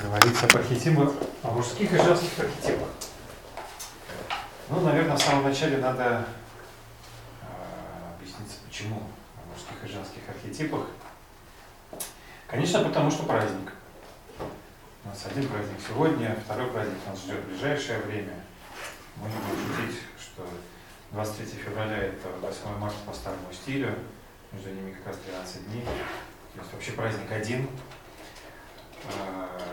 говорится об архетипах, о мужских и женских архетипах. Ну, наверное, в самом начале надо э, объясниться, почему о мужских и женских архетипах. Конечно, потому что праздник. У нас один праздник сегодня, второй праздник нас ждет в ближайшее время. Мы не будем шутить, что 23 февраля это 8 марта по старому стилю, между ними как раз 13 дней. То есть вообще праздник один.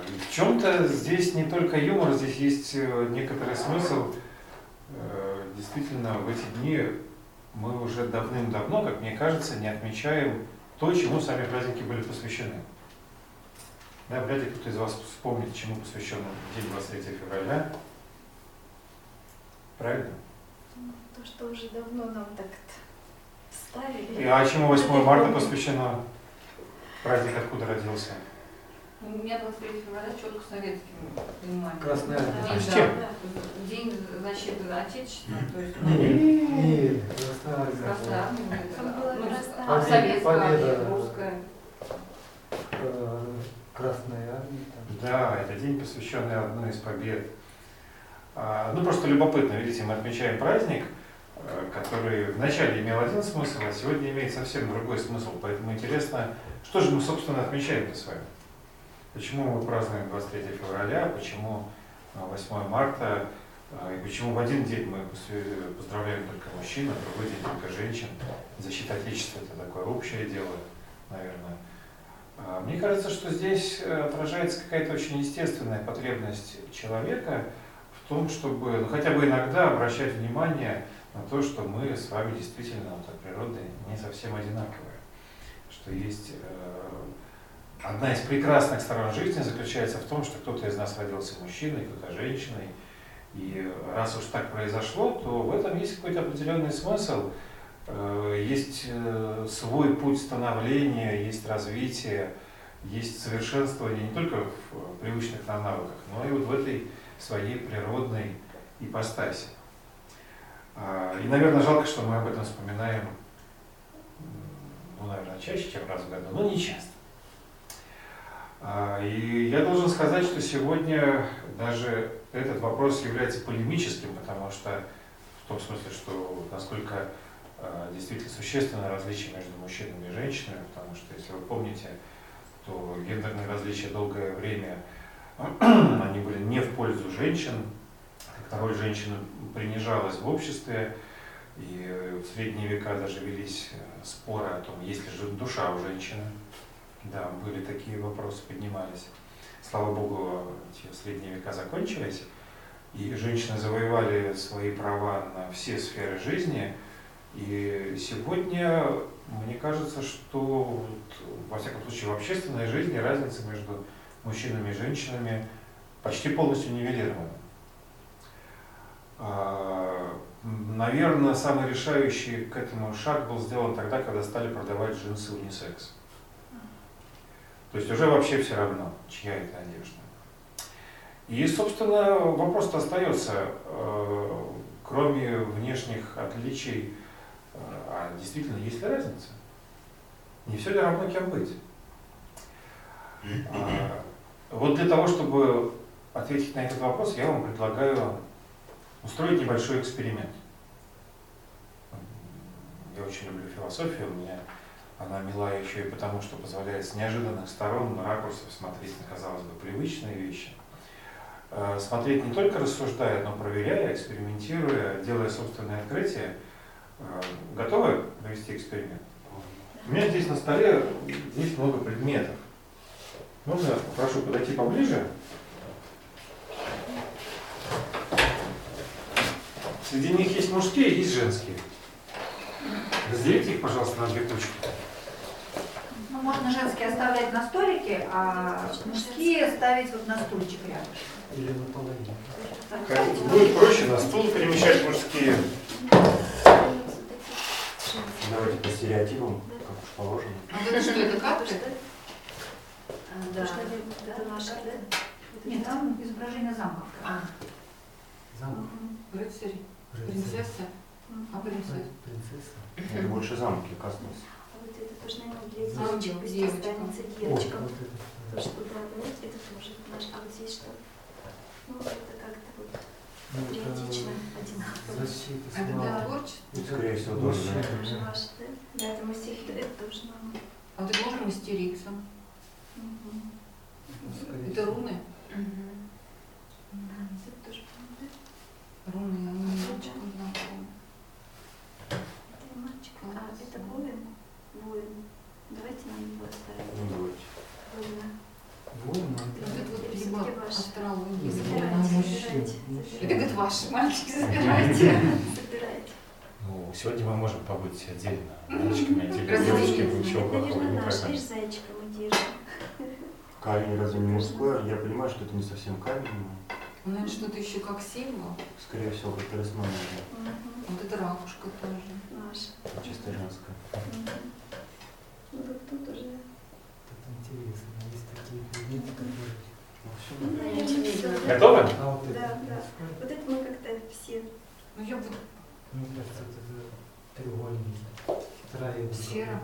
В чем-то здесь не только юмор, здесь есть э, некоторый смысл. Э, действительно, в эти дни мы уже давным-давно, как мне кажется, не отмечаем то, чему сами праздники были посвящены. Да, вряд ли кто-то из вас вспомнит, чему посвящен день 23 февраля. Правильно? То, что уже давно нам так-то вставили. И, а чему 8 марта посвящено? Праздник откуда родился? У меня 23 февраля четко советским пониманием. Красная Армия. День, А с да, чем? День защиты Отечества, то есть Не, не, Красная Армия. Красная Армия, ну, а советская Победа. армия, русская. Красная Армия. там. Да, это день, посвященный одной из побед. А, Ну, просто любопытно, видите, мы отмечаем праздник, э, который вначале имел один смысл, а сегодня имеет совсем другой смысл. Поэтому интересно, что же мы, собственно, отмечаем-то с вами? Почему мы празднуем 23 февраля, почему э, 8 марта, э, и почему в один день мы поздравляем только мужчин, а в другой день только женщин. Защита Отечества – это такое общее дело, наверное. А, Мне кажется, что здесь э, отражается какая-то очень естественная потребность человека в том, чтобы ну, хотя бы иногда обращать внимание на то, что мы с вами действительно вот, от природы не совсем одинаковые. Что есть э, одна из прекрасных сторон жизни заключается в том, что кто-то из нас родился мужчиной, кто-то женщиной. И раз уж так произошло, то в этом есть какой-то определенный смысл. Э, Есть э, свой путь становления, есть развитие, есть совершенствование не только в привычных нам навыках, но и вот в этой своей природной ипостаси. А, И, наверное, жалко, что мы об этом вспоминаем, ну, наверное, чаще, чем раз в году, но не часто. А, И я должен сказать, что сегодня даже этот вопрос является полемическим, потому что в том смысле, что насколько э, действительно существенное различие между мужчинами и женщинами, потому что, если вы помните, то гендерные различия долгое время они были не в пользу женщин, как-то роль женщины принижалась в обществе, и в средние века даже велись э, споры о том, есть ли же душа у женщины. Да, были такие вопросы, поднимались. Слава Богу, эти средние века закончились, и женщины завоевали свои права на все сферы жизни. И сегодня, мне кажется, что, вот, во всяком случае, в общественной жизни разница между мужчинами и женщинами почти полностью нивелирована. Наверное, самый решающий к этому шаг был сделан тогда, когда стали продавать джинсы унисекс. То есть уже вообще все равно, чья это одежда. И, собственно, вопрос-то остается, э, кроме внешних отличий, э, а действительно есть ли разница? Не все ли равно кем быть? А, Вот для того, чтобы ответить на этот вопрос, я вам предлагаю устроить небольшой эксперимент. Я очень люблю философию, мне она мила еще и потому, что позволяет с неожиданных сторон, ракурсов смотреть на, казалось бы, привычные вещи. Э, Смотреть не только рассуждая, но проверяя, экспериментируя, делая собственные открытия. Э, Готовы провести эксперимент? У меня здесь на столе есть много предметов. Можно попрошу подойти поближе? Среди них есть мужские, есть женские. Разделите их, пожалуйста, на две кучки. Ну, можно женские оставлять на столике, а мужские ставить вот на стульчик рядом. Или наполовину. Как Будет проще на стул перемещать мужские. Давайте по стереотипам, как уж положено. А это что, это карты? Да. Это наша, да? Нет, там изображение замков. А, Замок. рыцарь, Рыцарь. принцесса, а принцесса? Принцесса. Это больше замки космос. А вот это тоже, наверное, для девочек, пусть девочка. останется девочкам. вот это. То, что да, давайте это тоже наш. А вот здесь что? Ну, это как-то вот Ну, это патриотично, одинаково. Защита Это для слова. творчества? Ну, скорее всего, тоже, да. Тоже да. ваше, да? Да, это мы стихи, это тоже нам. А вот это можно мастериться? Скорее Это всего. руны? Да, это тоже, да? Руны, я немножечко знакома. Это мальчик. А, это воин? Воин. Давайте нам его оставим. Ну, давайте. Воина. Воин, Вот это вот астрология. Собирайте, мужчина. Это говорит, ваши мальчики собирайте. Собирайте. Ну, сегодня мы можем побыть отдельно. Мальчиками, отдельно Разделить. девочками, ничего плохого не видишь, зайчика мы держим. Камень разве не мужской? Я понимаю, что это не совсем камень, но, Ну, наверное, что-то еще как символ. скорее всего, как талисман, Мгм. Вот это ракушка тоже. Наш. да, чисто женское. Мгм. Ну, вот тут уже. Это интересно. Есть такие предметы, которые... Ну. Ну. Готовы? А вот это Да, да. Вот это мы как-то все. Ну, я буду Мне кажется, это треугольник. Троедный. Сера.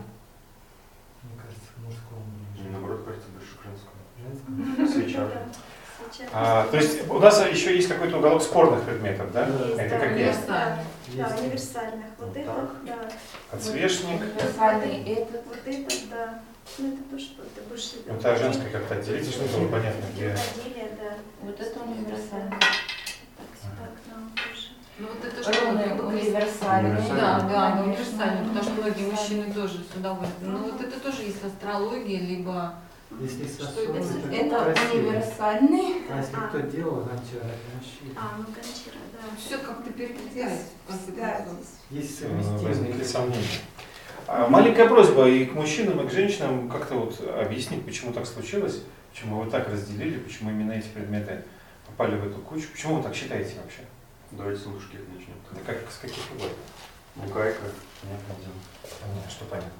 Мне кажется, мужскому Мне наоборот кажется больше женскому. Женскому? Свеча. А, то есть у нас еще есть какой-то уголок спорных предметов, да? Есть, Это да, какие? универсальные. Да, универсальных. Вот Вот это, так. да. Подсвечник. Универсальный этот. Вот это, да. Ну, это то, что это больше... Ну, это женское как-то отделите, чтобы было понятно, где. Да. Вот это универсальный. Так, сюда к нам тоже. Ну, вот это что? Универсальные. Универсальные. Да, да, универсальный, потому что многие мужчины тоже с удовольствием. Ну, вот это тоже есть астрология, либо... Если Что сосуд, это? это, красиво. универсальный. А если А. кто делал гончар, это мужчина. А, ну, гончара, да. Все как-то переплетается, Да. Есть Э, Возникли совместимые. сомнения. А, Маленькая просьба и к мужчинам, и к женщинам как-то вот объяснить, почему так случилось, почему вы так разделили, почему именно эти предметы попали в эту кучу. Почему вы так считаете вообще? Давайте с мужских начнем. Да как, с каких угодно. Ну, гайка, понятное дело. Понятно, что понятно.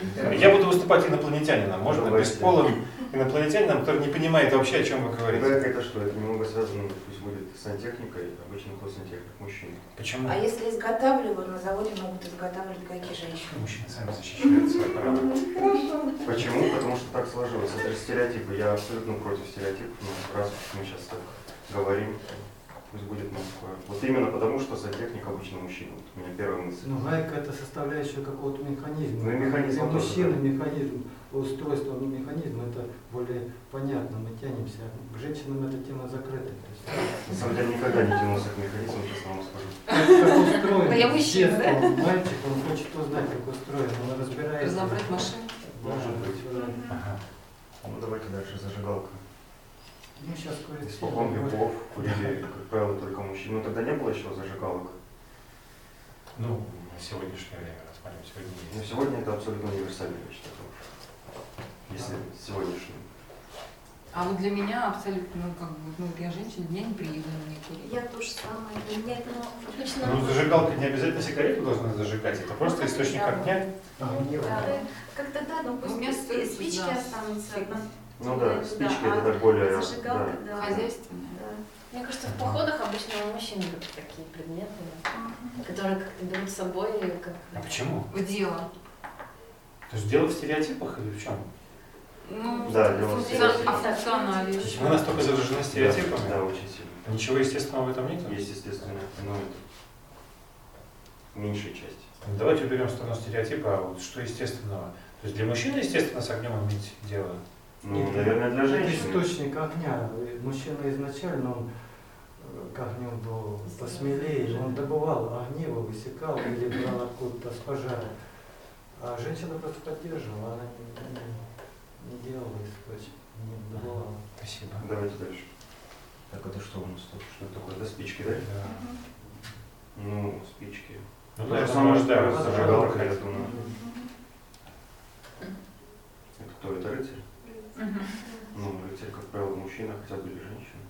Ну, Я буду выступать инопланетянином, можно Давайте. бесполым инопланетянином, который не понимает вообще, о чем вы говорите. Гайка это что? Это немного связано, пусть будет с сантехникой, обычно кто сантехник? Мужчина. Почему? А если изготавливают, на заводе могут изготавливать гайки женщины. Мужчины сами защищают свои права. Почему? Потому что так сложилось. Это же стереотипы. Я абсолютно против стереотипов. Но раз мы сейчас так говорим, пусть будет мужское. Вот именно потому, что сантехник обычно мужчина. Вот у меня первая мысль. Ну, гайка это составляющая какого-то механизма. Ну, и механизм Для мужчины да. механизм, устройство механизма это более понятно, мы тянемся. К женщинам эта тема закрыта. На самом деле никогда не тянулся к механизму, честно вам скажу. как, я мужчина, да? Мальчик, он хочет узнать, как устроен, он разбирается. Разобрать машину. Может быть. Ну давайте дальше зажигалка. Ну, сейчас курит Испокон веков курили, как правило, только мужчины. Ну тогда не было еще зажигалок. Ну, на сегодняшнее время рассмотрим. Сегодня Но есть. сегодня это абсолютно универсальная вещь. Если сегодняшний. А вот для меня абсолютно, ну, как бы, ну, я женщина, мне неприятно мне курить. Я то же самое. Для меня это ну, обычно... Ну, зажигалка не обязательно сигарету должна зажигать, это просто источник огня. А, Ну, не да. Как-то да, ну пусть У меня спи- спи- спички да, останутся. Ну да, спички а это так более... Зажигалка, да. да. Хозяйственная. Да. Мне кажется, в походах обычно у мужчин идут такие предметы, Мгм. которые как-то берут с собой как... А почему? В дело. То есть дело в стереотипах или в чем? Ну, Да, дело в функционале мы настолько заражены стереотипами, Да, очень сильно. ничего естественного в этом нет? Есть, естественно, но это меньшая часть. Давайте уберем сторону стереотипа, а вот что естественного? То есть для мужчины естественно с огнем иметь дело. Ну, наверное, для это женщин. источник огня. Мужчина изначально, он э, к огню был посмелее, он добывал огниво, высекал или брал откуда-то с пожара. А женщина просто поддерживала, она не, не- не делала источник, не добывала. Спасибо. Давайте дальше. Так, это что у нас тут? Что это такое? Это спички, да? Да. Ну, спички. Ну То да, же это самое, что и зажигалка. я думаю. Это кто? Это рыцарь? Ну, рыцарь, как правило, мужчина, хотя бы или женщина.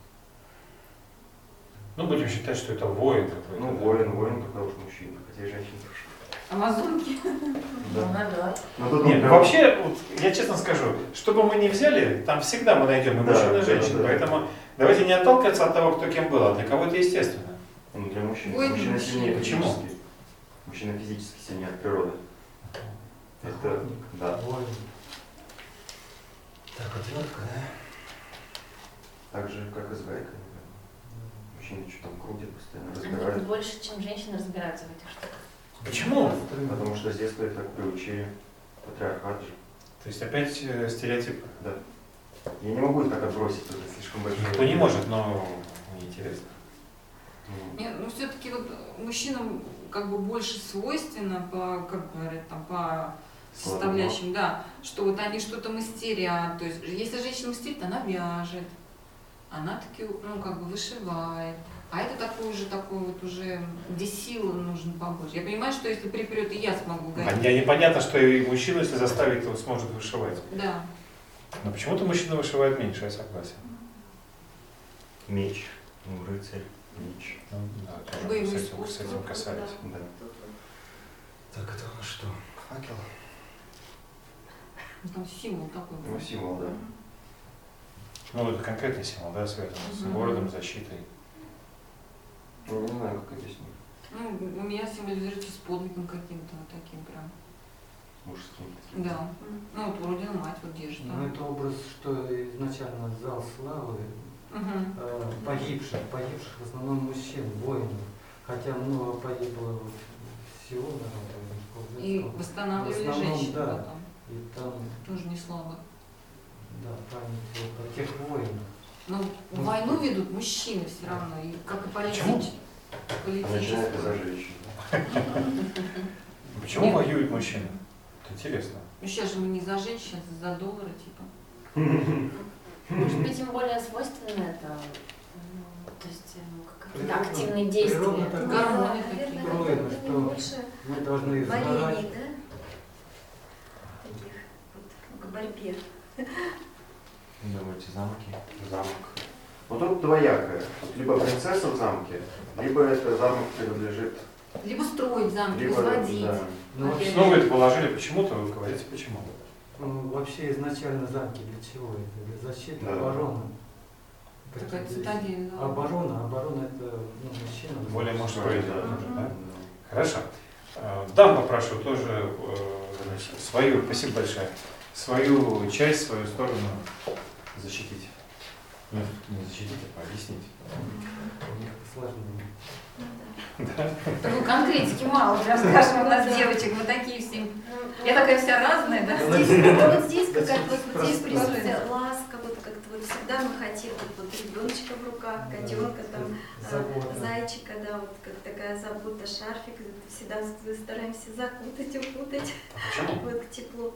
Ну, будем считать, что это воин какой-то. Ну, да. воин, воин, тогда уж мужчина, хотя и женщина тоже. Амазонки. Ну, Да. надо. Но тут Нет, ну прям- вообще, вот, я честно скажу, что бы мы ни взяли, там всегда мы найдем и Да, мужчин, и да, женщин. да. Поэтому давайте не отталкиваться от того, кто кем был, а для кого это естественно. Ну, для мужчин. Мужчина мужчина. сильнее Почему? физически. Мужчина физически сильнее от природы. Это, да. воин. Так, отвертка, да? Так же, как и с гайкой, наверное. Мужчина что там крутит, постоянно Они разбирает. больше, чем женщины разбираются в этих штуках. Почему? Потому что с детства их так приучили. Патриархат же. То есть опять э, стереотипы. Да. Я не могу их так отбросить, это слишком большое. Никто не может, но мне интересно. Ну, Нет, ну все-таки вот мужчинам как бы больше свойственно по, как говорят, там, по составляющим, да, что вот они что-то мастерят. То есть если женщина мастерит, она вяжет, она таки, ну, как бы вышивает. А это такой уже такой вот уже, где силы нужно побольше. Я понимаю, что если припрет, и я смогу А гайку. мне непонятно, что и мужчина, если заставить, то сможет вышивать. Да. Но почему-то мужчина вышивает меньше, я согласен. Меч, ну, рыцарь, меч. Ну, да, тоже Боевое с этим, с этим касались. Да. Так, это у нас что? Факел? Ну, Там символ такой. Ну, символ, да. Ну, это конкретный символ, да, связан с городом, защитой. Ну, не знаю, как объяснить. Ну, у меня символизируется с подвигом каким-то вот таким прям. Мужским. таким. Да. Ну, вот вроде мать вот держит. Ну, это образ, что изначально зал славы э, погибших, погибших в основном мужчин, воинов. Хотя много погибло всего народа. И восстанавливали В основном, женщин да. потом. И там, Тоже не слабо. да, память вот о тех воинах. Но Ну, войну ведут мужчины все равно, и как и Почему? А начинает из-за политическую. женщин. Почему Нет. воюют мужчины? Это интересно. Ну сейчас же мы не за женщин, а за доллары, типа. Может быть, им более свойственно это, ну, то есть э, как какие-то активные действия. природа такая. Гормоны это что Мы должны излагать. варений, да? Таких вот к борьбе. Думаете, замки? Замок. Ну тут двоякое. Тут либо принцесса в замке, либо это замок принадлежит. Либо строить замки, Либо, возводить. да. Ну, Опять Снова это положили почему-то, вы говорите почему. Ну, вообще изначально замки для чего это? Для защиты, Да. обороны. Такая цитадель. да. Оборона, оборона это ну, мужчина. Более мужское дело Да. да? Хорошо. Э, Дам попрошу тоже э, значит, свою, спасибо большое, свою часть, свою сторону защитить. Ну, не защитить, а пообъяснить. У них сложнее. Да? Такой конкретики мало, прям скажем, у нас девочек, мы такие все. Ну, Я такая вся разная, да? Вот здесь, вот какая-то вот здесь присутствие ласка, вот как-то вот всегда мы хотим вот, вот ребеночка в руках, котенка там, а, Забота. зайчика, да, вот как такая забота, шарфик, всегда стараемся закутать, укутать, А вот к теплу.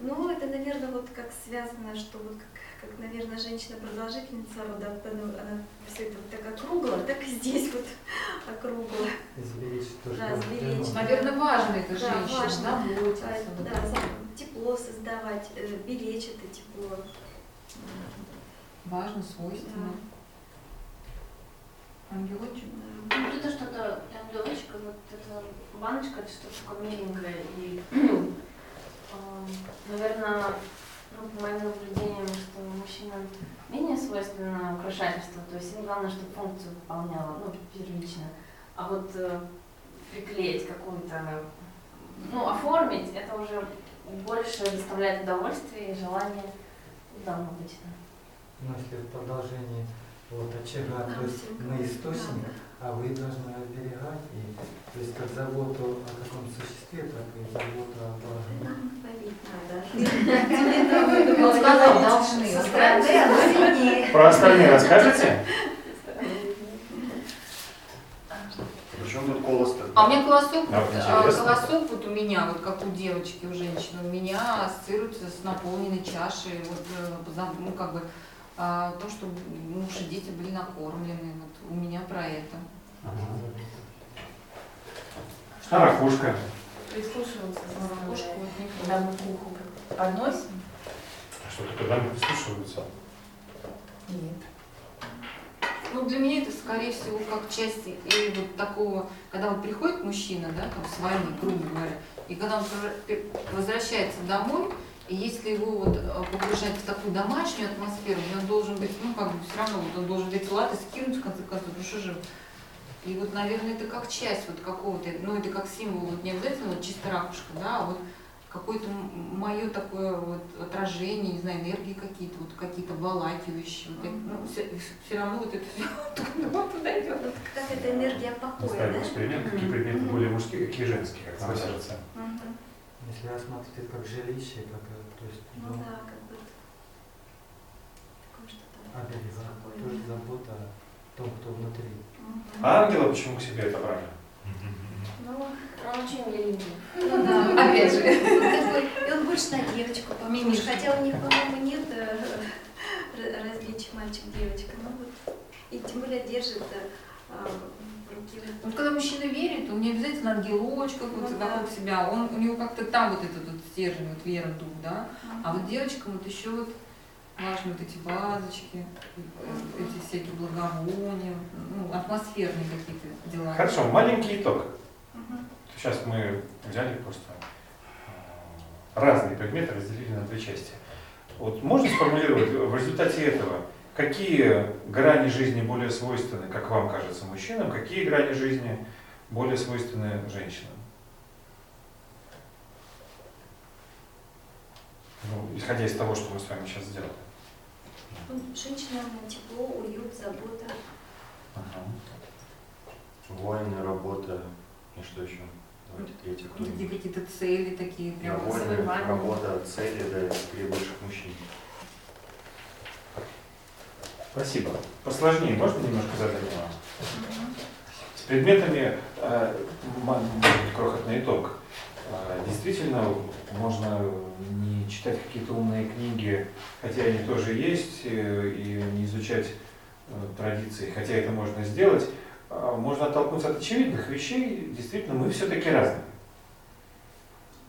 Ну, это, наверное, вот как связано, что вот как, как наверное, женщина продолжительница рода, ну, она все это вот так округло, так и здесь вот округло. Извлечь то, что Да, ну, Наверное, важно это Да, женщина, важно. А, вот Да, это. за- тепло создавать, э, беречь это тепло. Важно, свойственно. Ангелочек. Да. Ну, вот это что-то, ангелочка, вот эта баночка, это что-то такое миленькое. И, наверное, ну, по моим наблюдениям, что мужчинам менее свойственно украшательство, то есть им главное, чтобы функцию выполняло, ну, первично. А вот э, приклеить какую-то, ну, оформить, это уже больше доставляет удовольствие и желание дам обычно. Ну, если в продолжении вот очага, то есть мы источник, а вы должны оберегать, и, то есть как заботу о каком существе, так и заботу о оно виднее. Про остальные расскажете? Причем тут колос А у меня колосок, Да, вот, вот а, интересно. колосок вот у меня, вот как у девочки, у женщины, у меня ассоциируется с наполненной чашей, вот, э, ну, как бы, а, то, что муж и дети были накормлены, вот у меня про это. А ракушка? Прислушиваться за Ракушку вот не когда мы к уху подносим. А что такое дамы прислушиваются? Нет. Ну, для меня это, скорее всего, как часть и вот такого, когда вот приходит мужчина, да, там, с войны, грубо говоря, и когда он возвращается домой, и если его вот э, погружать в такую домашнюю атмосферу, он должен быть, ну, как бы все равно, вот он должен эти латы скинуть, в конце концов, ну что же. И вот, наверное, это как часть вот какого-то, ну, это как символ, вот не обязательно вот чисто ракушка, да, а вот какое-то мое такое вот отражение, не знаю, энергии какие-то, вот какие-то обволакивающие. Вот, ну, все, равно вот это все туда идет. Вот как эта энергия покоя, Ставим да? эксперимент, какие предметы более мужские, какие женские, как нам кажется. Мгм. Если рассматривать это как жилище, как, э, то есть Ну дом, да, как бы такое что-то. оберега, тоже забота о том, кто внутри. Мгм. А ангела почему к себе это брали? Ну, Он очень миленький. ну да, Опять же. И он больше на девочку похож, Мимишка. хотя у них, по-моему, нет э, различий мальчик-девочка. Ну вот, и тем более держит э, а. Вот когда мужчина верит, он не обязательно ангелочка вот Ну да. вокруг себя, он, у него как-то там вот этот вот стержень, вот вера, дух, да. А вот девочкам вот еще вот важны вот эти вазочки, э, эти всякие благовония, ну, атмосферные какие-то дела. Хорошо, маленький итог. Сейчас мы взяли просто э, разные предметы, разделили на две части. Вот можно сформулировать в результате этого, какие грани жизни более свойственны, как вам кажется, мужчинам, какие грани жизни более свойственны женщинам? Ну, исходя из того, что мы с вами сейчас сделали. Ну, Женщина, она тепло, уют, забота. Ага. Воины, работа и что еще? Давайте третье. Кто эти какие-то цели такие, Да, прям воины, завоевание. работа, цели, да, к мужчин. Спасибо. Посложнее можно немножко задать вам? С предметами э, крохотный итог. Э, Действительно, можно не читать какие-то умные книги, хотя они тоже есть, э, и не изучать э, традиции, хотя это можно сделать. А Можно оттолкнуться от очевидных вещей. Действительно, мы все-таки разные.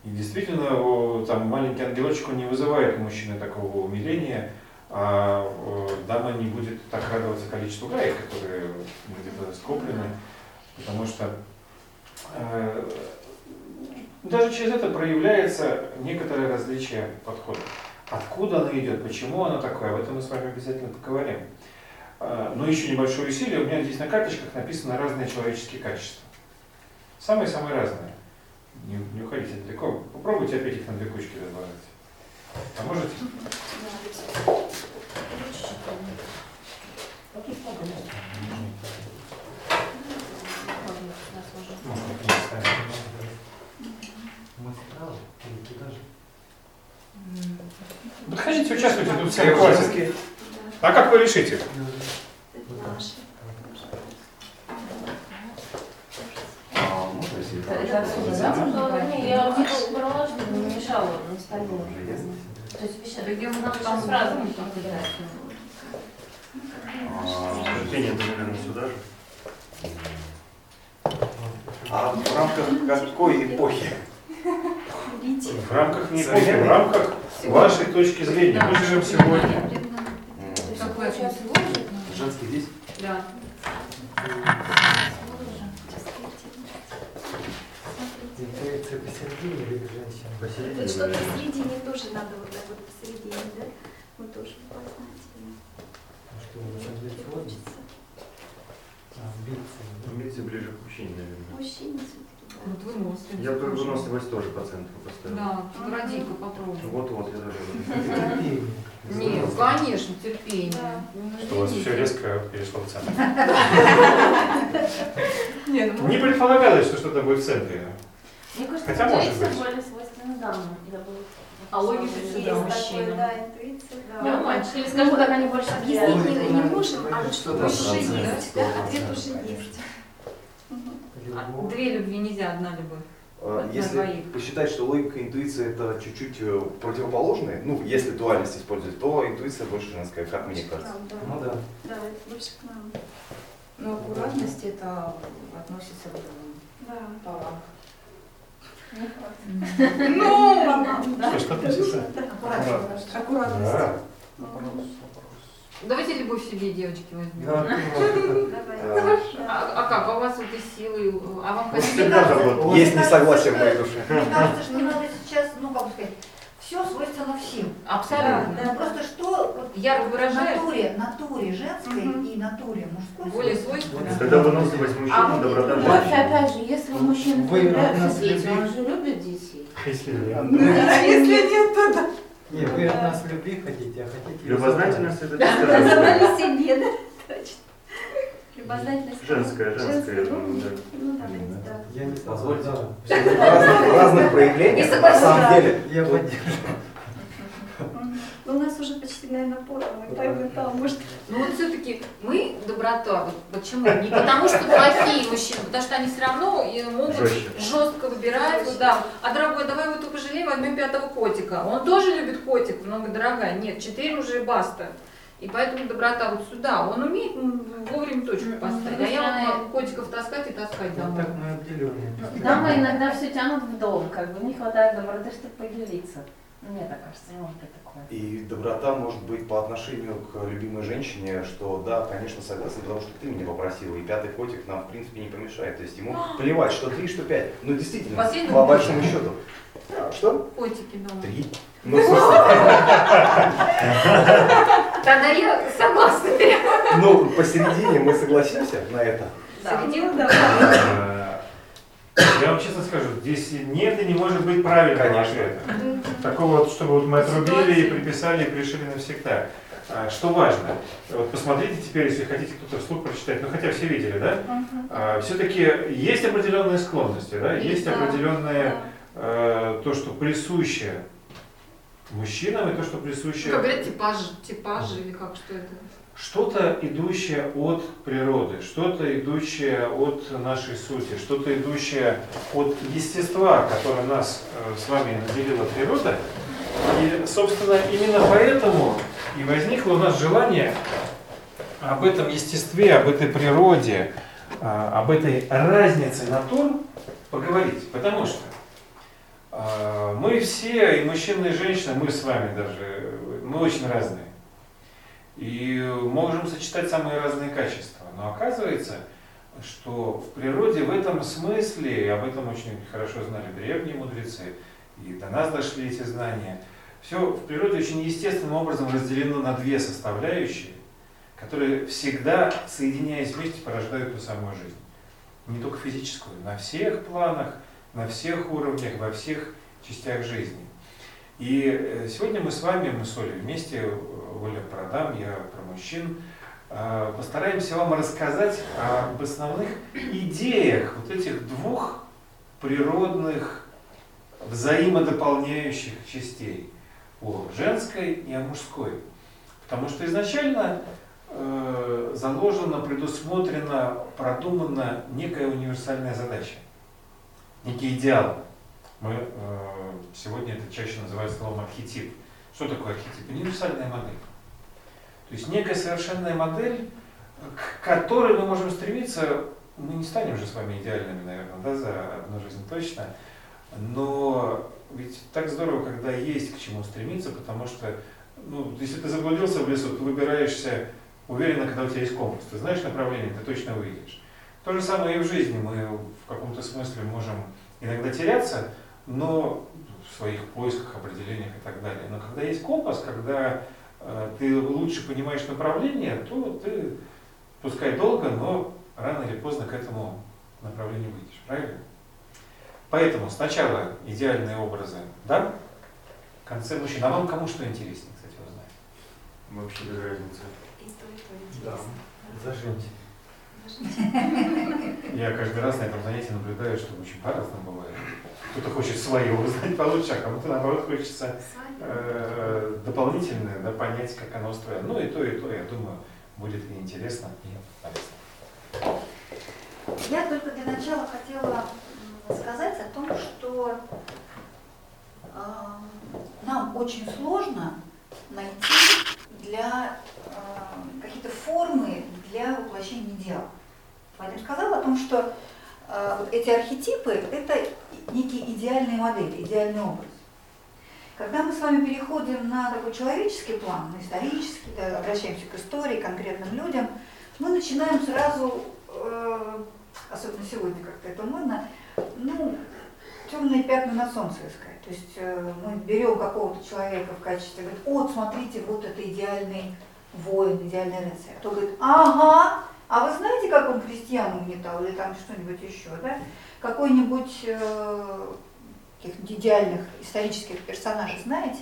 И действительно, там маленький ангелочек не вызывает у мужчины такого умиления, а дама не будет так радоваться количеству гаек, которые где-то скоплены, потому что э, даже через это проявляется некоторое различие подхода. Откуда оно идет, почему оно такое, об этом мы с вами обязательно поговорим. Э, Но еще небольшое усилие, у меня здесь на карточках написано разные человеческие качества. Самые-самые разные. Не, не уходите далеко. Попробуйте опять их на две кучки разложить. А можете? Можно их не ставить. Мы справа или туда же? Подходите, участвуйте, тут все классики. А как вы решите? Это наши. А, можно если Это отсюда, да? можно? Не, я вот это убрала, чтобы не мешало на столе. Уже есть? То есть вещи, Да где мы нам там сейчас сразу будем не как-то, подбирать. А, Терпение, это, наверное, сюда же. А в рамках какой эпохи? Видите? В рамках не эпохи, в рамках вашей точки зрения. Мы живем сегодня. Женский здесь? Да. Интуиция посередине или женщина? Посередине, Вот что-то в наверное. середине тоже надо вот так вот посередине, да? Мы тоже познать. А что, быть водным? Хочется. А, амбиции? Видите, ближе к мужчине, наверное. Мужчина все-таки, да. Вот выносливость. Я тоже. выносливость тоже по центру поставил. Да, ради-ка попробуй. Вот-вот, я даже... Терпение. Нет, конечно, терпение. Да. Ну, Что у вас все резко перешло в центр. Не, ну, Не предполагалось, что что-то будет в центре. Мне кажется, Хотя может быть. более. Я бы А логика Есть всегда мужчина. такое, да, интуиция, да. Да, мальчик. Скажу, как они больше Объяснить не, можем, а вот что Да, уже есть, да, ответ уже есть. А Любовь. Две любви нельзя, одна любовь. А, На Если посчитать, что логика и интуиция это чуть-чуть э, противоположные, ну, если дуальность использовать, то интуиция больше женская, как мне кажется. Да. Ну да. Да, это больше к нам. Но аккуратность это относится к Да. полам. Ну, Что, что относится? Аккуратность. Аккуратность. Да. Давайте любовь в себе, девочки, возьмем. Да, Давай. А, А, а как? А у вас вот и силы, а вам Вот хотите? вот Есть несогласие в моей душе. Мне кажется, что надо сейчас, ну как бы сказать, все свойственно всем. Абсолютно. Да, просто что вот Ярко в выражается. натуре, натуре женской Мгм. и натуре мужской. Более свойственно. свойственно. Тогда выносливость А мужчины, вот доброта женщины. опять же, если у мужчины Вы появляются нас дети, любите. он же любит детей. Если нет. А если нет, то да. Не, вы от нас любви хотите, а хотите... Любознательность это Да, разобрали себе, да? Точно. Любознательность. женская, женская, я Женская, думаю, да. Ну, давайте, да. Я не Позвольте. да. В разных, проявлениях, на самом деле. Я поддерживаю. Ну, у нас уже почти, наверное, поровну, поэтому там, может, Ну вот все-таки мы доброта, вот почему? Не потому что плохие мужчины, потому что они все равно и могут Жестче. жестко выбирать, вот, да. А дорогой, давай его только пожалеем, возьмем пятого котика. Он тоже любит котик, много дорогая. Нет, четыре уже баста. И поэтому доброта вот сюда. Он умеет вовремя точку поставить. А я вот могу котиков таскать и таскать Вот домой. так мы отделенные. Дамы иногда все тянут в дом, как бы не хватает доброты, чтобы поделиться. Ну, Мне так кажется, не может быть. И доброта может быть по отношению к любимой женщине, что да, конечно, согласен, потому что ты меня попросила, и пятый котик нам, в принципе, не помешает. То есть ему плевать, что три, что пять. Ну, действительно, Бассейн по большому счету. А, Что? Котики дома. Три. Ну, Тогда я согласна. ну, посередине мы согласимся на это. середину, да. Я вам честно скажу, здесь нет и не может быть правильного Конечно. ответа. Такого вот, чтобы вот мы отрубили и приписали и пришили навсегда. А, Что важно, вот посмотрите теперь, если хотите кто-то вслух прочитать, ну хотя все видели, да? Все-таки есть определенные склонности, да? Есть Да. определенные э, то, что присуще мужчинам и то, что Ну, присуще Как говорят, типаж, типаж или как, что это? Что-то идущее от природы, что-то идущее от нашей сути, что-то идущее от естества, которое нас э, с вами наделила природа. И, собственно, именно поэтому и возникло у нас желание об этом естестве, об этой природе, э, об этой разнице натур поговорить. Потому что э, мы все, и мужчины, и женщины, мы с вами даже, мы очень разные. И можем сочетать самые разные качества. Но оказывается, что в природе в этом смысле, и об этом очень хорошо знали древние мудрецы, и до нас дошли эти знания, все в природе очень естественным образом разделено на две составляющие, которые всегда, соединяясь вместе, порождают ту самую жизнь. Не только физическую, на всех планах, на всех уровнях, во всех частях жизни. И э, сегодня мы с вами, мы с Олей вместе, Оля про дам, я про мужчин, э, постараемся вам рассказать об основных идеях вот этих двух природных взаимодополняющих частей, о женской и о мужской. Потому что изначально э, заложена, предусмотрена, продумана некая универсальная задача, некий идеал. Мы э, сегодня это чаще называют словом архетип. Что такое архетип? Универсальная модель. То есть некая совершенная модель, к которой мы можем стремиться, мы не станем же с вами идеальными, наверное, да, за одну жизнь точно, но ведь так здорово, когда есть к чему стремиться, потому что, ну, если ты заблудился в лесу, ты выбираешься уверенно, когда у тебя есть компас. Ты знаешь направление, ты точно выйдешь. То же самое и в жизни. Мы в каком-то смысле можем иногда теряться, но в своих поисках, определениях и так далее. Но когда есть компас, когда э, ты лучше понимаешь направление, то ты, пускай долго, но рано или поздно к этому направлению выйдешь. Правильно? Поэтому сначала идеальные образы, да? В конце мужчина. А вам кому что интереснее, кстати, узнать? Вообще без разницы. И то, и то Да. интересно. Зажимьте. Я каждый раз на этом занятии наблюдаю, что очень по-разному бывает. Кто-то хочет свое узнать получше, а кому-то наоборот хочется э, дополнительное, да, понять, как оно устроено. Ну и то, и то, я думаю, будет и интересно, и полезно. Я только для начала хотела сказать о том, что э, нам очень сложно найти для э, какие-то формы для воплощения идеала. Вадим сказал о том, что э, эти архетипы – это некие идеальные модели, идеальный образ. Когда мы с вами переходим на такой человеческий план, на исторический, да, обращаемся к истории, конкретным людям, мы начинаем сразу, э, особенно сегодня как-то это модно, ну, темные пятна на солнце искать. То есть э, мы берем какого-то человека в качестве, говорит, вот смотрите, вот это идеальный воин, идеальный рыцарь. А то говорит, ага, а вы знаете, как он крестьян угнетал или там что-нибудь еще, да? Какой-нибудь э, идеальных исторических персонажей знаете?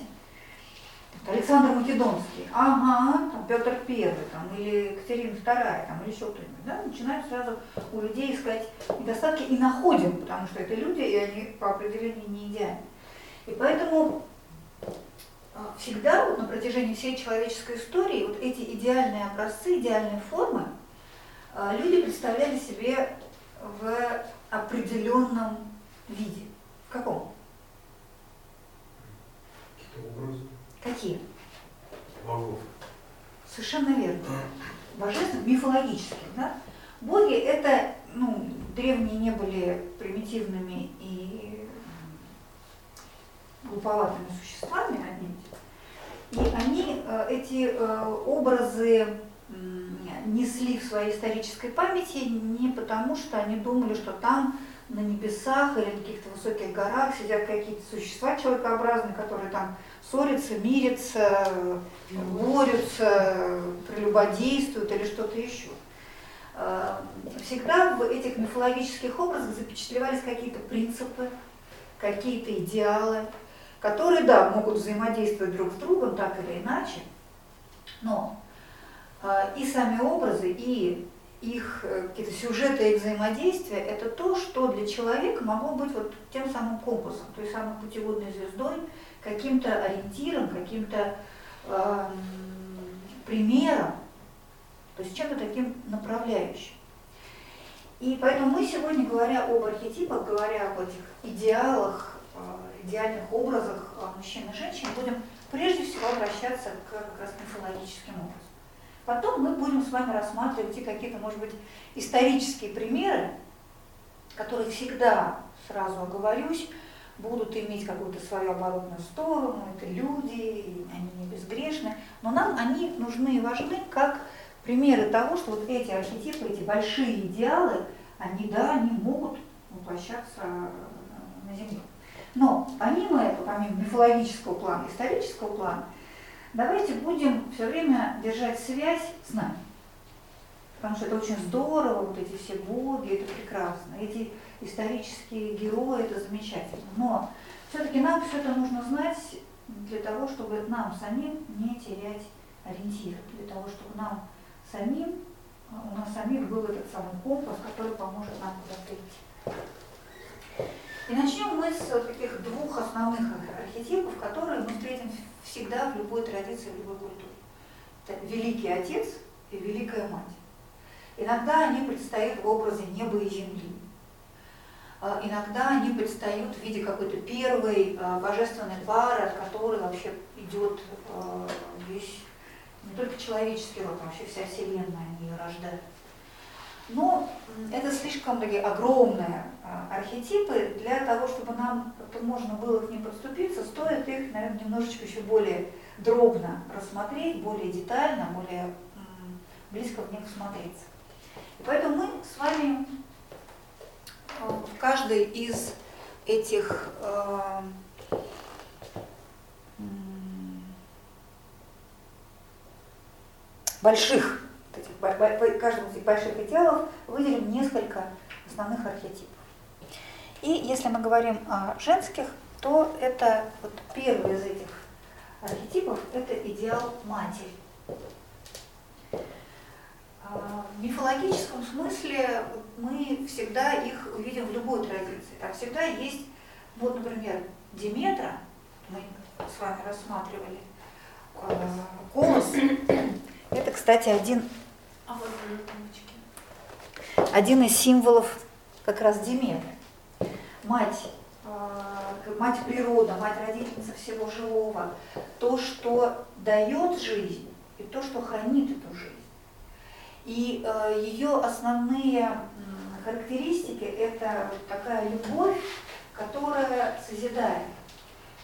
Александр Македонский, ага, там Петр Первый, там, или Екатерина Вторая, там, или еще кто-нибудь, да, начинаем сразу у людей искать недостатки и находим, потому что это люди, и они по определению не идеальны. И поэтому а, всегда вот на протяжении всей человеческой истории вот эти идеальные образцы, идеальные формы а, люди представляли себе в определенном виде. В каком? Какие образы? Какие? Богов. Совершенно верно. Божественных, мифологических, да? Боги это, ну, древние не были примитивными и глуповатыми существами одним. И они э, эти э, образы несли в своей исторической памяти не потому, что они думали, что там на небесах или на каких-то высоких горах сидят какие-то существа человекообразные, которые там ссорятся, мирятся, борются, прелюбодействуют или что-то еще. Э, всегда в этих мифологических образах запечатлевались какие-то принципы, какие-то идеалы, которые, да, могут взаимодействовать друг с другом так или иначе, но и сами образы, и их э, какие-то сюжеты и взаимодействия, это то, что для человека могло быть вот тем самым компасом, той самой путеводной звездой, каким-то ориентиром, каким-то э, примером, то есть чем-то таким направляющим. И поэтому мы сегодня, говоря об архетипах, говоря об этих идеалах, э, идеальных образах э, мужчин и женщин, будем прежде всего обращаться к как раз мифологическим образом. Потом мы будем с вами рассматривать и какие-то, может быть, исторические примеры, которые всегда, сразу оговорюсь, будут иметь какую-то свою оборотную сторону, это люди, они не безгрешны, но нам они нужны и важны как примеры того, что вот эти архетипы, эти большие идеалы, они, да, они могут воплощаться на Земле. Но помимо этого, помимо мифологического плана, исторического плана, давайте будем все время держать связь с нами. Потому что это очень здорово, вот эти все боги, это прекрасно. Эти исторические герои, это замечательно. Но все-таки нам все это нужно знать для того, чтобы нам самим не терять ориентир, для того, чтобы нам самим, у нас самих был этот самый компас, который поможет нам куда-то идти. И начнем мы с таких двух основных архетипов, которые мы встретим всегда в любой традиции, в любой культуре. Это Великий Отец и Великая Мать. Иногда они предстают в образе неба и земли. А, иногда они предстают в виде какой-то первой а, божественной пары, от которой вообще идет а, весь, не только человеческий род, вообще вся Вселенная, они ее рождают. Но это слишком такие огромные архетипы, для того, чтобы нам можно было к ним подступиться, стоит их, наверное, немножечко еще более дробно рассмотреть, более детально, более близко в них всмотреться. И поэтому мы с вами э, в каждой из этих э, больших, каждому из этих больших идеалов выделим несколько основных архетипов. И если мы говорим о женских, то это вот первый из этих архетипов – это идеал матери. А, в мифологическом смысле мы всегда их увидим в любой традиции. Там всегда есть, вот, например, Диметра, мы с вами рассматривали, а, колос. Это, кстати, один, один из символов как раз Диметры. Мать, а, мать природа, мать родительница всего живого. То, что дает жизнь, и то, что хранит эту жизнь. И э, ее основные характеристики – это такая любовь, которая созидает,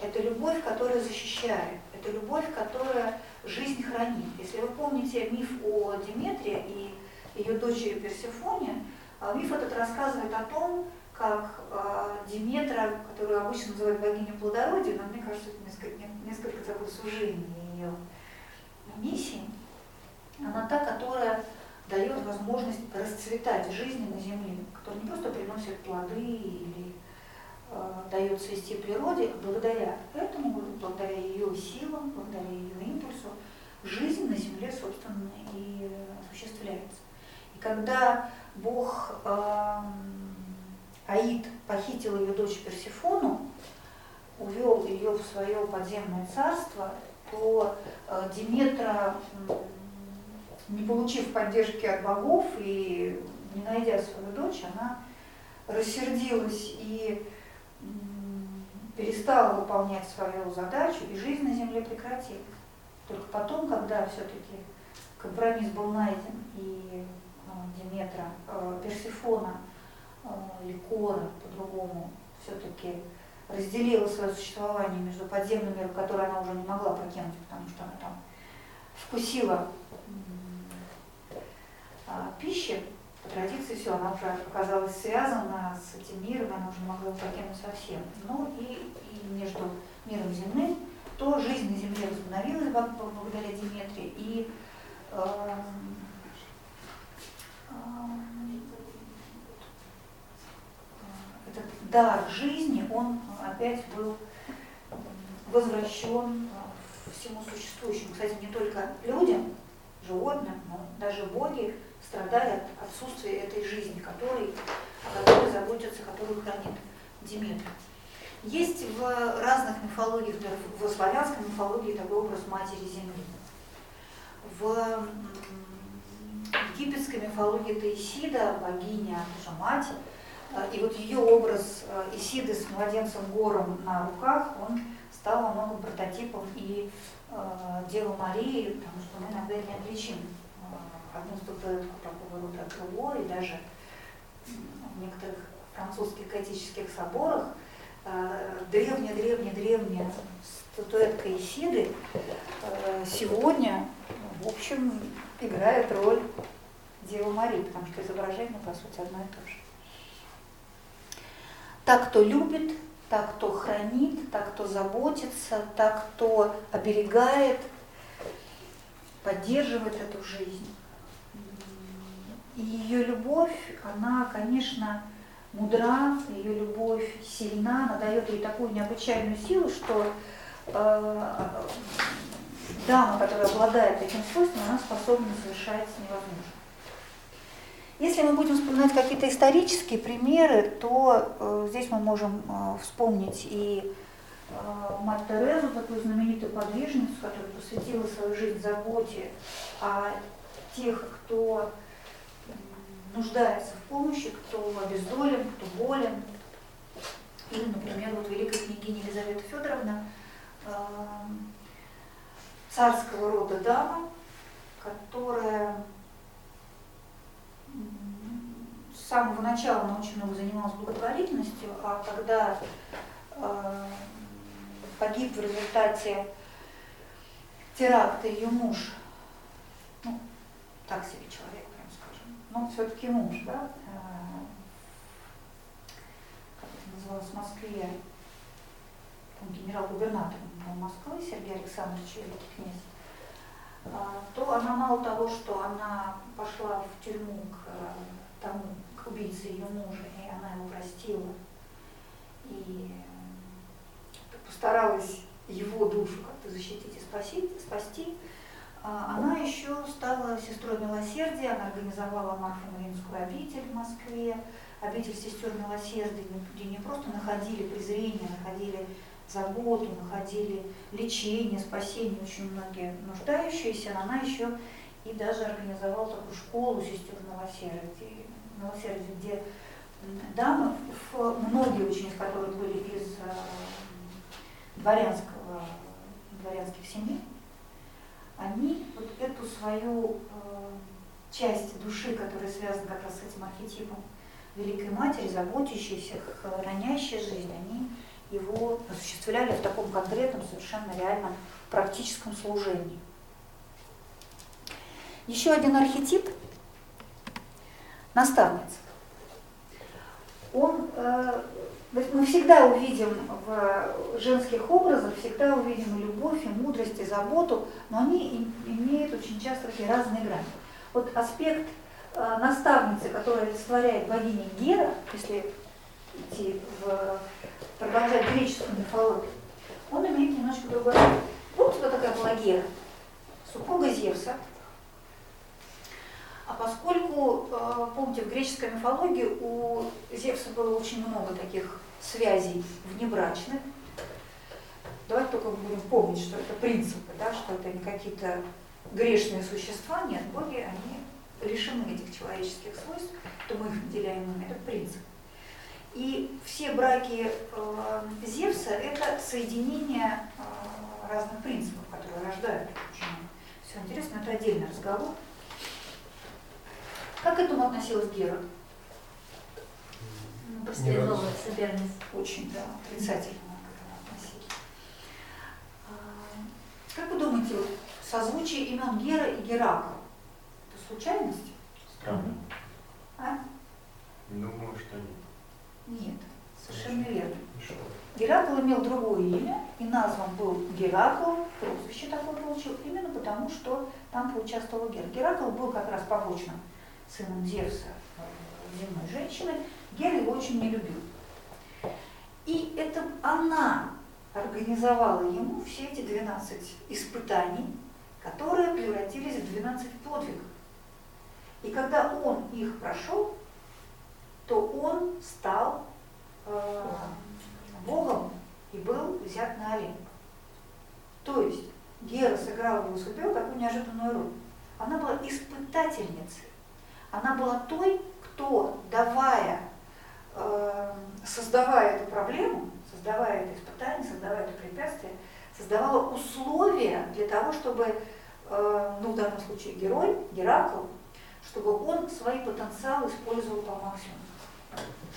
это любовь, которая защищает, это любовь, которая жизнь хранит. Если вы помните миф о Диметре и ее дочери Персефоне, э, миф этот рассказывает о том, как э, Диметра, которую обычно называют богиней плодородия, но мне кажется, это несколько, несколько такое сужение ее миссии, она та, которая дает возможность расцветать жизни на земле, которая не просто приносит плоды или э, дает цвести природе, благодаря этому, благодаря ее силам, благодаря ее импульсу, жизнь на Земле, собственно, и осуществляется. И когда Бог э, Аид похитил ее дочь Персифону, увел ее в свое подземное царство, то э, Диметра, не получив поддержки от богов и не найдя свою дочь, она рассердилась и перестала выполнять свою задачу, и жизнь на земле прекратилась. Только потом, когда все-таки компромисс был найден, и э, Диметра, э, Персифона, Ликора по-другому, все-таки разделила свое существование между подземным миром, который она уже не могла покинуть, потому что она там вкусила а, пищи, традиции все, она оказалась связана с этим миром, она уже могла покинуть совсем. Ну и, и между миром земным, то жизнь на земле возобновилась благодаря Диметре, и э, э, этот дар жизни, он опять был возвращен э, всему существующему. Кстати, не только людям, животным, но даже боги страдали от отсутствия этой жизни, которой, о которой заботятся, которую хранит Диметр. Есть в разных мифологиях, в славянской мифологии такой образ матери земли. В египетской мифологии Таисида, богиня, тоже мать, э, и вот ее образ э, Исиды с младенцем Гором на руках, он стал во многом прототипом и э, Девы Марии, потому что мы иногда не отличим одну статуэтку такого рода крыло, и даже в некоторых французских готических соборах древняя-древняя-древняя статуэтка Исиды э, сегодня, в общем, играет роль Девы Марии, потому что изображение, по сути, одно и то же. Так, кто любит, так, кто хранит, так, кто заботится, так, кто оберегает, поддерживает эту жизнь. И ее любовь, она, конечно, мудра, ее любовь сильна, она дает ей такую необычайную силу, что э, дама, которая обладает этим свойством, она способна совершать невозможное. Если мы будем вспоминать какие-то исторические примеры, то э, здесь мы можем э, вспомнить и э, мать Терезу, такую знаменитую подвижницу, которая посвятила свою жизнь заботе о тех, кто нуждается в помощи, кто обездолен, кто болен. Или, например, вот великая княгиня Елизавета Федоровна, э, царского рода дама, которая с самого начала очень много занималась благотворительностью, а когда э, погиб в результате теракта ее муж, ну, так себе человек, но все-таки муж, да, э, как это называлось в Москве, генерал-губернатор Москвы Сергей Александрович Великий князь, а, то она мало того, что она пошла в тюрьму к э, тому, к убийце ее мужа, и она его простила, и э, постаралась его душу как-то защитить и спасти, спасти, она еще стала сестрой милосердия, она организовала Марфа-Маринскую обитель в Москве, обитель сестер милосердия, где не просто находили презрение, находили заботу, находили лечение, спасение очень многие нуждающиеся, она еще и даже организовала такую школу сестер милосердия, милосердия где дамы, многие очень из которых были из э, дворянского, дворянских семей, они вот эту свою э, часть души, которая связана как раз с этим архетипом Великой Матери, заботящейся, хранящей жизнь, они его осуществляли в таком конкретном, совершенно реальном практическом служении. Еще один архетип – наставница. Он, э, мы всегда увидим в женских образах, всегда увидим и любовь, и мудрость, и заботу, но они имеют очень часто такие разные грани. Вот аспект э, наставницы, которая олицетворяет богиня Гера, если идти в продолжать греческую мифологию, он имеет немножко другой. Вот кто такая была Гера, супруга Зевса. А поскольку, э, помните, в греческой мифологии у Зевса было очень много таких связей внебрачных, давайте только будем помнить, что это принципы, да, что это не какие-то грешные существа, нет, боги, они лишены этих человеческих свойств, то мы их наделяем ими, это принцип. И все браки э, Зевса – это соединение э, разных принципов, которые рождают Все интересно, это отдельный разговор. Как к этому относилась Гера? Ну, Последовала соперница. Очень, да, отрицательно к этому относилась. А, Как вы думаете, вот созвучие имен Гера и Геракл – это случайность? Странно. А? Думаю, что нет. Нет, совершенно верно. Что? Геракл имел другое имя, и назван был Геракл, прозвище такое получил, именно потому, что там поучаствовал Гера. Геракл был как раз побочным сыном Зевса, э, земной женщины. Гера его очень не любил. И это она организовала ему все эти 12 испытаний, которые превратились в 12 подвигов. И когда он их прошел, то он стал э, Богом и был взят на Олимп. То есть Гера сыграла в его судьбе такую неожиданную роль. Она была испытательницей. Она была той, кто, давая, э, создавая эту проблему, создавая это испытание, создавая это препятствие, создавала условия для того, чтобы, э, ну в данном случае герой, Геракл, чтобы он свои потенциалы использовал по максимуму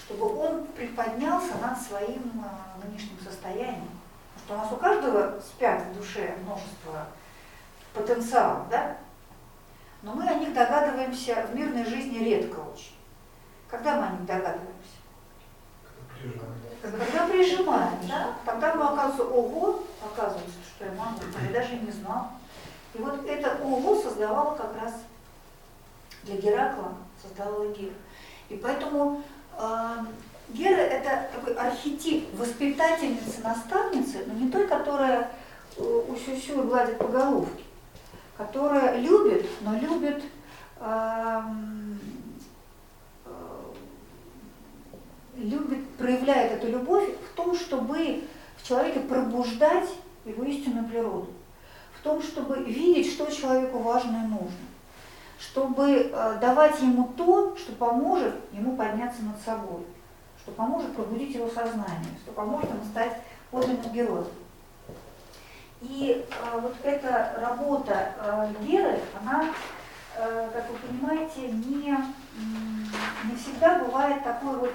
чтобы он приподнялся над своим а, нынешним состоянием. Потому что у нас у каждого спят в душе множество потенциалов, да? Но мы о них догадываемся в мирной жизни редко очень. Когда мы о них догадываемся? Когда прижимаем, да? Тогда мы оказывается, ого, оказывается, что я могу, я даже не знал. И вот это ого создавало как раз для Геракла, создавала Гера. И поэтому э, Гера это такой архетип воспитательницы, наставницы, но не той, которая э, усю-сю и гладит по головке, которая любит, но любит э, любит, проявляет эту любовь в том, чтобы в человеке пробуждать его истинную природу, в том, чтобы видеть, что человеку важно и нужно, чтобы э, давать ему то, что поможет ему подняться над собой, что поможет пробудить его сознание, что поможет ему стать подлинным героем. И э, вот эта работа э, Геры, она, э, как вы понимаете, не, не всегда бывает такой вот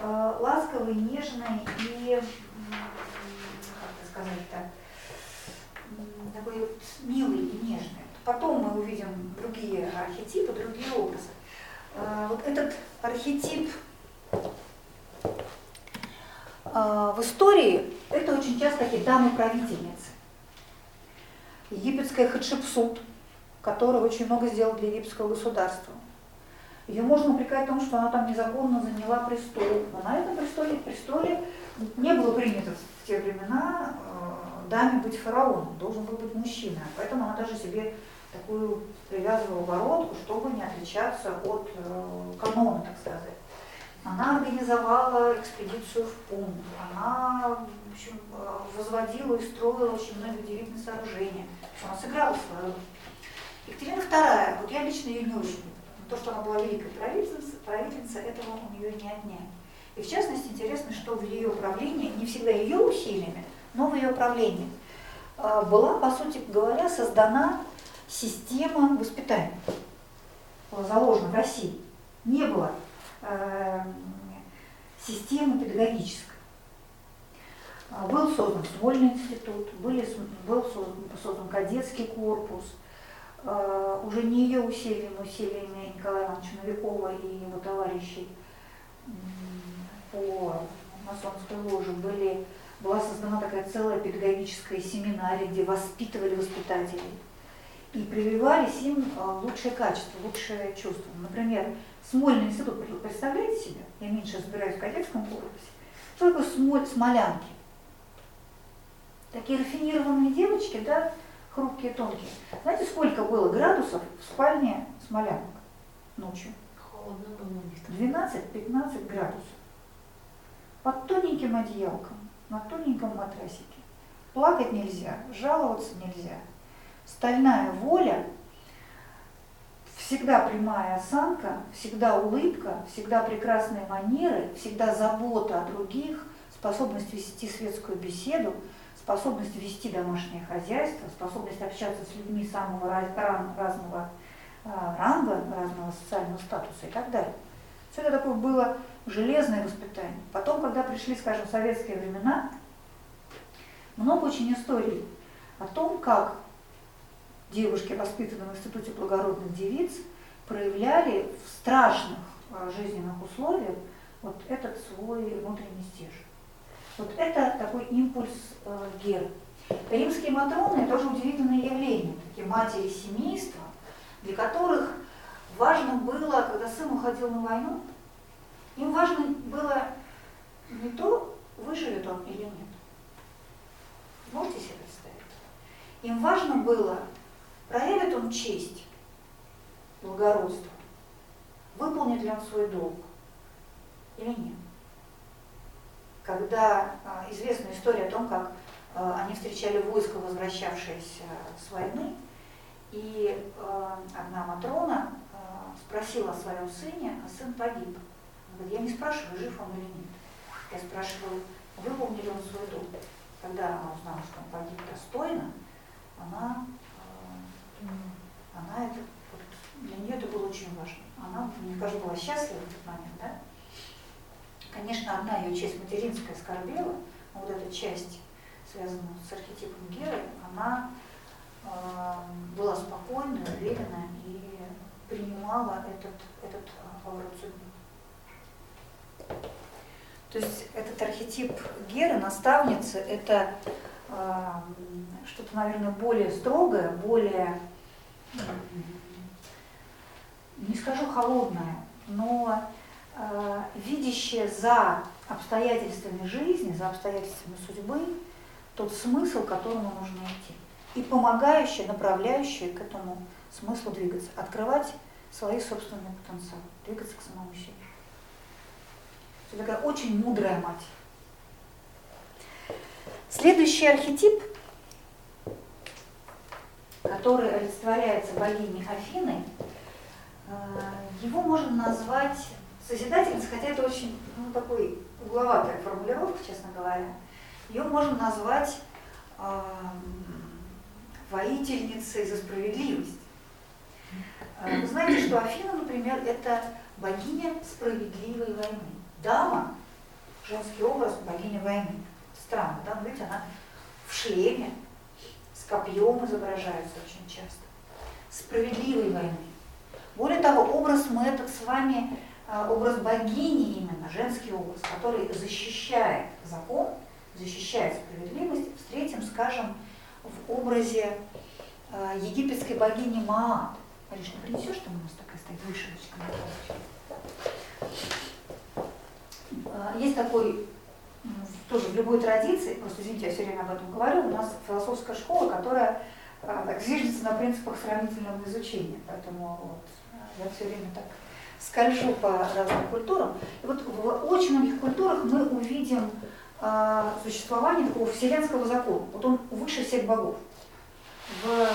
э, ласковой, нежной и, как это сказать-то, м, такой вот милой и нежной. Потом мы увидим другие архетипы, другие образы. Э, Вот этот архетип в истории это очень часто такие дамы-правительницы. Египетская Хатшепсут, которая очень много сделала для египетского государства. Ее можно упрекать в том, что она там незаконно заняла престол. Но на этом престоле, престоле не было принято в те времена э, даме быть фараоном, должен был быть мужчина. Поэтому она даже себе такую привязывала бородку, чтобы не отличаться от э, канона, так сказать. Она организовала экспедицию в Пунт, она в общем, э, возводила и строила очень многие удивительные сооружения. Сыграла свою. Екатерина II, вот я лично ее не очень люблю. То, что она была великой правительницей, правительницей, этого у нее не отнять. И в частности, интересно, что в ее правлении, не всегда ее усилиями, но в ее правлении, э, была, по сути говоря, создана система воспитания. Была заложена в России. Не было э, системы педагогической. А, Был создан Смольный институт, были, был создан, создан кадетский корпус. Э, Уже не ее усилиями, усилиями Николая Ивановича Новикова и его товарищей по масонской ложе были, была создана такая целая педагогическая семинария, где воспитывали воспитателей и прививались им э, лучшие качества, лучшие чувства. Например, Смольный институт, представляете себе, я меньше разбираюсь в кадетском корпусе, Что такое смоль, смолянки? Такие рафинированные девочки, да, хрупкие, тонкие. Знаете, сколько было градусов в спальне смолянок ночью? Холодно было у них там. 12-15 градусов. Под тоненьким одеялком, на тоненьком матрасике. Плакать нельзя, жаловаться нельзя. Стальная воля, всегда прямая осанка, всегда улыбка, всегда прекрасные манеры, всегда забота о других, способность вести светскую беседу, способность вести домашнее хозяйство, способность общаться с людьми самого разного а, ранга, разного социального статуса и так далее. Все это такое было железное воспитание. Потом, когда пришли, скажем, советские времена, много очень историй о том, как девушки, воспитанные в Институте благородных девиц, проявляли в страшных а, жизненных условиях вот этот свой внутренний стержень. Вот это такой импульс э, Геры. Римские матроны – тоже удивительное явление, такие матери семейства, для которых важно было, когда сын уходил на войну, им важно было не то, выживет он или нет. Можете себе представить? Им важно было, проявит он честь, благородство, выполнит ли он свой долг или нет. Когда а, известна история о том, как а, они встречали войско, возвращавшееся с войны, и а, одна Матрона спросила о своем сыне, а сын погиб. Она говорит, я не спрашиваю, жив он или нет. Я спрашиваю, выполнил ли он свой долг. Когда она узнала, что он погиб достойно, она, она это, для нее это было очень важно. Она, мне кажется, была счастлива в этот момент, да? Конечно, одна ее честь материнская скорбела, но вот эта часть, связанная с архетипом Геры, она э, была спокойна, уверена и принимала этот, этот э, поворот судьбы. То есть этот архетип Геры, наставницы, это э, что-то, наверное, более строгое, более, не скажу холодное, но видящее за обстоятельствами жизни, за обстоятельствами судьбы тот смысл, к которому нужно идти. И помогающее, направляющее к этому смыслу двигаться, открывать свои собственные потенциалы, двигаться к самому себе. Это такая очень мудрая мать. Следующий архетип, который олицетворяется богиней Афиной, его можно назвать созидательницей, хотя это очень ну, такой угловатая формулировка, честно говоря. Ее можно назвать э, воительницей за справедливость. Вы знаете, что Афина, например, это богиня справедливой войны. Дама, женский образ богини войны. Странно, да? Но видите, она в шлеме, с копьем изображается очень часто. Справедливой войны. Более того, образ мы этот с вами, образ богини именно, женский образ, который защищает закон, защищает справедливость, встретим, скажем, в образе египетской богини Маат. Мариш, не принесешь, там у нас такая стоит вышивочка на Есть такой, тоже в любой традиции, просто извините, я все время об этом говорю, у нас философская школа, которая так зиждется на принципах сравнительного изучения. Поэтому вот, я все время так скольжу по разным культурам. И вот в очень многих культурах мы увидим э, существование такого вселенского закона. Вот он выше всех богов. В,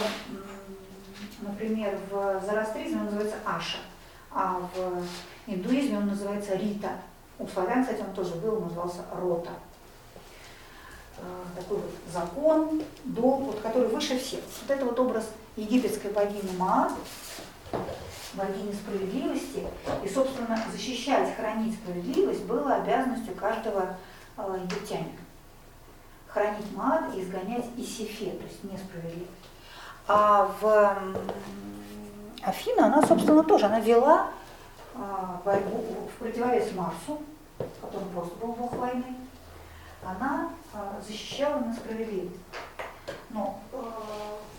например, в зороастризме он называется Аша, а в индуизме он называется Рита. У славян, кстати, он тоже был, он назывался Рота. Такой вот закон, долг, вот, который выше всех. Вот это вот образ египетской богини Маат, богини справедливости. И, собственно, защищать, хранить справедливость было обязанностью каждого э, египтянина. Хранить Маат и изгонять Исифе, то есть несправедливость. А в Афина, она, собственно, тоже, она вела борьбу в противовес Марсу, который просто был бог войны, она защищала несправедливость. Но э,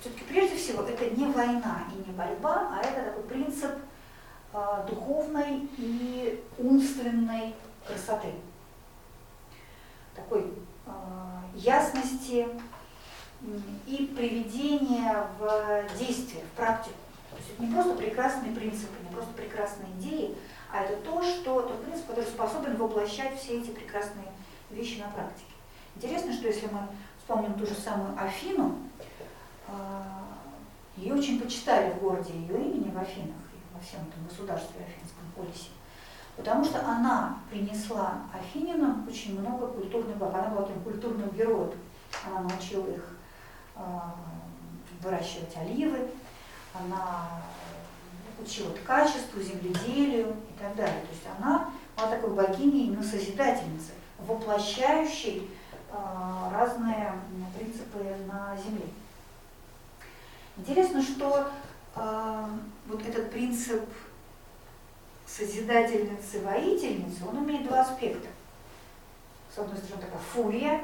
все-таки прежде всего это не война и не борьба, а это такой принцип э, духовной и умственной красоты. такой э, ясности и приведения в действие, в практику. То есть это не просто прекрасные принципы, не просто прекрасные идеи, а это то, что тот принцип, который способен воплощать все эти прекрасные вещи на практике. Интересно, что если мы вспомним ту же самую Афину, а, ее очень почитали в городе ее имени в Афинах, и во всем этом государстве Афинском полисе, потому что она принесла Афининам очень много культурных благ. Она была таким культурным героем. Она научила их а, выращивать оливы, она учила ткачеству, земледелию и так далее. То есть она была такой богиней именно созидательницей, воплощающей а, разные принципы на земле. Интересно, что а, вот этот принцип созидательницы, воительницы, он имеет два аспекта. С одной стороны, такая фурия,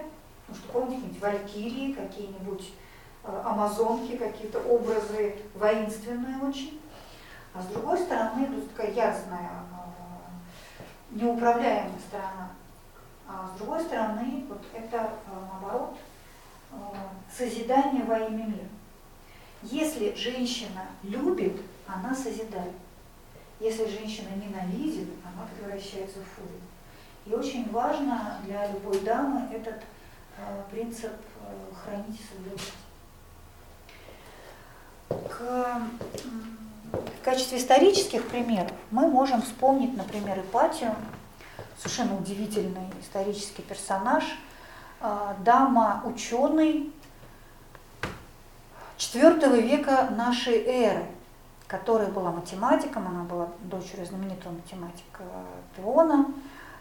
ну что помните, какие-нибудь валькирии, какие-нибудь э, амазонки, какие-то образы воинственные очень. А с другой стороны, тут такая ясная, э, неуправляемая сторона. А с другой стороны, вот это, э, наоборот, э, созидание во имя мира. Если женщина любит, она созидает. Если женщина ненавидит, она превращается в фурию. И очень важно для любой дамы этот э, принцип э, хранить и соблюдать. К, в качестве исторических примеров мы можем вспомнить, например, Ипатию, совершенно удивительный исторический персонаж, э, дама ученый IV века нашей эры, которая была математиком, она была дочерью знаменитого математика Теона,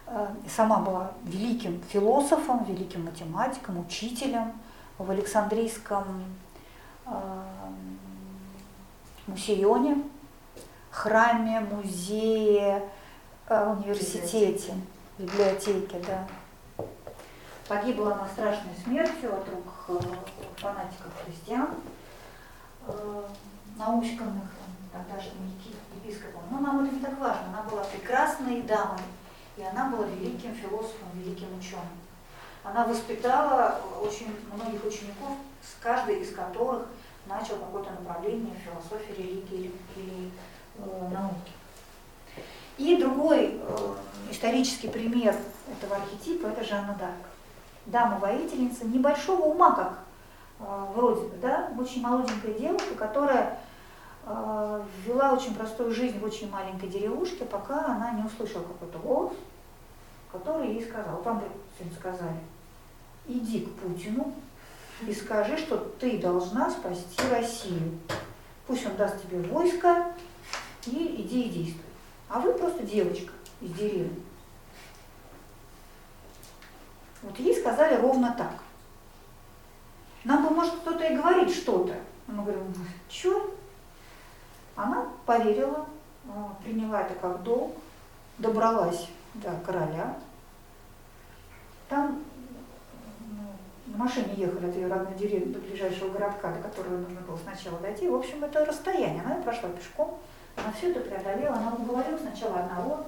э, и сама была великим философом, великим математиком, учителем в Александрийском э, мусеоне, храме, музее, э, университете, библиотеке, да. Погибла она страшной смертью от рук э, фанатиков христиан, э, науськанных там, тогдашним епи- епископом. Но нам это не так важно. Она была прекрасной дамой, и она была великим философом, великим ученым. Она воспитала очень многих учеников, с каждой из которых начал какое-то направление философии, религии или, э, науки. И другой э, исторический пример этого архетипа – это Жанна Дарк. Дама-воительница небольшого ума, как э, вроде бы, да, очень молоденькая девушка, которая э, вела очень простую жизнь в очень маленькой деревушке, пока она не услышала какой-то голос, который ей сказал, вам сегодня сказали, иди к Путину и скажи, что ты должна спасти Россию. Пусть он даст тебе войско и иди и действуй. А вы просто девочка из деревни. Вот ей сказали ровно так. Нам бы, может, кто-то и говорит что-то. Мы говорим, что? Она поверила, а, приняла это как долг, добралась до короля. Там ну, на машине ехали от ее родной деревни до ближайшего городка, до которого нужно было сначала дойти. В общем, это расстояние. Она прошла пешком, она все это преодолела. Она уговорила сначала одного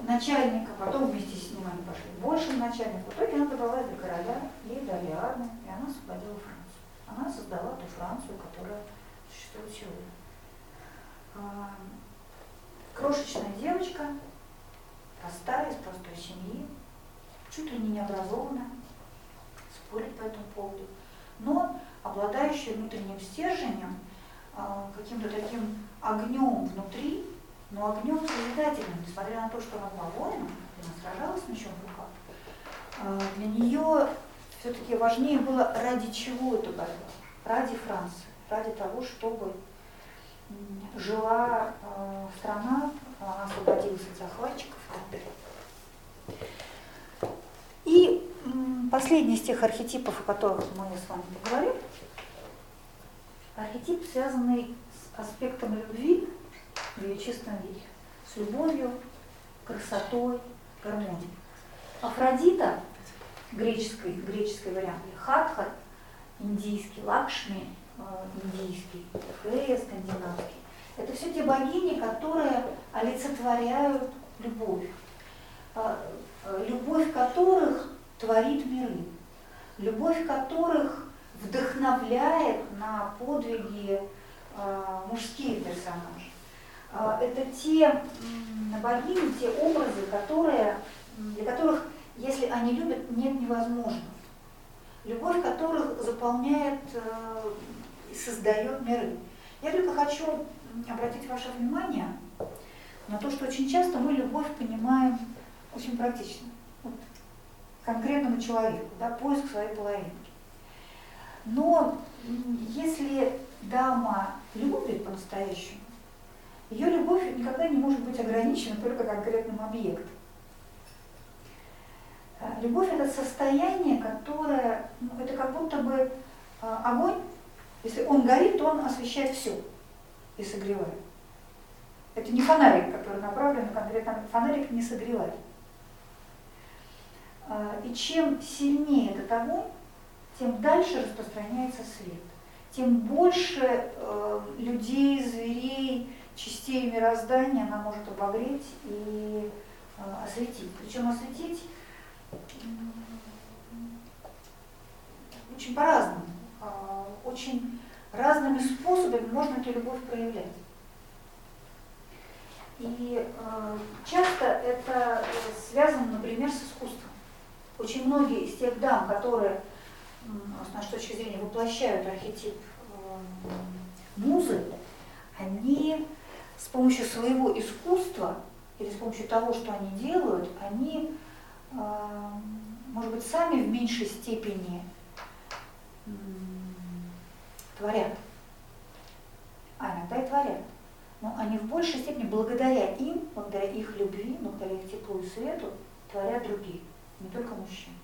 начальника, потом вместе с ним они пошли к большему начальнику. В итоге она добралась до короля, ей дали армию, и она освободила Францию. Она создала ту Францию, которая существует сегодня. А, Крошечная девочка, простая, из простой семьи, чуть ли не необразованная, спорит по этому поводу, но обладающая внутренним стержнем, а, каким-то таким огнем внутри, но огнем созидательным, несмотря на то, что она была воином, она сражалась мечом в руках, а, для нее все-таки важнее было, ради чего эта борьба, ради Франции, ради того, чтобы жила э, страна, она освободилась от захватчиков и. И последний из тех архетипов, о которых мы с вами поговорим, архетип, связанный с аспектом любви в ее чистом виде, с любовью, красотой, гармонией. Афродита, греческий, греческий вариант, Хатха, индийский, Лакшми, э, индийский, Фрея, скандинавский. Это все те богини, которые олицетворяют любовь. Э, э, Любовь которых творит миры, любовь которых вдохновляет на подвиги мужские персонажи. Э, это те богини, те образы, которые, для которых, если они любят, нет невозможного. Любовь которых заполняет э, и создает миры. Я только хочу обратить ваше внимание на то, что очень часто мы любовь понимаем очень практично. Вот, конкретному человеку, да, поиск своей половинки. Но если дама любит по-настоящему, ее любовь никогда не может быть ограничена только конкретным объектом. Э, Любовь это состояние, которое, ну, это как будто бы э, огонь, если он горит, то он освещает все и согревает. Это не фонарик, который направлен на конкретно, фонарик не согревает. А, И чем сильнее этот огонь, тем дальше распространяется свет, тем больше э, людей, зверей, частей мироздания она может обогреть и э, осветить. Причем осветить очень по-разному, а, очень разными способами можно эту любовь проявлять. И э, часто это э, связано, например, с искусством. Очень многие из тех дам, которые с нашей точки зрения воплощают архетип музы, они с помощью своего искусства или с помощью того, что они делают, они, э, может быть, сами в меньшей степени творят, а иногда и творят. Но они в большей степени, благодаря им, благодаря их любви, благодаря их теплу и свету, творят другие, не только мужчины.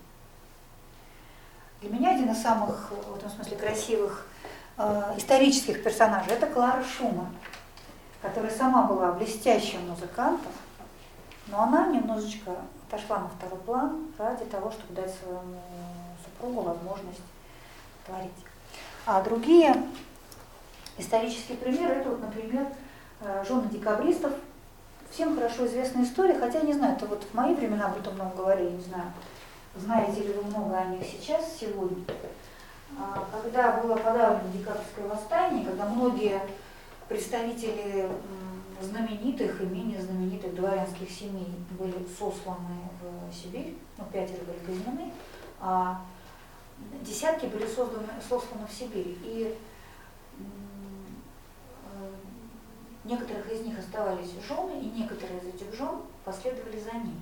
Для меня один из самых, в этом смысле, красивых э, исторических персонажей – это Клара Шуман, которая сама была блестящим музыкантом, но она немножечко отошла на второй план ради того, чтобы дать своему супругу возможность творить. А другие исторические примеры – это, вот, например, э, жены декабристов. Всем хорошо известная история, хотя не знаю, это вот в мои времена об этом много говорили, не знаю, знаете ли вы много о них сейчас, сегодня. А, Когда было подавлено декабрьское восстание, когда многие представители знаменитых и менее знаменитых дворянских семей были сосланы в Сибирь, ну, пятеро были казнены, а десятки были созданы, сосланы в Сибирь. И э, некоторых из них оставались жены, и некоторые из этих жен последовали за ними.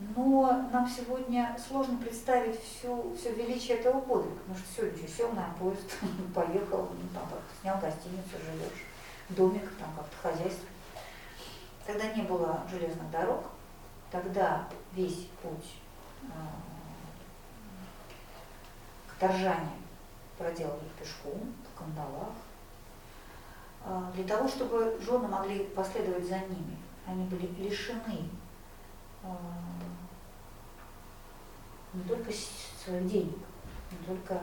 Но нам сегодня сложно представить всю, все величие этого подвига, потому что все, ничего, сел на поезд, поехал, ну, там снял гостиницу, живешь, домик, там как-то хозяйство. Тогда не было железных дорог, тогда весь путь э, к Торжане проделали пешком, в кандалах. А, Для того, чтобы жены могли последовать за ними, они были лишены а, не только своих денег, не только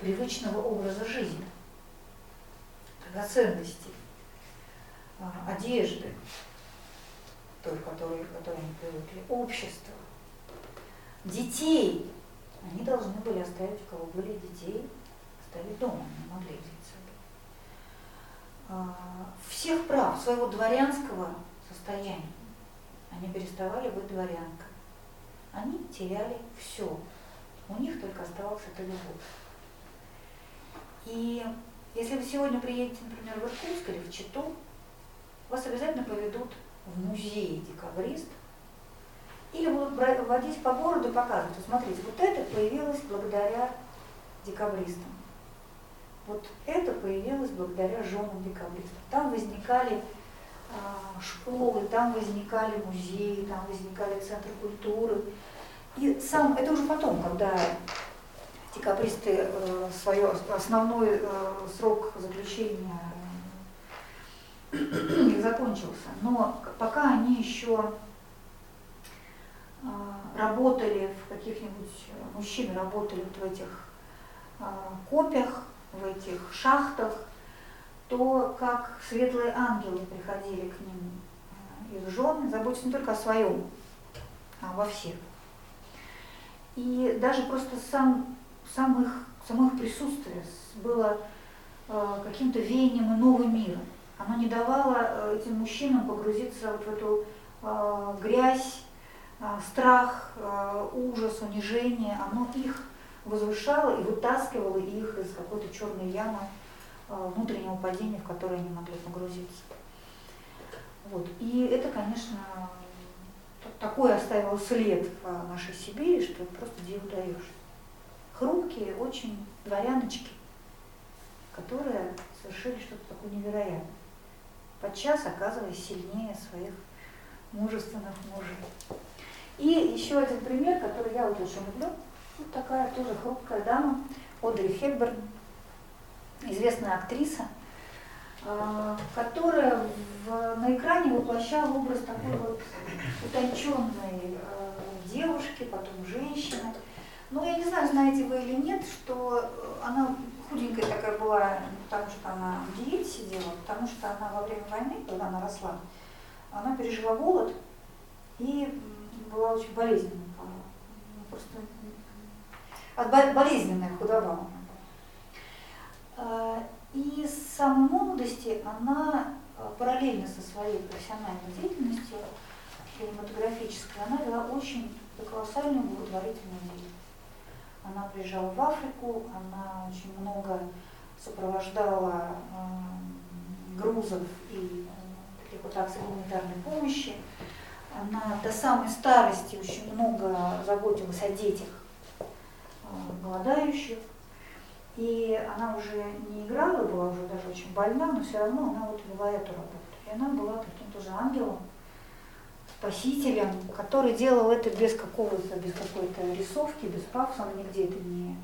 привычного образа жизни, драгоценностей, а, одежды, той, к которой, к которой они привыкли, общества, детей. Они должны были оставить, у кого были детей, оставить дома, не могли взять с собой. А, Всех прав своего дворянского состояния. Они переставали быть дворянками. Они теряли все. У них только оставалась эта любовь. И если вы сегодня приедете, например, в Иркутск или в Читу, вас обязательно поведут в музей декабрист или будут водить по городу и показывать, вот смотрите, вот это появилось благодаря декабристам. Вот это появилось благодаря женам декабристов. Там возникали школы, там возникали музеи, там возникали центры культуры. И сам, это уже потом, когда декабристы э, свое основной э, срок заключения э, их закончился. Но пока они еще э, работали в каких-нибудь, мужчины работали вот в этих э, копях, в этих шахтах, то как светлые ангелы приходили к ним э, их жены, заботясь не только о своем, а обо всех. И даже просто сам, сам их, само их присутствие было э, каким-то веянием иного мира. Оно не давало э, этим мужчинам погрузиться вот в эту э, грязь, э, страх, э, ужас, унижение. Оно их возвышало и вытаскивало их из какой-то черной ямы внутреннего падения, в которое они могли погрузиться. Вот. И это, конечно, т- такой оставил след в нашей Сибири, что просто диву даешь. Хрупкие, очень дворяночки, которые совершили что-то такое невероятное. Подчас оказываясь сильнее своих мужественных мужей. И еще один пример, который я вот очень люблю. Вот такая тоже хрупкая дама, Одри Хепберн, известная актриса, а, которая в- на экране воплощала образ такой вот утонченной э, девушки, потом женщины. Ну, я не знаю, знаете вы или нет, что э, она худенькая такая была, потому что она в диете сидела, потому что она во время войны, когда она росла, она пережила голод и была очень болезненная. Ну, Просто от бо- болезненная худоба. А, И с самой молодости она а, параллельно со своей профессиональной деятельностью кинематографической, она вела очень колоссальную благотворительную деятельность. Она приезжала в Африку, она очень много сопровождала э, грузов и таких вот акций гуманитарной помощи. Она до самой старости очень много заботилась о детях голодающих. И она уже не играла, была уже даже очень больна, но все равно она вот вела эту работу. И она была каким-то же ангелом, спасителем, который делал это без какого-то, без какой-то рисовки, без пафоса, она нигде это не,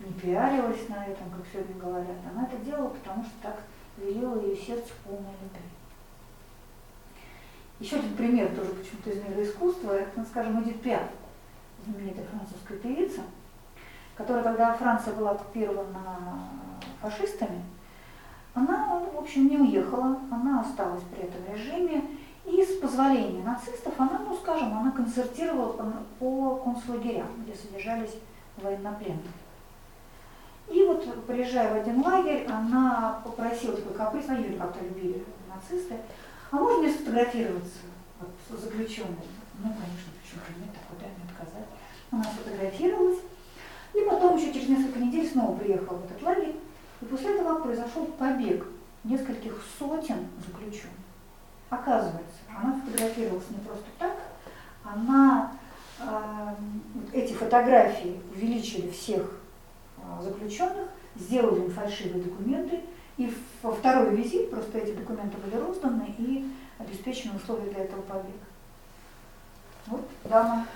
не пиарилась на этом, как сегодня говорят. Она это делала, потому что так велело ее сердце полное любви. Еще один пример тоже почему-то из мира искусства, это, ну, скажем, Эдит Пиаф, знаменитая французская певица, которая, когда Франция была оккупирована фашистами, она, в общем, не уехала, она осталась при этом режиме, и с позволения нацистов она, ну, скажем, она концертировала по, по концлагерям, где содержались военнопленные. И вот, приезжая в один лагерь, она попросила такой каприз, они ее как-то любили нацисты, а можно мне сфотографироваться вот, с заключенным? Ну, конечно, почему же нет, такой, да, мне отказать. Она сфотографировалась, и потом еще через несколько недель снова приехала в этот лагерь, и после этого произошел побег нескольких сотен заключенных. Оказывается, она фотографировалась не просто так, она э, эти фотографии увеличили всех э, заключенных, сделали им фальшивые документы, и во второй визит просто эти документы были розданы и обеспечены условия для этого побега. Вот дама,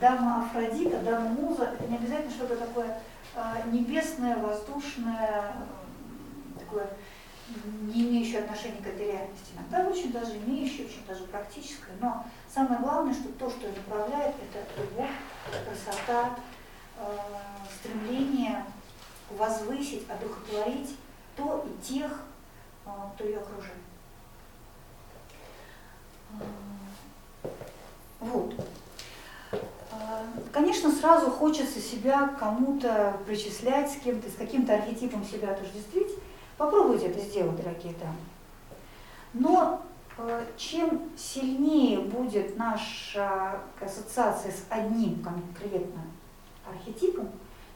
дама Афродита, дама Муза, это не обязательно что-то такое э, небесное, воздушное, э, такое не имеющее отношения к этой реальности. Иногда очень даже имеющее, очень даже практическое. Но самое главное, что то, что направляет, это любовь, красота, э, стремление возвысить, одухотворить то и тех, э, кто ее окружает. Вот. Э, Конечно, сразу хочется себя кому-то причислять, с кем-то, с каким-то архетипом себя отождествить. Попробуйте это сделать, дорогие дамы. Но э, чем сильнее будет наша ассоциация с одним конкретным архетипом,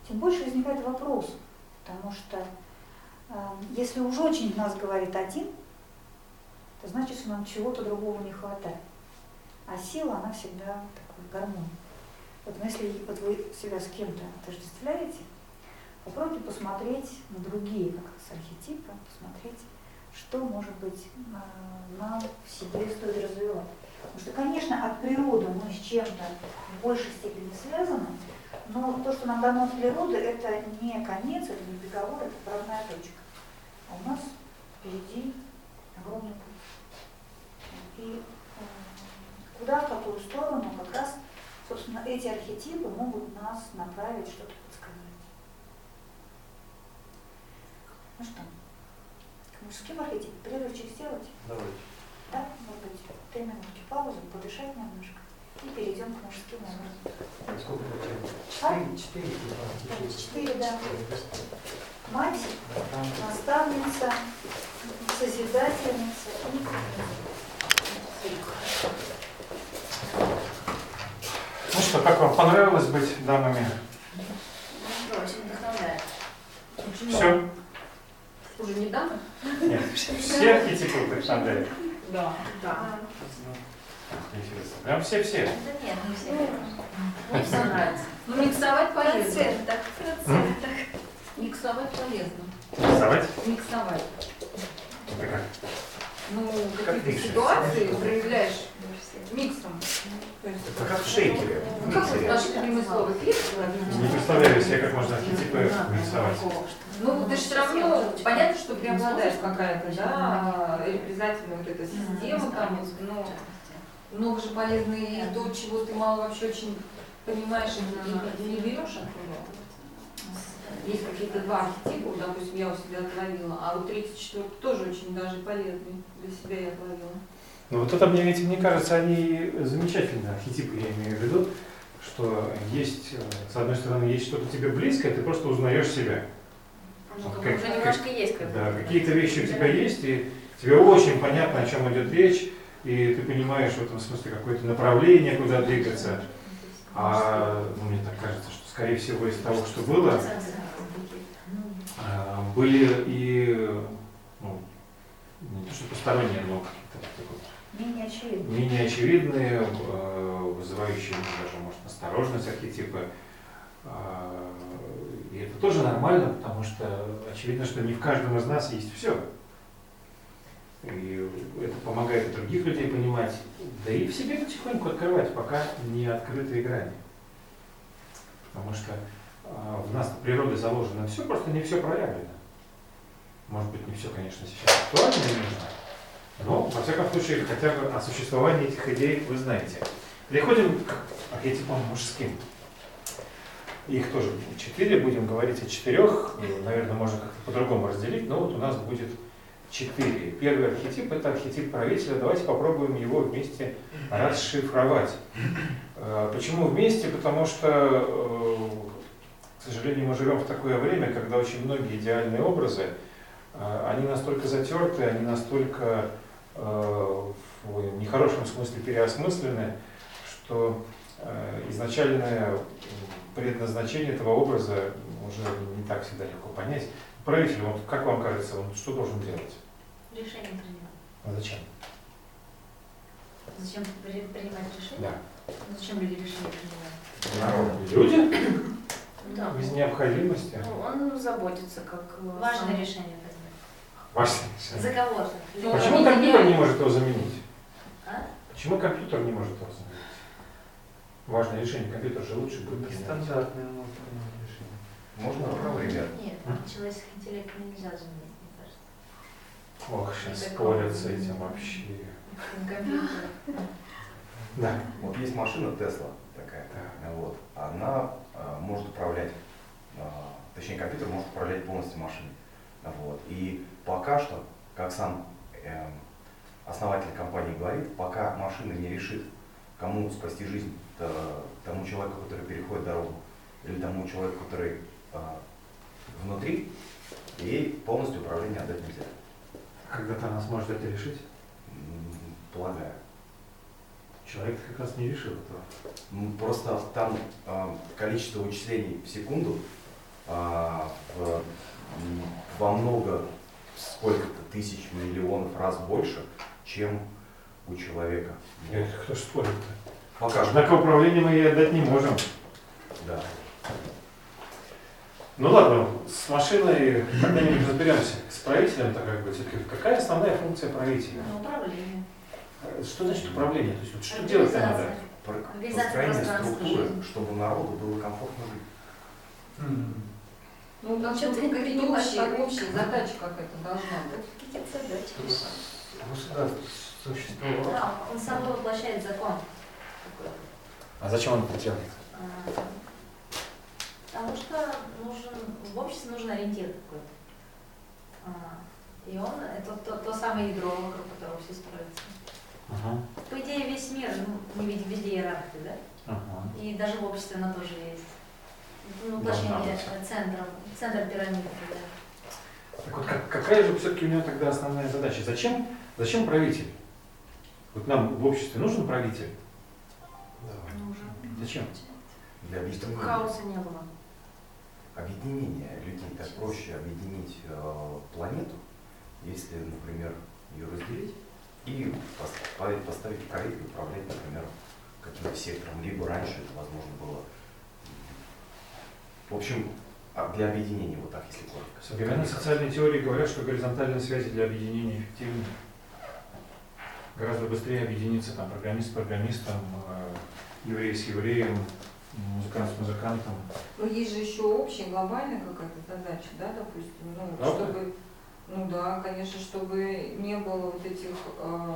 тем больше возникает вопросов. Потому что э, если уже очень нас говорит один, то значит, что нам чего-то другого не хватает. А сила, она всегда такой в гармонии. Вот но если вот вы себя с кем-то отождествляете, попробуйте посмотреть на другие как раз архетипы, посмотреть, что, может быть, э, нам в себе стоит развивать. Потому что, конечно, от природы мы с чем-то в большей степени связаны, но то, что нам дано от природы, это не конец, это не приговор, это правная точка. А у нас впереди огромный путь. И куда, в какую сторону, как раз, собственно, эти архетипы могут нас направить, что-то подсказать. Ну что, к мужским архетипам перерывчик сделать? Давайте. Да, может быть, три минутки паузу, подышать немножко. И перейдем к мужским образом. Сколько получается? А? Четыре, четыре. Четыре, да. Мать, наставница, созидательница и Ну что, как вам понравилось быть дамами? Очень вдохновляет. Очень Все? Уже не дама? Нет. Все архетипы вдохновляют? Да. Да. Интересно. Прям все-все. Да нет, не все. Мне все нравится. Ну, миксовать полезно. процентах, процентах. Миксовать полезно. Рисовать? Миксовать. Это как? Ну, Как какие-то ситуации проявляешь миксом. То есть, Это как в шейкере. ну, как вот миксере. наше любимое слово флирт? Не представляю себе, как можно архетипы рисовать. Ну, ты же все равно, понятно, что преобладает какая-то, да, репрезентативная вот эта система, там, но много же полезно и то, чего ты мало вообще очень понимаешь и не берешь оттуда. Есть какие-то два архетипа, допустим, я у себя отловила, а третий, четвертый тоже очень даже полезный для себя я отловила. Ну вот это мне, ведь, мне кажется, они замечательные архетипы, я имею в виду, что есть, э, с одной стороны, есть что-то тебе близкое, ты просто узнаешь себя. Ну, как как- уже как- немножко есть как Да, какие-то вещи у тебя есть, и тебе очень понятно, о чем идет речь, и ты понимаешь в этом смысле какое-то направление, куда двигаться. А ну, мне так кажется, что, скорее всего, из того, что было, а, были и ну, не то что посторонние, но какие-то менее очевидно. менее очевидные, э, вызывающие ну, даже, может, настороженность архетипы. А, И это тоже нормально, потому что очевидно, что не в каждом из нас есть все. И это помогает и других людей понимать, да и в себе потихоньку открывать, пока не открытые грани. Потому что а, в нас природа заложено все, просто не все проявлено. Может быть, не все, конечно, сейчас актуально и нужно, но, во всяком случае, хотя бы о существовании этих идей вы знаете. Переходим к архетипам мужским. Их тоже четыре, будем говорить о четырех. Наверное, можно как-то по-другому разделить, но вот у нас будет четыре. Первый архетип – это архетип правителя. Давайте попробуем его вместе расшифровать. Э, Почему вместе? Потому что, э, к сожалению, мы живем в такое время, когда очень многие идеальные образы, э, они настолько затерты, они настолько в нехорошем смысле переосмыслены, что э, изначальное предназначение этого образа уже не так всегда легко понять. Правитель, вот как вам кажется, он что должен делать? Решение принимать. А зачем? Зачем при- принимать решение? Да. Зачем люди решения принимают? Народ. Люди Да. без необходимости. Ну, он заботится как э, Важное сам- решение Важно. За кого-то. Ну, Почему они компьютер не- не может его заменить? А? Почему компьютер не может его заменить? Важное решение. Компьютер же лучше будет. Стандартное решение. Можно ребят? Нет, человеческий интеллект нельзя заменить, мне кажется. Ох, сейчас спорят с этим вообще. Компьютер. Да. Вот есть машина Тесла такая, вот, она а, может управлять, а, точнее компьютер может управлять полностью машиной. Вот. И пока что, как сам эм, основатель компании говорит, пока машина не решит, кому спасти жизнь, то- тому человеку, который переходит дорогу, или тому человеку, который а, внутри, ей полностью управление отдать нельзя. Когда-то она сможет это решить. Полагаю. Человек как раз не решил этого. Ну, Просто там а, количество вычислений в секунду а, в- во много, сколько-то тысяч, миллионов раз больше, чем у человека. Вот. Кто ж спорит-то? Пока что. Однако управление мы ей отдать не можем. Да. Ну ладно, с машиной когда-нибудь разберемся. С правителем-то как бы все-таки какая основная функция правителя? Ну, управление. Что значит управление? То есть вот что делать-то надо? Про- Построение структуры, жизни. чтобы народу было комфортно жить. М. Ну, там Чё что-то ты не какая-то понимаешь, общая, как- общая задача какая-то должна быть. Какие-то задачи. Государство существовало. Да, он сам воплощает закон. А зачем он это делает? А, Потому что нужен, в обществе нужен ориентир какой-то. А, И он, это то, то самое ядро, вокруг которого все строятся. семье, ну, не видим везде иерархию, да? Ага. И даже в обществе она тоже есть. Ну, быть. центром, центр пирамиды, да. Так вот, как- какая же все-таки у него тогда основная задача? Зачем, зачем правитель? Вот нам в обществе нужен правитель? Зачем? Для объединения, хаоса не было. объединения людей так проще объединить э, планету, если, например, ее разделить и поставить, поставить правителя управлять, например, каким-то сектором, либо раньше это возможно было. В общем, для объединения, вот так, если коротко. Современные социальные теории говорят, что горизонтальные связи для объединения эффективны. Гораздо быстрее объединиться там, программист с программистом, э, еврей с евреем, музыкант с музыкантом. Ну, есть же еще общая, глобальная какая-то задача, да, допустим, ну, Правда? чтобы, ну да, конечно, чтобы не было вот этих э,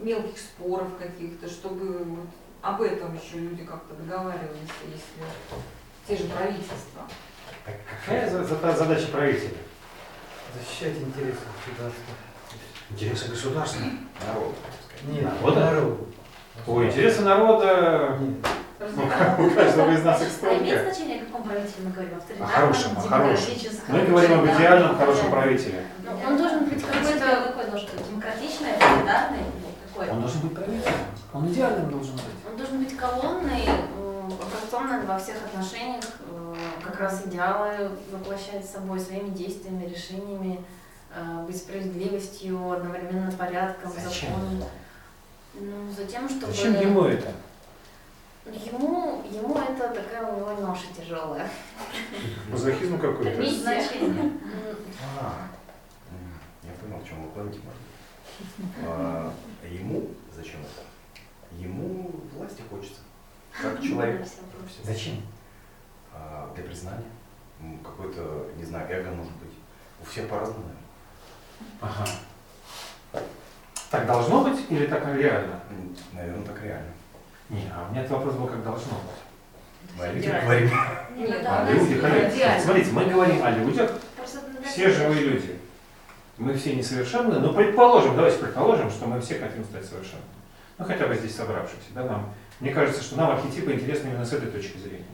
мелких споров каких-то, чтобы вот об этом еще люди как-то договаривались, если те же правительства. Так какая за- за- задача правителя? Защищать интересы государства. Интересы государства. Народ, так сказать. Нет, Народа? народу. О, интересы народа, Нет. ну, у каждого из нас их А имеет столько. значение, о каком правителе мы говорим? О хорошем, о хорошем. демократическом? Мы говорим об идеальном хорошем правителе. Ну, он должен быть Какой-то какой должен быть? Демократичный, авторитарный? или Какой? Он должен быть правителем. Он идеальным должен быть. Он должен быть колонной, наверное, во всех отношениях, э, как раз идеалы воплощать собой своими действиями, решениями, э, быть справедливостью, одновременно порядком, Зачем? законом. Ну, затем, чтобы... Зачем ему это? Ему, ему это такая у него ноша тяжелая. Мазохизм какой-то. Имеет значение. А, я понял, о чем вы планите. А, Ему зачем это? Ему власти хочется. Как человек. Зачем? А, Для признания. Какой-то, не знаю, эго может быть. У всех по-разному, наверное. Ага. Так должно быть или так реально? Наверное, так реально. Не, а у меня этот вопрос был, как должно быть. Мы о людях говорим. Нет, А, да, люди, да, конечно. идеально. Смотрите, мы говорим о людях, все живые люди. Мы все несовершенны, но предположим, давайте предположим, что мы все хотим стать совершенными. Ну, хотя бы здесь собравшиеся. Да, нам, мне кажется, что нам архетипы интересны именно с этой точки зрения.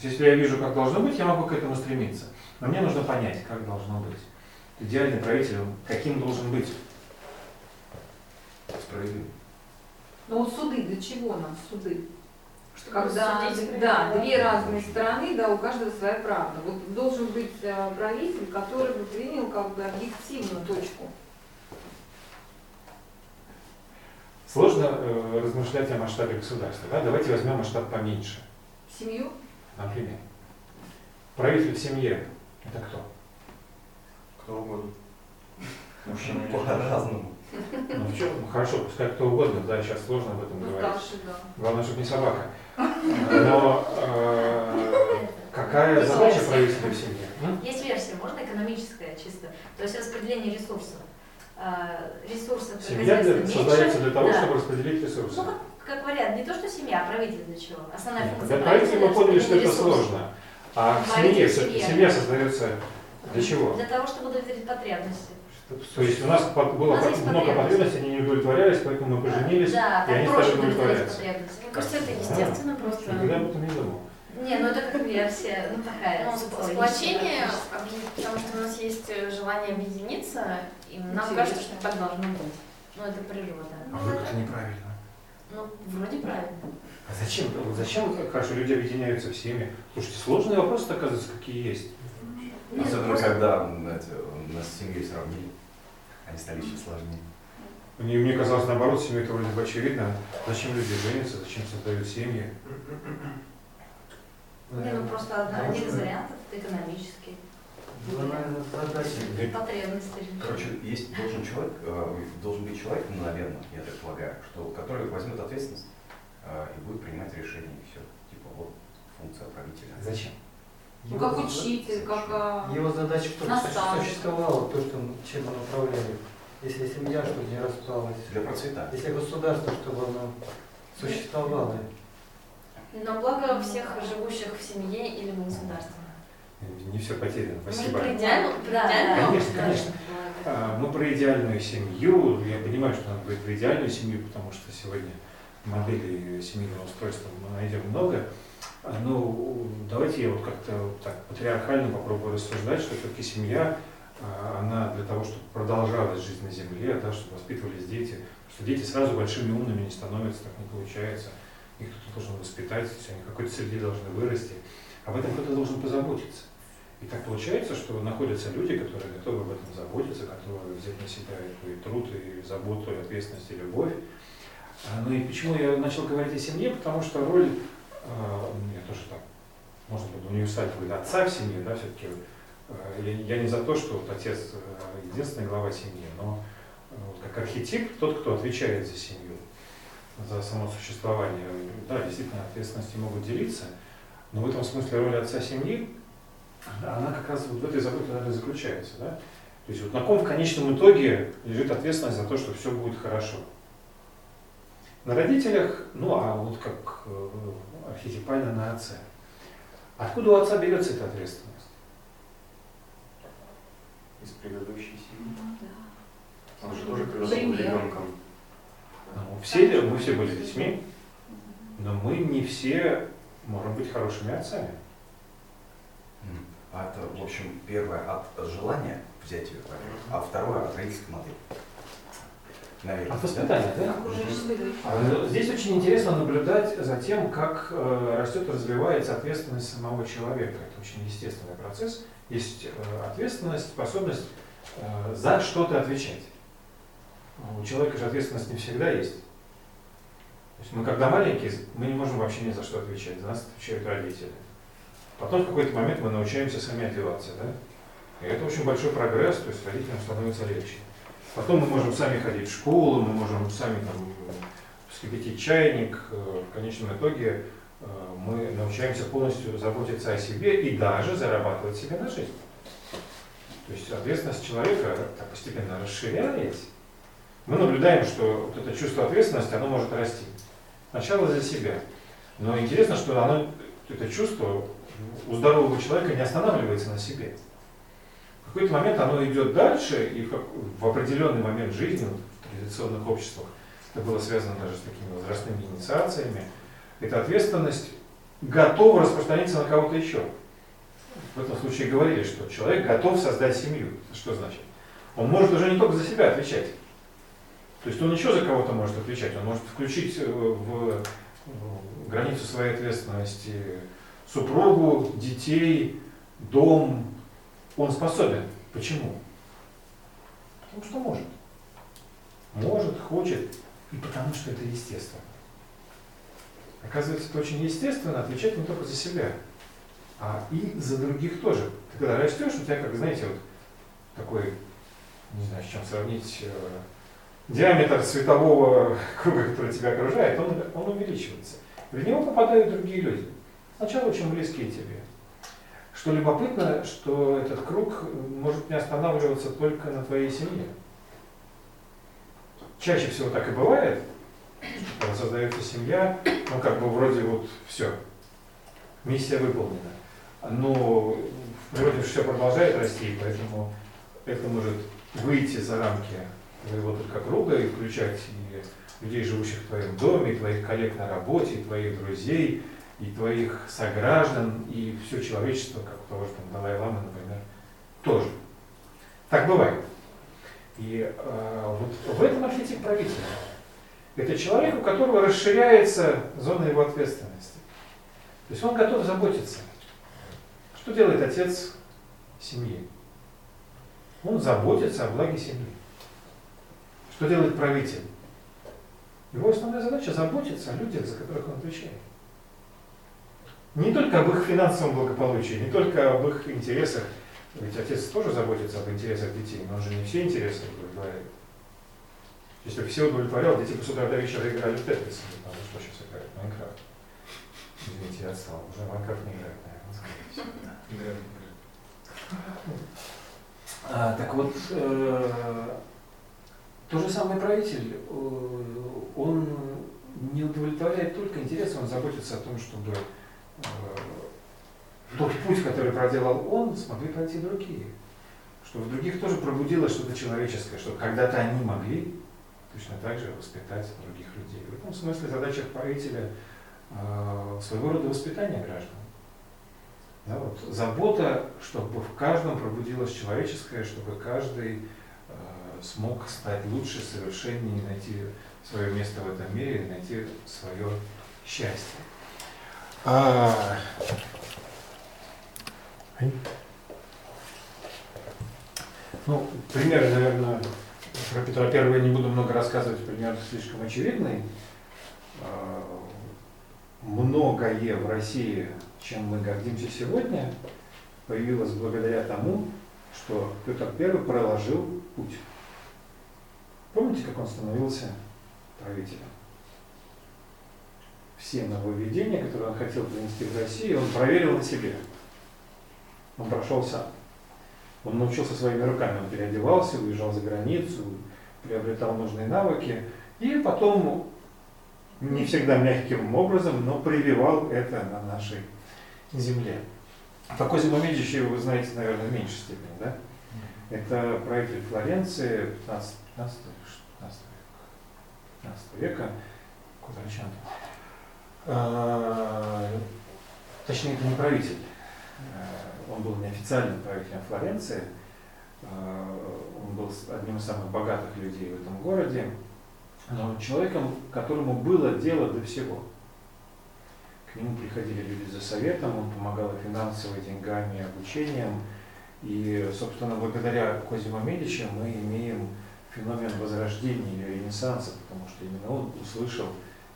То есть, если я вижу, как должно быть, я могу к этому стремиться. Но мне нужно понять, как должно быть. Идеальный правитель, каким должен быть? Справедливо. Ну вот суды, для чего нам суды? чтобы Когда, судить да, две разные стороны, да, у каждого своя правда. Вот должен быть э, правитель, который бы принял как бы объективную точку. Сложно э, размышлять о масштабе государства. Да? Давайте возьмем масштаб поменьше. Семью Например, правитель в семье – это кто? Кто угодно. Мужчина По-разному. Ну, в чем? Хорошо, пускай кто угодно, да, сейчас сложно об этом ну, говорить. старший, да. Главное, чтобы не собака. Но э, какая Есть задача версия. правителя в семье? М? Есть версия, можно экономическая чисто. То есть распределение ресурсов. А, Ресурсов Семья для- известно, создается меньше. для того, Да. чтобы распределить ресурсы. Ну, как, вариант, не то, что семья, а правитель для чего. Основная Нет, функция Для правителя мы поняли, что это сложно. А Правитель все-таки семье. семья создается для чего? Для того, чтобы удовлетворить потребности. То есть у нас было У нас много потребностей, они не удовлетворялись, поэтому мы поженились, Да, и так они проще стали удовлетворяться. потребности. Мне кажется, это естественно просто. Никогда об этом не думал. Не, ну это как версия, ну такая. Ну, сплочение, потому что у нас есть э, желание объединиться, и нам Интересно. кажется, что так должно быть. Ну, это природа. А вдруг это неправильно? Ну, вроде правильно. А зачем? Вот Зачем хорошо люди объединяются в семьи? Слушайте, сложные вопросы, оказывается, какие есть. Нет, Особенно, просто- когда знаете, нас с семьей сравнили. Они стали еще сложнее. Мне, мне казалось, наоборот, семья это вроде бы очевидно. Зачем люди женятся, зачем создают семьи? Не, ну просто один из вариантов экономический. Потребности. Короче, есть должен человек, э, должен быть человек, наверное, я так полагаю, что, который возьмет ответственность э, и будет принимать решения, и все. Типа вот функция правителя. Зачем? Ну, как учитель, как... а, Его задача, чтобы Наставник. существовало то, что, чем он управляет. Если семья, чтобы не распалась. Для процветания. Если государство, чтобы оно существовало. Но благо всех живущих в семье или в государстве. Не все потеряно, Мы спасибо. про идеальную, про идеальную Конечно, конечно. А, Мы про идеальную семью. Я понимаю, что надо говорить про идеальную семью, потому что сегодня моделей семейного устройства мы найдем много. А, Ну, давайте я вот как-то вот так патриархально попробую рассуждать, что все-таки семья, а, она для того, чтобы продолжалась жизнь на Земле, да, чтобы воспитывались дети, что дети сразу большими умными не становятся, так не получается. Их кто-то должен воспитать, есть они в какой-то среде должны вырасти. Об этом кто-то должен позаботиться. И так получается, что находятся люди, которые готовы об этом заботиться, готовы взять на себя и труд, и заботу, и ответственность, и любовь. А, Ну и почему я начал говорить о семье? Потому что роль, а, я тоже так, можно было универсально говорить, отца в семье, да, все-таки я, я не за то, что вот отец единственная глава семьи, но вот как архетип, тот, кто отвечает за семью, за само существование, да, действительно, ответственности могут делиться, но в этом смысле роль отца семьи, она как раз вот в этой заботе, наверное, заключается. Да? То есть вот на ком в конечном итоге лежит ответственность за то, что все будет хорошо. На родителях, ну а вот как э, архетипально на отце. Откуда у отца берется эта ответственность? Из предыдущей семьи. Ну да. Он же тоже когда ребенком. Ну, все, мы все были детьми, но мы не все можем быть хорошими отцами. А это, в общем, первое от желания взять ее, а второе от родительской модели. Наверное. От воспитания, да? А, ну, Здесь очень интересно наблюдать за тем, как э, растет и развивается ответственность самого человека. Это очень естественный процесс. Есть э, ответственность, способность э, за что-то отвечать. У человека же ответственность не всегда есть. То есть мы когда маленькие, мы не можем вообще ни за что отвечать. За нас отвечают родители. Потом в какой-то момент мы научаемся сами одеваться, да? И это очень большой прогресс, то есть родителям становится легче. Потом мы можем сами ходить в школу, мы можем сами там вскипятить чайник. Э, В конечном итоге э, мы научаемся полностью заботиться о себе и даже зарабатывать себе на жизнь. То есть ответственность человека так постепенно расширяясь, мы наблюдаем, что вот это чувство ответственности, оно может расти. Сначала за себя. Но интересно, что оно, это чувство у здорового человека не останавливается на себе. В какой-то момент оно идет дальше, и в, определенный момент жизни, в традиционных обществах, это было связано даже с такими возрастными инициациями, эта ответственность готова распространиться на кого-то еще. В этом случае говорили, что человек готов создать семью. Что значит? Он может уже не только за себя отвечать. То есть он еще за кого-то может отвечать. Он может включить э, в в границу своей ответственности супругу, детей, дом. Он способен. Почему? Потому что может. Может, хочет, и потому что это естественно. Оказывается, это очень естественно отвечать не только за себя, а и за других тоже. Ты когда растешь, у тебя, как знаете, вот такой, не знаю, с чем сравнить, э, диаметр светового круга, который тебя окружает, он, он увеличивается. В него попадают другие люди. Сначала очень близкие тебе. Что любопытно, что этот круг может не останавливаться только на твоей семье. Чаще всего так и бывает, когда создается семья, ну как бы вроде вот все, миссия выполнена. Но в природе все продолжает расти, поэтому это может выйти за рамки твоего только круга и включать и людей, живущих в твоем доме, и твоих коллег на работе, и твоих друзей, и твоих сограждан, и все человечество, как у того же там Далай-Ламы, например, тоже. Так бывает. И э, вот в этом архетип правителя. Это человек, у которого расширяется зона его ответственности. То есть он готов заботиться. Что делает отец семьи? Он заботится о благе семьи. Что делает правитель? Его основная задача заботиться о людях, за которых он отвечает. Не только об их финансовом благополучии, не только об их интересах. Ведь отец тоже заботится об интересах детей, но он же не все интересы удовлетворяет. Если бы все удовлетворял, дети бы с утра до вечера играли в Тетрис, потому что сейчас играют в Майнкрафт. Извините, я отстал. Уже Майнкрафт не играют, наверное, скорее всего. А, так вот, э, то же самое правитель, э, он не удовлетворяет только интересы, он заботится о том, чтобы тот путь, который проделал он, смогли пройти другие. Чтобы в других тоже пробудилось что-то человеческое, чтобы когда-то они могли точно так же воспитать других людей. В этом смысле задача правителя э, своего рода воспитание граждан. Да, вот, забота, чтобы в каждом пробудилось человеческое, чтобы каждый э, смог стать лучше, совершеннее, найти свое место в этом мире, найти свое счастье. А... Ну, примеры, наверное, про Петра Первого я не буду много рассказывать, пример слишком очевидный. А, Многое в России, чем мы гордимся сегодня, появилось благодаря тому, что Петр Первый проложил путь. Помните, как он становился правителем? Все нововведения, которые он хотел принести в Россию, он проверил на себе. Он прошел сам. Он научился своими руками, он переодевался, уезжал за границу, приобретал нужные навыки, и потом, не всегда мягким образом, но прививал это на нашей земле. Козимо Медичи вы знаете, наверное, в меньшей степени, да? Это правитель Флоренции 15, 15, 15 века, 15 века. А, точнее, это не правитель. А, он был неофициальным правителем Флоренции. А, он был одним из самых богатых людей в этом городе. Но человеком, которому было дело до всего. К нему приходили люди за советом, он помогал и финансово, деньгами, обучением. И, собственно, благодаря Козимо Медичи мы имеем феномен возрождения или ренессанса, потому что именно он услышал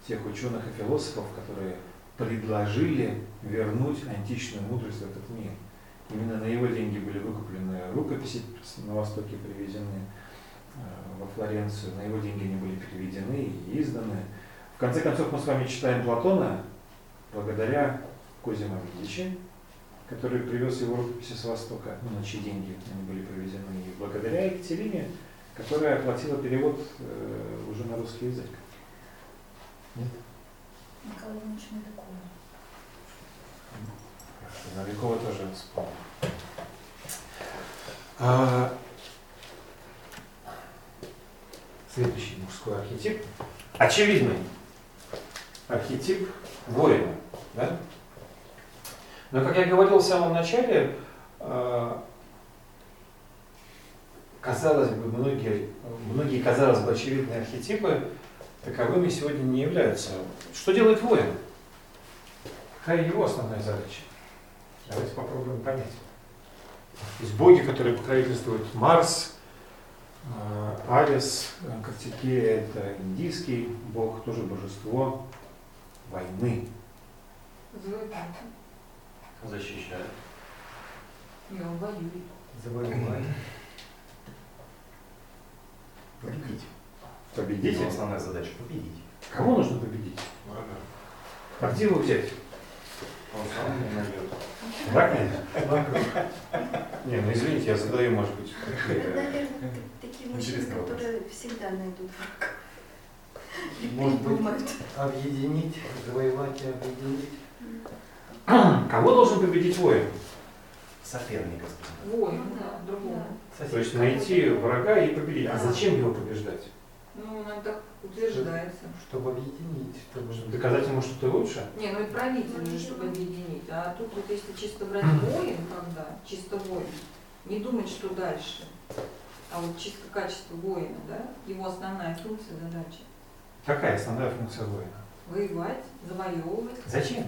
тех ученых и философов, которые предложили вернуть античную мудрость в этот мир. Именно на его деньги были выкуплены рукописи на Востоке, привезены э, во Флоренцию, на его деньги они были переведены и изданы. В конце концов, мы с вами читаем Платона благодаря Козимо Медичи, который привез его рукописи с Востока, ну, на чьи деньги они были привезены, и благодаря Екатерине, которая оплатила перевод э, уже на русский язык. Нет? Николай Иванович Милякова. Новикова тоже вспомнил. А, следующий мужской архетип. Очевидный архетип воина. Да? Но, как я говорил в самом начале, а, казалось бы, многие, многие, казалось бы, очевидные архетипы таковыми сегодня не являются. Что делает воин? Какая его основная задача? Давайте попробуем понять. Есть боги, которые покровительствуют Марс, э, Алис, э, Картикея – это индийский бог, тоже божество войны. Защищает. И он воюет. Завоевать. Победить. Победитель. Его основная задача – победить. Кого нужно победить? А где его взять? Он сам не найдет. Враг нет? Не, ну извините, я задаю, может быть, Это, такие- наверное, такие мужчины, которые всегда найдут врага. И Может быть. Объединить, завоевать и объединить. Кого должен победить воин? Соперника. скажем Воин, да, другого. То есть найти врага и победить. А зачем его побеждать? Ну, он так утверждается. Чтобы объединить, чтобы... Чтобы доказать ему, что ты лучше? Не, ну и правитель же, чтобы объединить. А тут вот если чисто брать воин, когда, чисто воин, не думать, что дальше, а вот чисто качество воина, да, его основная функция, задача, Какая основная функция воина? воевать, завоевывать. Зачем?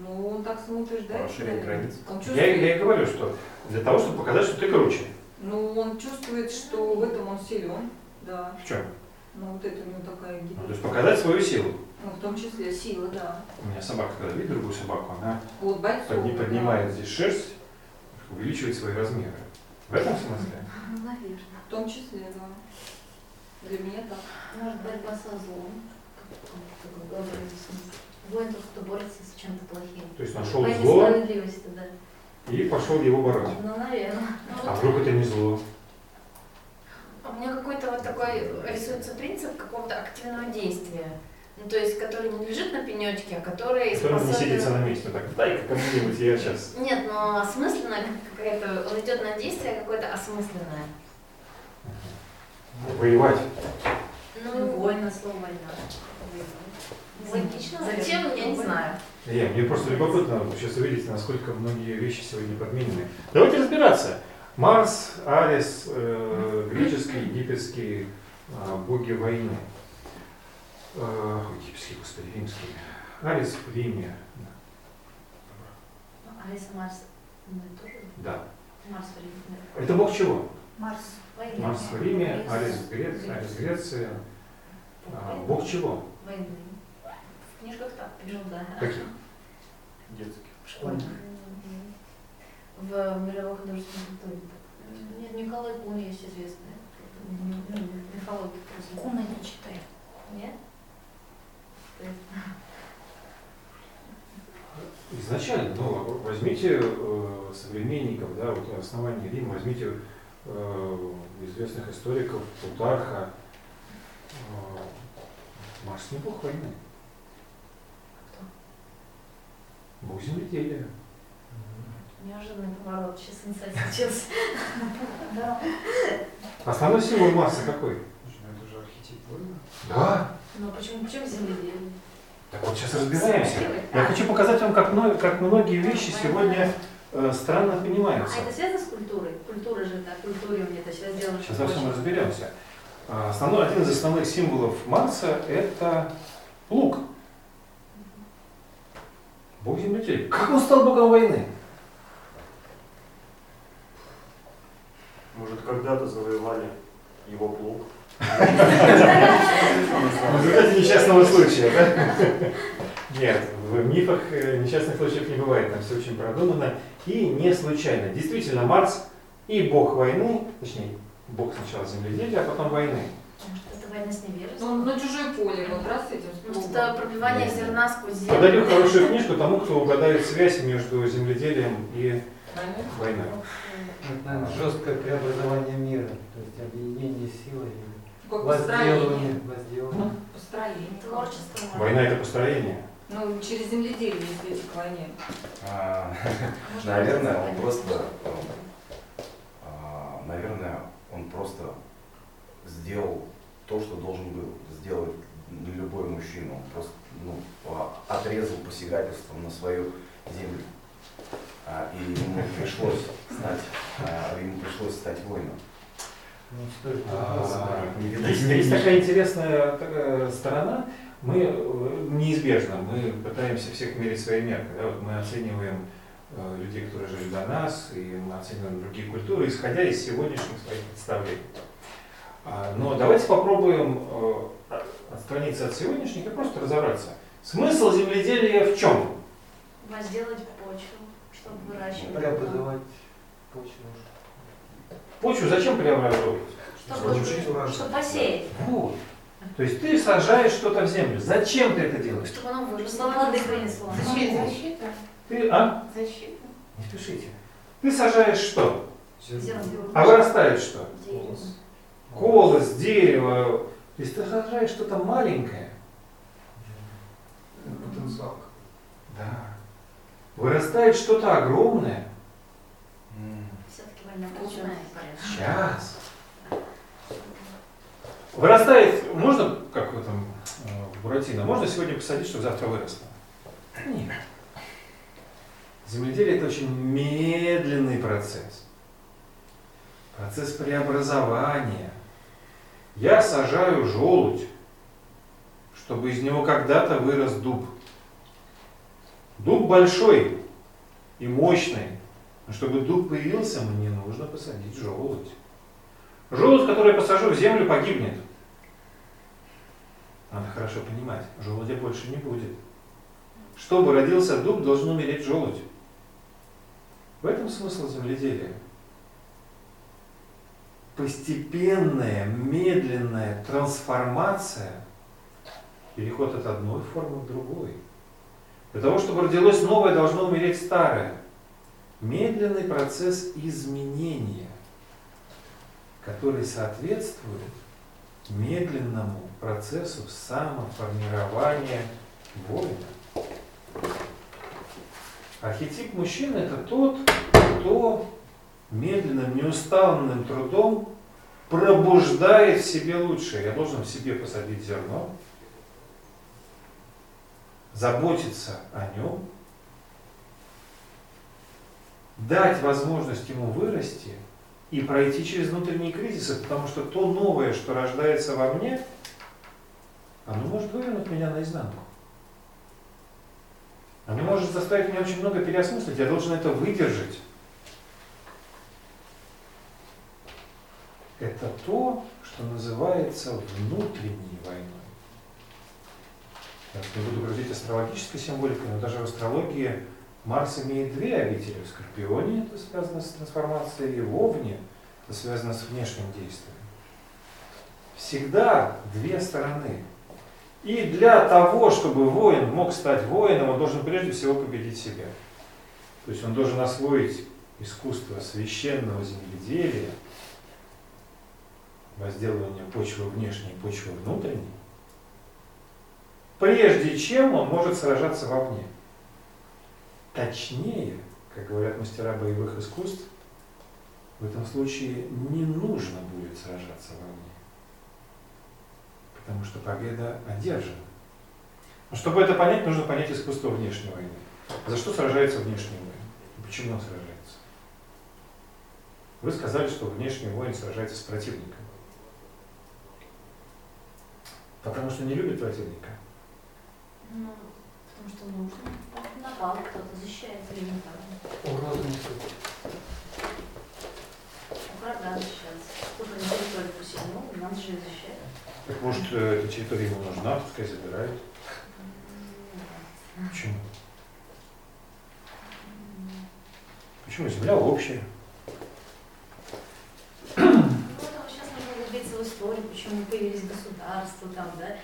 Ну, он так самоутверждается. Расширять наверное. границы. Он Я, чувствует, я и говорю, что для того, чтобы показать, что ты круче. ну, он чувствует, что в этом он силен, да. В чем? Ну, вот это у него такая Ну, то есть показать свою силу. Ну, в том числе сила, да. У меня собака, когда видит другую собаку, она Вот бойцов. подни- да. поднимает здесь шерсть, увеличивает свои размеры. В этом смысле? Ну, наверное. В том числе, да. Для меня так. Может, борьба со злом. Воин тот, кто борется с чем-то плохим. То есть нашел Во зло да. и пошел его бороть. Ну, наверное. А вдруг это не зло? У меня какой-то вот такой рисуется принцип какого-то активного действия. Ну, то есть, который не лежит на пенечке, а который Который не способен- сидится на месте. Так, дай-ка кому-нибудь, я сейчас. Нет, но осмысленная какая-то, он идет на действие какое-то осмысленное. Воевать. Ну, Война, слово война. логично. Зачем, я не знаю. Не, мне просто любопытно сейчас увидеть, насколько многие вещи сегодня подменены. Давайте разбираться. Марс, Арес, э, греческий, египетский, э, боги войны. Э, ой, египетский, господи, римский. Арес в Риме. Ну, Алиса Марс, ну, тоже Да. Марс в Риме. Это бог чего? Марс. Войны. Марс в Риме, Арес в Греции, Арес в Греции. А, бог чего? Войны. В книжках так пишут, да. Каких? Детских. Школьных. В мировой художественной культуре. Нет, Николай Кун есть известный. Ну, Мифология. Куна не читаю. Нет? Изначально, ну, возьмите э, современников, да, вот основание Рима, возьмите э, известных историков, Плутарха. Э, Марс не бог войны. Бог земледелия. Неожиданный поворот, сейчас инсайт случился. Основной символ Марса какой? Ну это же архетип. Да. Но почему, почему земледелие? Так вот сейчас разбираемся. Я хочу показать вам, как, как многие вещи сегодня э, странно понимаются. А это связано с культурой? Культура же, да, культуре мне это сейчас сделано. Сейчас во всем разберемся. А, Основной, один из основных символов Марса – это лук. Бог земледелия. Как он стал богом войны? Может, когда-то завоевали его плуг. В результате несчастного случая, да? Нет, в мифах э, несчастных случаев не бывает, там все очень продумано и не случайно. Действительно, Марс и бог войны, точнее, бог сначала земледелия, а потом войны. Может, это война с Ну, невежеством? на чужое поле, вот раз этим Может, это пробивание зерна сквозь землю? Подарю хорошую книжку тому, кто угадает связь между земледелием и Войной. Войной. Это, наверное, жесткое преобразование мира, то есть объединение силы и Как возделывание, возделывание. Построение. Творчество. Война это построение. Ну, через земледелие, если к войне. А, Наверное, он просто, а, наверное, он просто сделал то, что должен был сделать любой мужчина. Он просто ну, а, отрезал посягательство на свою землю. А, И ему пришлось стать, а, ему пришлось стать воином. Ну, стоит А, Есть, есть такая интересная такая сторона. Мы э, неизбежно, мы пытаемся всех мерить своей меркой. да, вот мы оцениваем э, людей, которые жили до нас, и мы оцениваем другие культуры, исходя из сегодняшних своих представлений. А, Но давайте попробуем э, отстраниться от сегодняшних и просто разобраться. Смысл земледелия в чем? Возделать почву, чтобы выращивать. Преобразовать почву. Почву зачем преобразовывать? Чтобы, чтобы посеять. Вот. То есть ты сажаешь что-то в землю. Зачем ты это делаешь? Чтобы оно выросло, плоды принесло. Защита. Ты, а? Защита. Не спешите. Ты сажаешь что? Зерно. А вырастает что? Дерево. Колос, дерево. То есть ты сажаешь что-то маленькое. Потенциал. Да. Вырастает что-то огромное. Все-таки война вкусная. Сейчас. Вырастает, можно, как в этом э, Буратино, можно сегодня посадить, чтобы завтра выросло? Нет. Земледелие это очень медленный процесс. Процесс преобразования. Я сажаю желудь, чтобы из него когда-то вырос дуб. Дуб большой и мощный. Но чтобы дуб появился, мне нужно посадить желудь. Желудь, который я посажу в землю, погибнет. Надо хорошо понимать, желудя больше не будет. Чтобы родился дуб, должен умереть желудь. В этом смысл земледелия. Постепенная, медленная трансформация, переход от одной формы к другой. Для того, чтобы родилось новое, должно умереть старое. Медленный процесс изменения, который соответствует медленному процессу самоформирования воина. Архетип мужчины – это тот, кто медленным, неустанным трудом пробуждает в себе лучшее. Я должен в себе посадить зерно, заботиться о нем, дать возможность ему вырасти и пройти через внутренние кризисы, потому что то новое, что рождается во мне, оно может вывернуть меня наизнанку. Оно может заставить меня очень много переосмыслить. Я должен это выдержать. Это то, что называется внутренней войной. Я буду говорить астрологической символикой, но даже в астрологии Марс имеет две обители. В Скорпионе это связано с трансформацией, и в Овне это связано с внешним действием. Всегда две стороны. И для того, чтобы воин мог стать воином, он должен прежде всего победить себя. То есть он должен освоить искусство священного земледелия, возделывания почвы внешней почвы внутренней, прежде чем он может сражаться вовне. Точнее, как говорят мастера боевых искусств, в этом случае не нужно будет сражаться вовне, потому что победа одержана. Но чтобы это понять, нужно понять искусство внешней войны. За что сражается внешний воин? И почему он сражается? Вы сказали, что внешний воин сражается с противником. Потому что не любит противника. Ну, потому что нужно. Напал кто-то, защищается или не так. Угроза У врага защищаться. Кто-то на территорию посягнул, надо же ее защищать. Так может, э, эта территория ему нужна, пускай забирает. Почему? Почему? Земля общая. Ну, почему появились государства там, да. Э,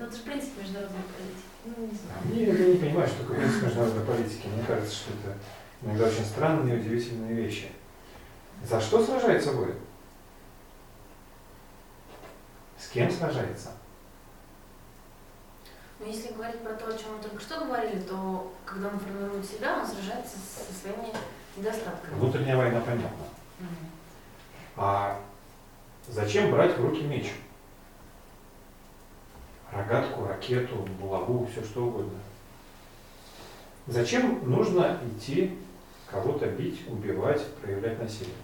Ну, это же принцип международной политики. Ну, не знаю. Я не понимаю, что такое принцип международной политики. Мне кажется, что это иногда очень странные и удивительные вещи. За что сражается воин? С кем сражается? Но если говорить про то, о чем мы только что говорили, то когда он формирует себя, он сражается со своими недостатками. Внутренняя война, понятно. Мгм. А зачем брать в руки меч? Рогатку, ракету, булаву, все что угодно. Зачем нужно идти кого-то бить, убивать, проявлять насилие?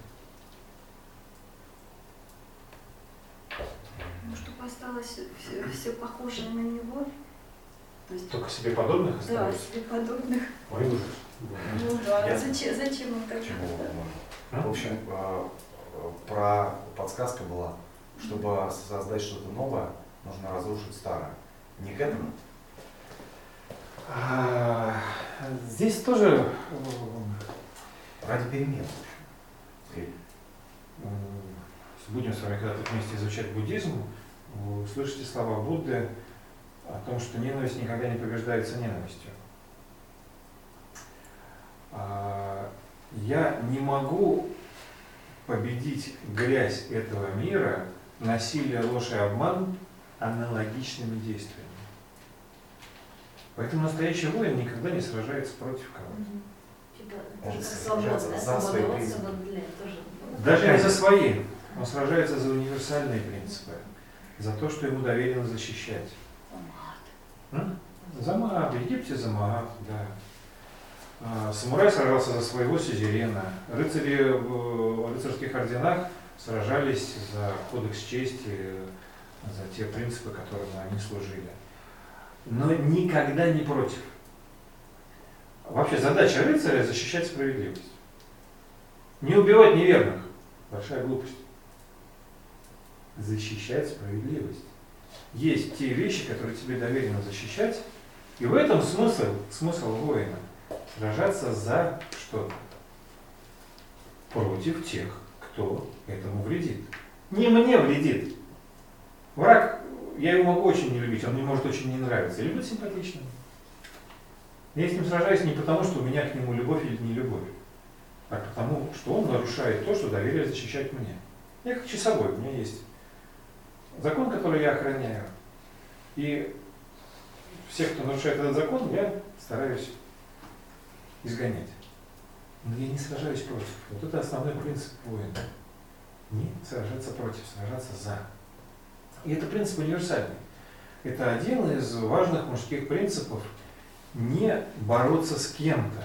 Ну, чтобы осталось все, похоже на него. То есть, Только себе подобных да, оставить? себе подобных. Ой, ужас. Ну да, Я- зачем, зачем он так? Да. А? В общем, э, э, про подсказка была, чтобы создать что-то новое, нужно разрушить старое. Не к этому? А, Здесь тоже Ради перемен. будем с вами когда-то вместе изучать буддизм, вы услышите слова Будды о том, что ненависть никогда не побеждается ненавистью. А, Я не могу победить грязь этого мира, насилие, ложь и обман аналогичными действиями. Поэтому настоящий воин никогда не сражается против кого-то. Типа, Он сражается за свои принципы. тоже. Даже не за свои. Он сражается за универсальные принципы, за то, что ему доверено защищать. За Маат, в Египте за Маат, да. А, Самурай сражался за своего сюзерена. Рыцари в рыцарских орденах сражались за кодекс чести, за те принципы, которым они служили. Но никогда не против. Вообще задача рыцаря защищать справедливость. Не убивать неверных. Большая глупость. Защищать справедливость. Есть те вещи, которые тебе доверено защищать, и в этом смысл, смысл воина. Сражаться за что-то. Против тех, кто этому вредит. Не мне вредит. Враг, я его могу очень не любить, он мне может очень не нравиться. Или быть симпатичным. Я с ним сражаюсь не потому, что у меня к нему любовь или не любовь, а потому, что он нарушает то, что доверие защищать мне. Я как часовой, у меня есть закон, который я охраняю. И всех, кто нарушает этот закон, я стараюсь изгонять. Но я не сражаюсь против. Вот это основной принцип воина. Не сражаться против, сражаться за. И это принцип универсальный. Это один из важных мужских принципов не бороться с кем-то,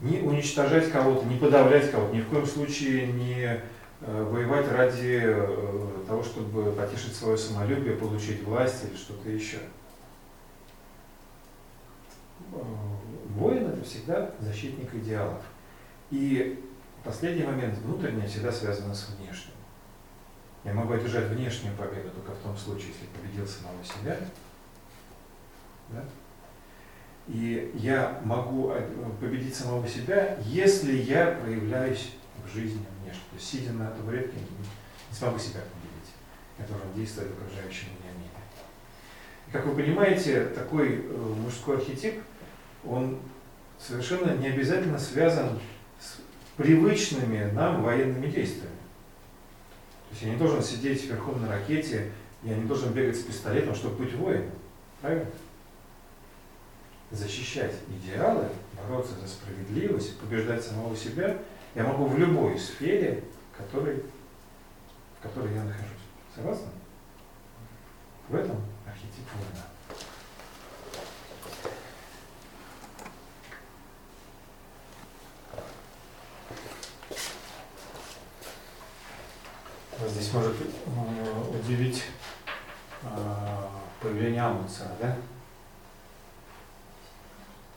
не уничтожать кого-то, не подавлять кого-то, ни в коем случае не э, воевать ради э, того, чтобы потешить свое самолюбие, получить власть или что-то еще. Э, Воин это всегда защитник идеалов. И последний момент, внутреннее всегда связано с внешним. Я могу одержать внешнюю победу только в том случае, если победил самого себя. Да? И я могу победить самого себя, если я проявляюсь в жизни внешне. То есть, сидя на табуретке, не смогу себя победить. Я должен действовать в окружающем меня мире. Как вы понимаете, такой э, мужской архетип, он совершенно не обязательно связан с привычными нам военными действиями. То есть я не должен сидеть верхом на ракете, я не должен бегать с пистолетом, чтобы быть воином. Правильно? Защищать идеалы, бороться за справедливость, побеждать самого себя я могу в любой сфере, которой, в которой я нахожусь. Согласны? В этом архетип воина. Здесь может э, удивить э, появление Амундсена, да?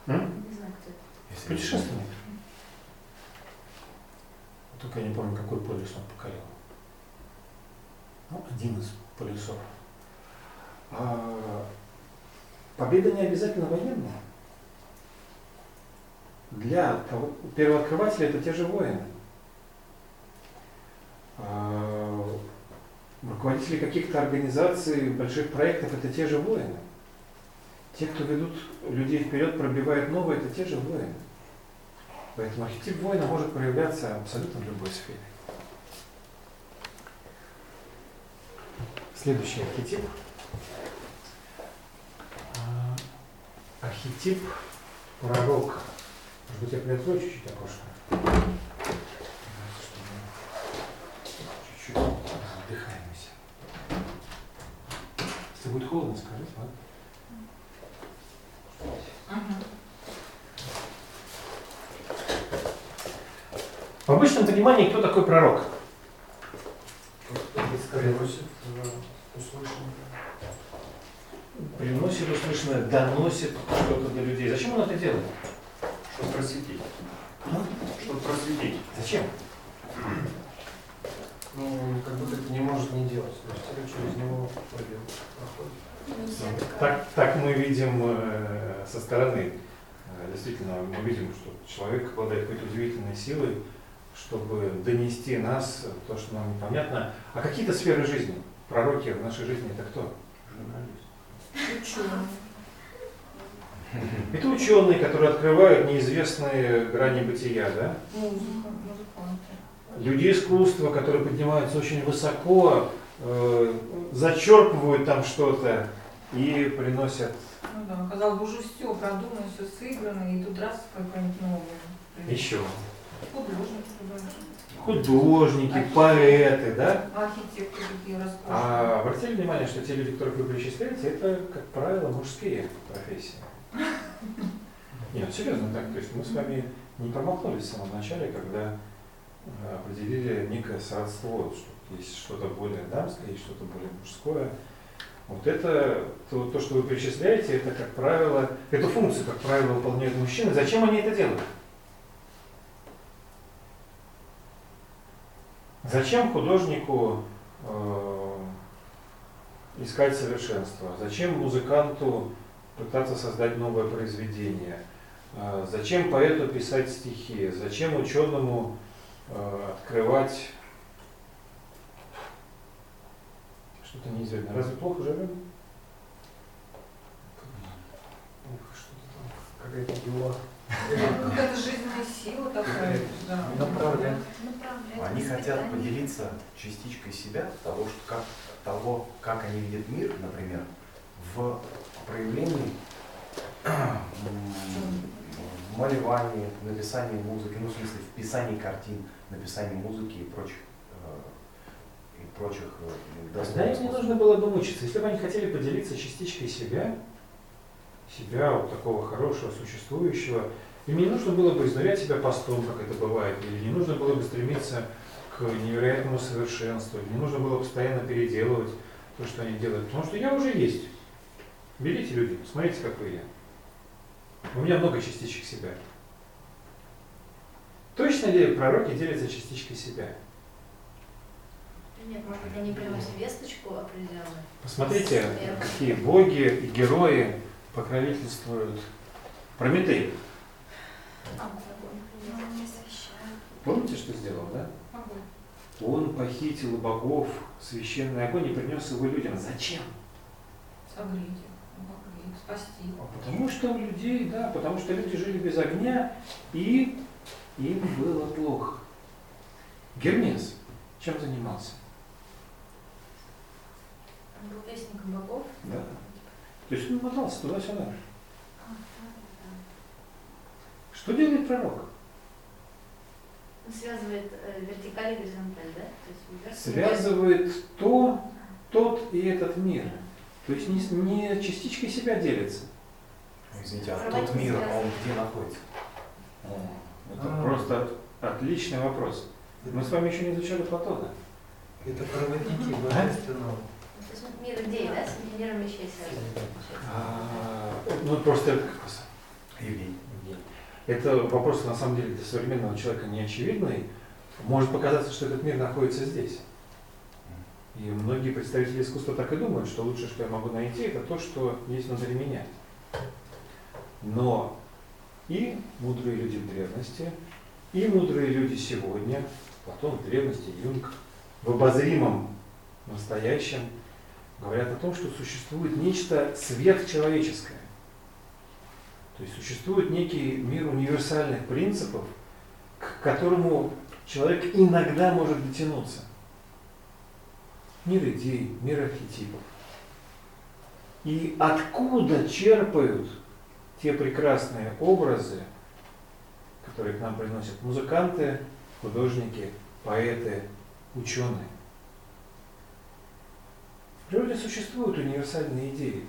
Не знаю, кто это. Путешественник. Только я не помню, какой полюс он покорил. Ну, один из полюсов. А, победа не обязательно военная. Для того, первооткрывателя это те же воины. А, руководители каких-то организаций, больших проектов это те же воины. Те, кто ведут людей вперед, пробивают новые, это те же воины. Поэтому архетип воина может проявляться абсолютно в любой сфере. Следующий архетип. А, Архетип пророк. Может быть, я приоткрою чуть-чуть окошко? Чуть-чуть задыхаемся. Если будет холодно, скажите, ладно? В обычном понимании, кто такой пророк? Приносит э, услышанное. Приносит услышанное, доносит что-то до людей. Зачем он это делает? Чтобы просветить. Чтобы просветить. Зачем? Ну, как будто это не может не делать. То есть через него пройдет, проходит. Так, так мы видим э, со стороны. Э, Действительно, мы видим, что человек обладает какой-то удивительной силой, чтобы донести нас то, что нам непонятно. А какие-то сферы жизни, пророки в нашей жизни, это кто? Ученый. Это ученые, которые открывают неизвестные грани бытия, да? Музыка, музыканты. Люди искусства, которые поднимаются очень высоко, э, зачерпывают там что-то и приносят Ну да, казалось бы, уже все продумано, все сыграно, и тут раз какое-нибудь новое. еще. Художник, даже. Художники, поэты, да? архитекторы такие роскошные. А обратили внимание, что те люди, которых вы перечисляете, это, как правило, мужские профессии. Нет, серьезно так. То есть мы с вами не промахнулись в самом начале, когда определили некое сродство, что есть что-то более дамское, есть что-то более мужское. Вот это, то, то, что вы перечисляете, это, как правило, эту функцию, как правило, выполняют мужчины. Зачем они это делают? Зачем художнику э, искать совершенство? Зачем музыканту пытаться создать новое произведение? Э, зачем поэту писать стихи? Зачем ученому э, открывать что-то неизвестное? Разве плохо живем? Ох, что-то там, какая-то дела. Какая-то жизненная сила такая. Да. Направлять. Они хотят поделиться частичкой себя, того, что как, того, как они видят мир, например, в проявлении в малевании, в написании музыки, ну, в смысле, в писании картин, написании музыки и прочих э, прочих э, Да, достоинств. им не нужно было бы мучиться. Если бы они хотели поделиться частичкой себя, себя, вот такого хорошего, существующего, им не нужно было бы изнурять себя постом, как это бывает, или не нужно было бы стремиться к невероятному совершенству, не нужно было постоянно переделывать то, что они делают, потому что я уже есть. Берите люди, смотрите, какой я. У меня много частичек себя. Точно ли пророки делятся частичкой себя? Нет, может быть, они приносят весточку определенную. Посмотрите, Сверху. какие боги и герои покровительствуют Прометей. Не освещает. Помните, что сделал, да? Он похитил у богов священный огонь и принес его людям. Зачем? Согреть спасти. А Потому что у людей, да, потому что люди жили без огня, и им было плохо. Гермес чем занимался? Он был вестником богов. Да. То есть он мотался туда-сюда. Что делает пророк? Он связывает э, вертикаль и горизонталь, да? То есть. Связывает то, тот и этот мир. То есть не, не частичкой себя делится. Извините, а тот мир, он где находится? Это А. просто от- отличный вопрос. Мы с вами еще не изучали Платона. Это проводники божественного. То есть мир идей, да, с миром вещей связан. А, ну, просто это как раз. Евгений. Это вопрос, на самом деле, для современного человека не очевидный. Может показаться, что этот мир находится здесь. И многие представители искусства так и думают, что лучшее, что я могу найти, это то, что есть внутри меня. Но и мудрые люди в древности, и мудрые люди сегодня, Платон в древности, Юнг, в обозримом настоящем, говорят о том, что существует нечто сверхчеловеческое. То есть существует некий мир универсальных принципов, к которому человек иногда может дотянуться. Мир идей, мир архетипов. И откуда черпают те прекрасные образы, которые к нам приносят музыканты, художники, поэты, ученые. В природе существуют универсальные идеи.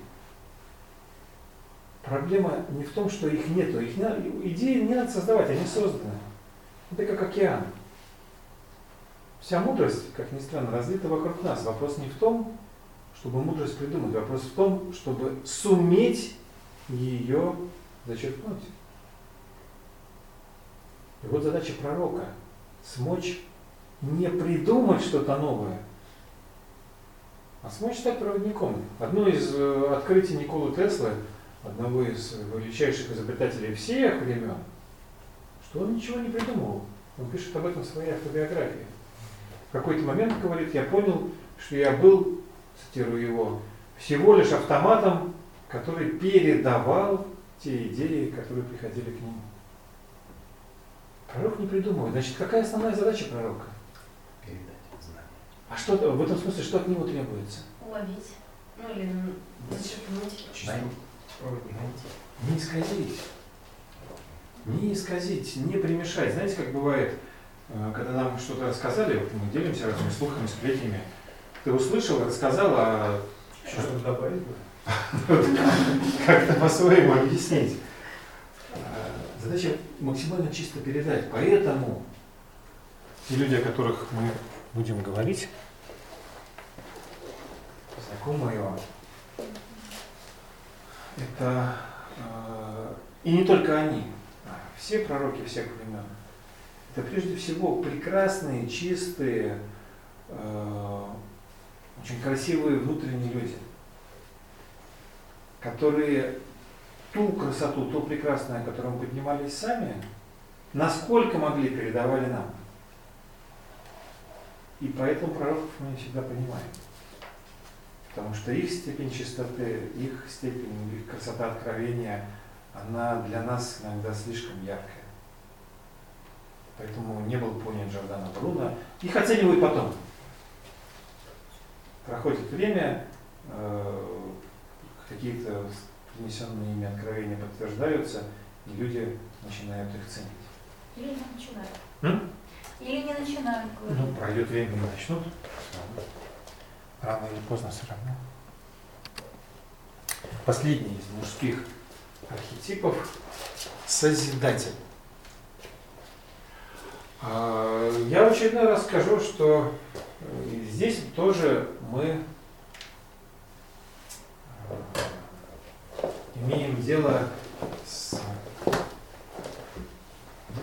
Проблема не в том, что их нету. Их не идеи не надо создавать, они созданы. Это как океан. Вся мудрость, как ни странно, разлита вокруг нас. Вопрос не в том, чтобы мудрость придумать, вопрос в том, чтобы суметь ее зачерпнуть. И вот задача пророка – смочь не придумать что-то новое, а смочь стать проводником. Одно из э, открытий Николы Теслы, одного из величайших изобретателей всех времен, что он ничего не придумывал. Он пишет об этом в своей автобиографии. В какой-то момент, говорит, я понял, что я был, цитирую его, всего лишь автоматом, который передавал те идеи, которые приходили к нему. Пророк не придумывает. Значит, какая основная задача пророка? Передать знания. А что в этом смысле, что от него требуется? Уловить. Ну или зачерпнуть. Найти. Не исказить. Не исказить, не примешать. Знаете, как бывает, э, когда нам что-то рассказали, вот мы делимся разными слухами, сплетнями. Ты услышал, рассказал, а что-то добавить? Как-то по-своему объяснить. А, Задача максимально чисто передать. Поэтому те люди, о которых мы будем говорить, знакомые вам, это э, и не только они, а все пророки всех времен. Это прежде всего прекрасные, чистые, э, очень красивые внутренние люди которые ту красоту, то прекрасное, о котором поднимались сами, насколько могли, передавали нам. И поэтому пророков мы не всегда понимаем. Потому что их степень чистоты, их степень, их красота откровения, она для нас иногда слишком яркая. Поэтому не был понят Джордана Бруно. Их оценивают потом. Проходит время, э, какие-то принесенные ими откровения подтверждаются, и люди начинают их ценить. Или не начинают. М? Или не начинают Ну, говорить. пройдет время и начнут. рано или поздно все равно. Последний из мужских архетипов – Созидатель. А, Я в очередной раз скажу, что э, здесь тоже мы имеем дело с, ну,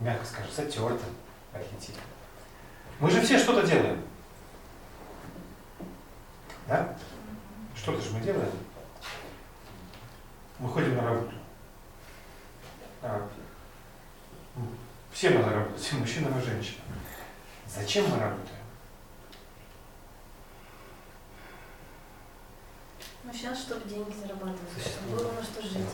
мягко скажем, с отертым архетипом. Мы же все что-то делаем. Да? Что-то же мы делаем. Мы ходим на работу. А, Все мы на работу, все мужчины и женщины. Зачем мы работаем? Ну, сейчас, чтобы деньги зарабатывать, чтобы было на что жить.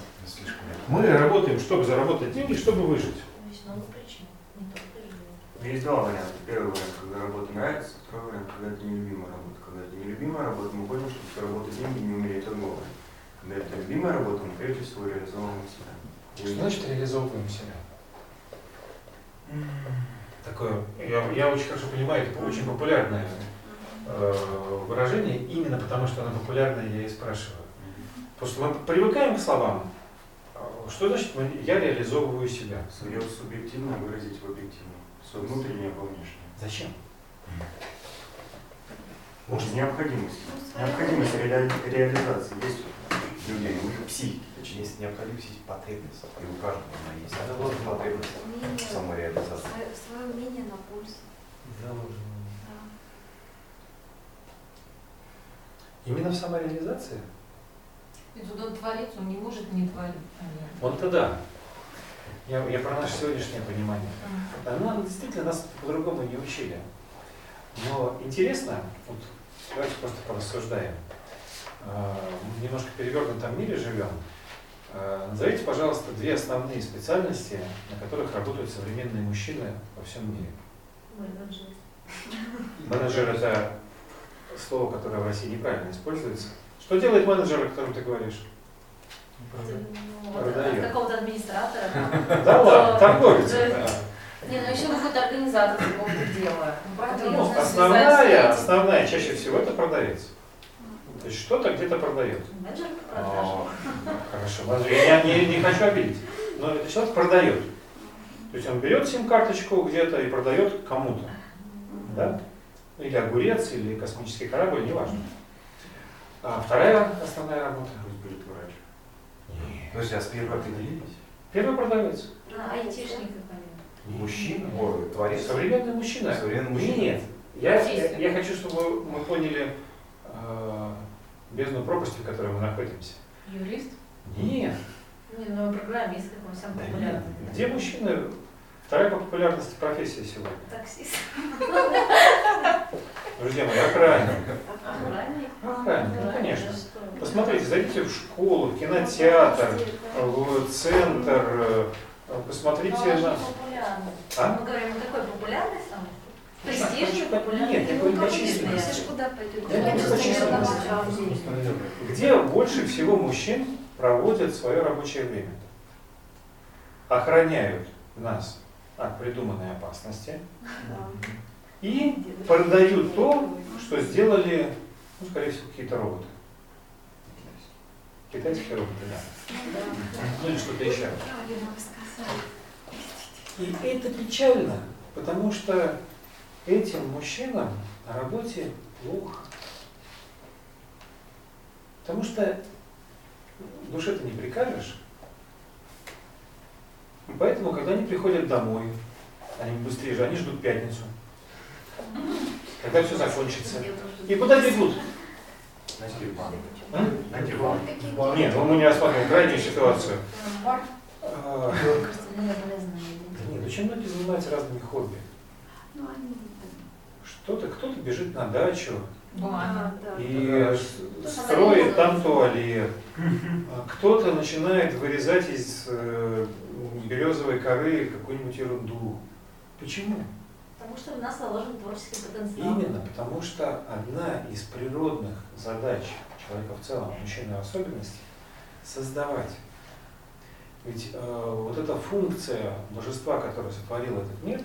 Мы работаем, чтобы заработать деньги, чтобы выжить. Есть много причин, не только жизнь. Есть два варианта. Первый вариант, когда работа нравится, второй вариант, когда это нелюбимая работа. Когда это нелюбимая работа, мы ходим, чтобы заработать деньги и не умереть от голода. Когда это любимая работа, мы прежде всего реализовываем себя. Что значит реализовываем себя? Такое, я, я очень хорошо понимаю, это очень популярное выражение, именно потому что оно популярное, я и спрашиваю. Просто мы привыкаем к словам. А Что значит я реализовываю себя? Свое субъективное выразить в объективном. Свое внутреннее во внешнее. Зачем? Может, необходимость. Необходимость реали- реализации. Есть у людей, у них психики. Точнее, есть необходимость, есть потребность. И у каждого она есть. Да, Вот потребность самореализации. свое, умение на пульс. Заложено. Да. Именно в самореализации? Ведь вот он творит, он не может не творить. Он-то да. Я, я про наше сегодняшнее понимание. Она действительно нас по-другому не учили. Но интересно, вот давайте просто порассуждаем. Э, Мы немножко перевернутом мире живем. Э, Назовите, пожалуйста, две основные специальности, на которых работают современные мужчины во всем мире. Менеджер. Менеджер – это слово, которое в России неправильно используется. Что делает менеджер, о котором ты говоришь? Ну, Продает. от какого-то администратора. Да ладно, торговец. Да. Не, ну еще какой-то организатор какого-то дела. Ну, Ну, основная, основная чаще всего это продавец. То есть что-то где-то продает. Менеджер по продажам. Хорошо, я не, не хочу обидеть. Но это человек продает. То есть он берет сим-карточку где-то и продает кому-то. Да? Или огурец, или космический корабль, неважно. А вторая основная работа. Пусть будет врач. Подожди, а с первой определились? Первый продавец. А, айтишник какой-нибудь. Мужчина, ой, творец. Современный мужчина. Современный мужчина. Нет. Я, я, я хочу, чтобы мы поняли э, бездну пропасти, в которой мы находимся. Юрист? Нет. Не, ну программист какой самый Да популярный. нет. Где мужчины? Вторая по популярности профессия сегодня. Таксист. Друзья мои, охранник. Охранник. Охранник, ну конечно. Посмотрите, зайдите в школу, в кинотеатр, в центр, э, посмотрите на... А? Мы говорим, такой популярный сам? Ну, Престижный, популярный? нет, я Ну, куда пойдет? Куда не Наверное, сказать. на Где больше всего мужчин проводят свое рабочее время? Охраняют нас от придуманной опасности и продают то, что сделали, ну, скорее всего, какие-то роботы. Китайские роботы, да. Ну или что-то еще. Сказали. И это печально, потому что этим мужчинам на работе плохо. Потому что душе-то не прикажешь. И поэтому, когда они приходят домой, они быстрее же, они ждут пятницу, когда все закончится. И куда бегут? На диван. А? На диван. Нет, ну мы не рассматриваем крайнюю ситуацию. Нет, очень многие занимаются разными хобби. Ну, они... Что-то, кто-то бежит на дачу, Да. и строит там туалет. А Кто-то начинает вырезать из э, березовой коры какую-нибудь ерунду. Почему? Потому что в нас заложен творческий потенциал. Именно потому, что одна из природных задач человека в целом, мужчины в особенности, создавать. Ведь э, вот эта функция божества, которое сотворило этот мир,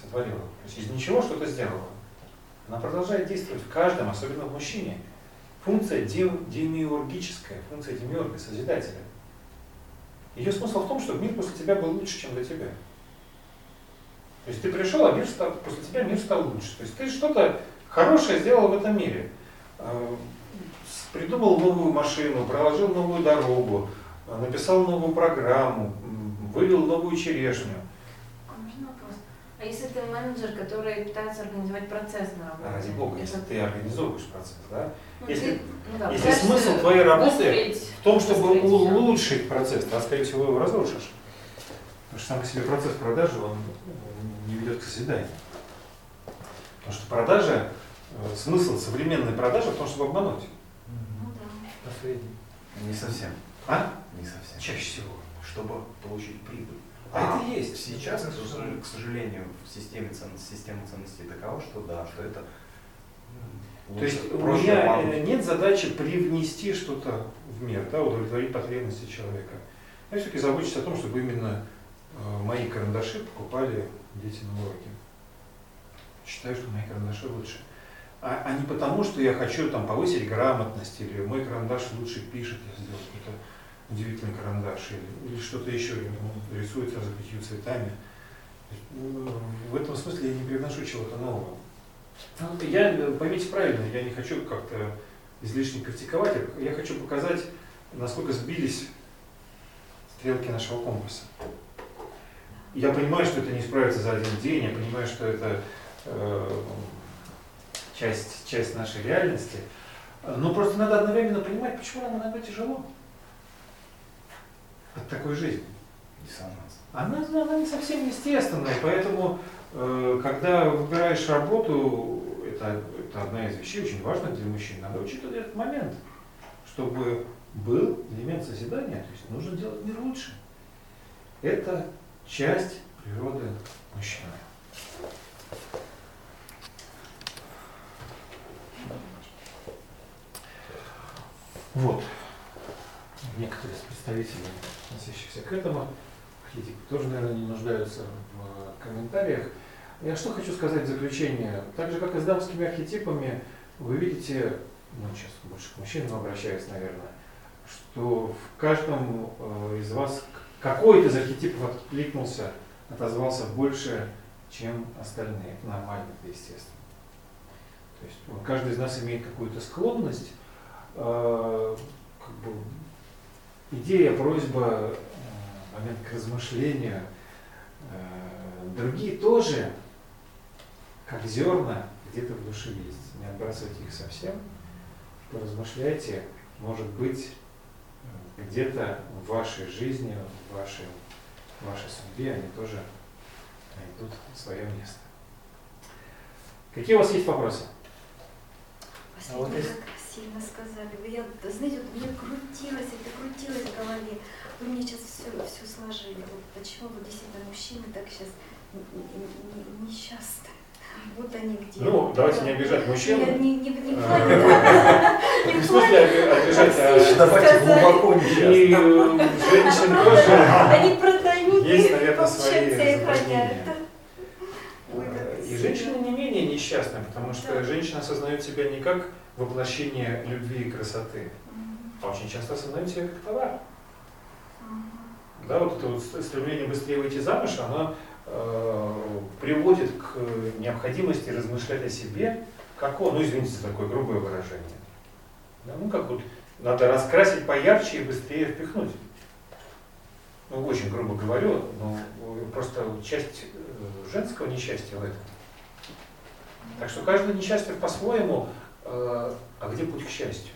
сотворило, то есть из ничего что-то сделало. Она продолжает действовать в каждом, особенно в мужчине. Функция дем, демиургическая, функция демиурга, созидателя. Ее смысл в том, чтобы мир после тебя был лучше, чем до тебя. То есть ты пришел, а мир стал, после тебя мир стал лучше. То есть ты что-то хорошее сделал в этом мире. Э, Придумал новую машину, проложил новую дорогу, э, написал новую программу, вывел новую черешню. А если ты менеджер, который пытается организовать процесс на работе? А Ради бога, если ты организовываешь процесс, да? ну, если- ты, ну да, если смысл твоей работы В том, чтобы улучшить процесс, ты, скорее всего, его разрушишь. Потому что сам по себе процесс продажи, он э, не ведет к созиданию. Потому что продажа, э, смысл современной продажи в том, чтобы обмануть. Ну да. Последний. Не совсем. А? Не совсем. Чаще всего. Чтобы получить прибыль. А это есть. Сейчас, к сожалению, к сожалению, в системе ценностей, система ценностей такова, что да, что это То есть у меня э, нет задачи привнести что-то в мир, да, удовлетворить потребности человека. Я все-таки забочусь о том, чтобы именно э, мои карандаши покупали дети на уроке. Считаю, что мои карандаши лучше. А, а не потому, что я хочу там повысить грамотность, или мой карандаш лучше пишет, я сделал какой-то удивительный карандаш, или, или что-то еще, он рисует сразу пятью цветами. В этом смысле я не привношу чего-то нового. Ну, Я, э, поймите правильно, я не хочу как-то излишне критиковать, я хочу показать, насколько сбились стрелки нашего компаса. Я понимаю, что это не справится за один день, я понимаю, что это э, часть, часть нашей реальности, но просто надо одновременно понимать, почему нам иногда тяжело от такой жизни. Диссонанс. Она, она не совсем естественная, поэтому, э, когда выбираешь работу, это, это одна из вещей очень важных для мужчин, надо учитывать этот момент, чтобы был элемент созидания, то есть нужно делать мир лучше. Это часть природы мужчины. Вот. Некоторые из представителей, относящихся к этому, архетипы, тоже, наверное, не нуждаются в э, комментариях. Я что хочу сказать в заключение. Так же, как и с дамскими архетипами, вы видите, ну, сейчас больше к мужчинам обращаюсь, наверное, что в каждом э, из вас какой-то из архетипов откликнулся, отозвался больше, чем остальные. Это нормально, это естественно. То есть вот каждый из нас имеет какую-то склонность, э, как бы идея, просьба, э, момент к размышлению. Э, Другие тоже, как зерна, где-то в душе есть. Не отбрасывайте их совсем. Поразмышляйте, может быть, э, где-то в вашей жизни, в вашей, в вашей судьбе они тоже найдут свое место. Какие у вас есть вопросы? А вот Последний красиво сказали. Вы, Я, знаете, вот мне крутилось, это крутилось в голове. Вы мне сейчас все, все сложили. Вот почему вот действительно мужчины так сейчас несчастны. Вот они где. Ну, давайте не обижать мужчин. Я не, не, не в А, да. В смысле оби- обижать, а Давайте глубоко и несчастны. э, женщин тоже. Они продают, Есть, наверное, свои получается, и да. И женщины не менее несчастны, потому что Да. женщина осознает себя не как воплощение любви и красоты, а очень часто осознает себя как товар. Да, вот это вот стремление быстрее выйти замуж, оно э, приводит к необходимости размышлять о себе, как он, ну извините за такое грубое выражение. Да, ну как вот надо раскрасить поярче и быстрее впихнуть. Ну, очень грубо говорю, но просто часть э, женского несчастья в этом. Так что каждое несчастье по-своему, а где путь к счастью?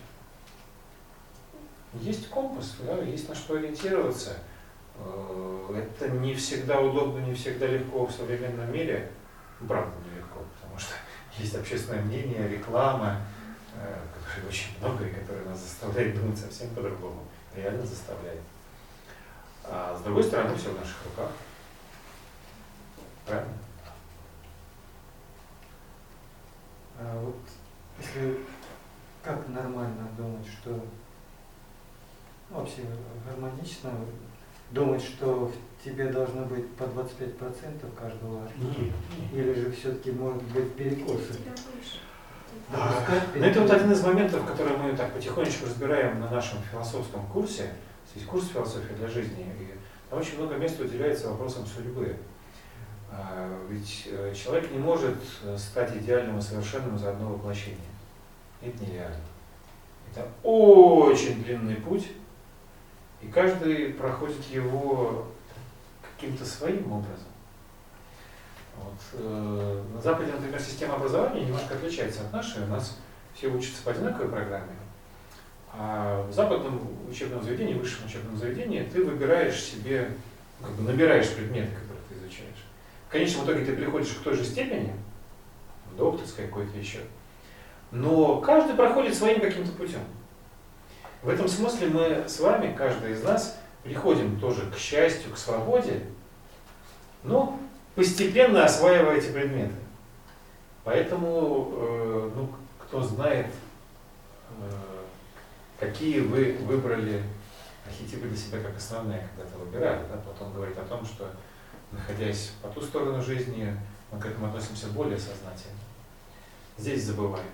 Есть компас, да, есть на что ориентироваться. Э, Это не всегда удобно, не всегда легко в современном мире. Правда, нелегко, потому что есть общественное мнение, реклама, э, которой очень много и которая нас заставляет думать совсем по-другому. Реально заставляет. А с другой стороны, все в наших руках. Правильно? А вот если как нормально думать, что ну, вообще гармонично думать, что в тебе должно быть по 25% каждого нет. Или же все-таки может быть перекосы? А, Допускать Ну, это вот один из моментов, который мы так потихонечку разбираем на нашем философском курсе. Есть курс философии для жизни, и там очень много места уделяется вопросам судьбы. А, Ведь э, человек не может э, стать идеальным и совершенным за одно воплощение. Это нереально. Это очень длинный путь, и каждый проходит его каким-то своим образом. Вот. э, На Западе, например, система образования немножко отличается от нашей. У нас все учатся по одинаковой программе. А в западном учебном заведении, высшем учебном заведении, ты выбираешь себе, ну, как бы набираешь предметы. В конечном итоге ты приходишь к той же степени, докторской какой-то еще, но каждый проходит своим каким-то путем. В этом смысле мы с вами, каждый из нас, приходим тоже к счастью, к свободе, но постепенно осваивая эти предметы. Поэтому, э, ну, кто знает, э, какие вы выбрали архетипы для себя как основные, когда то выбирали, да, потом говорит о том, что находясь по ту сторону жизни, мы к этому относимся более сознательно. Здесь забываем.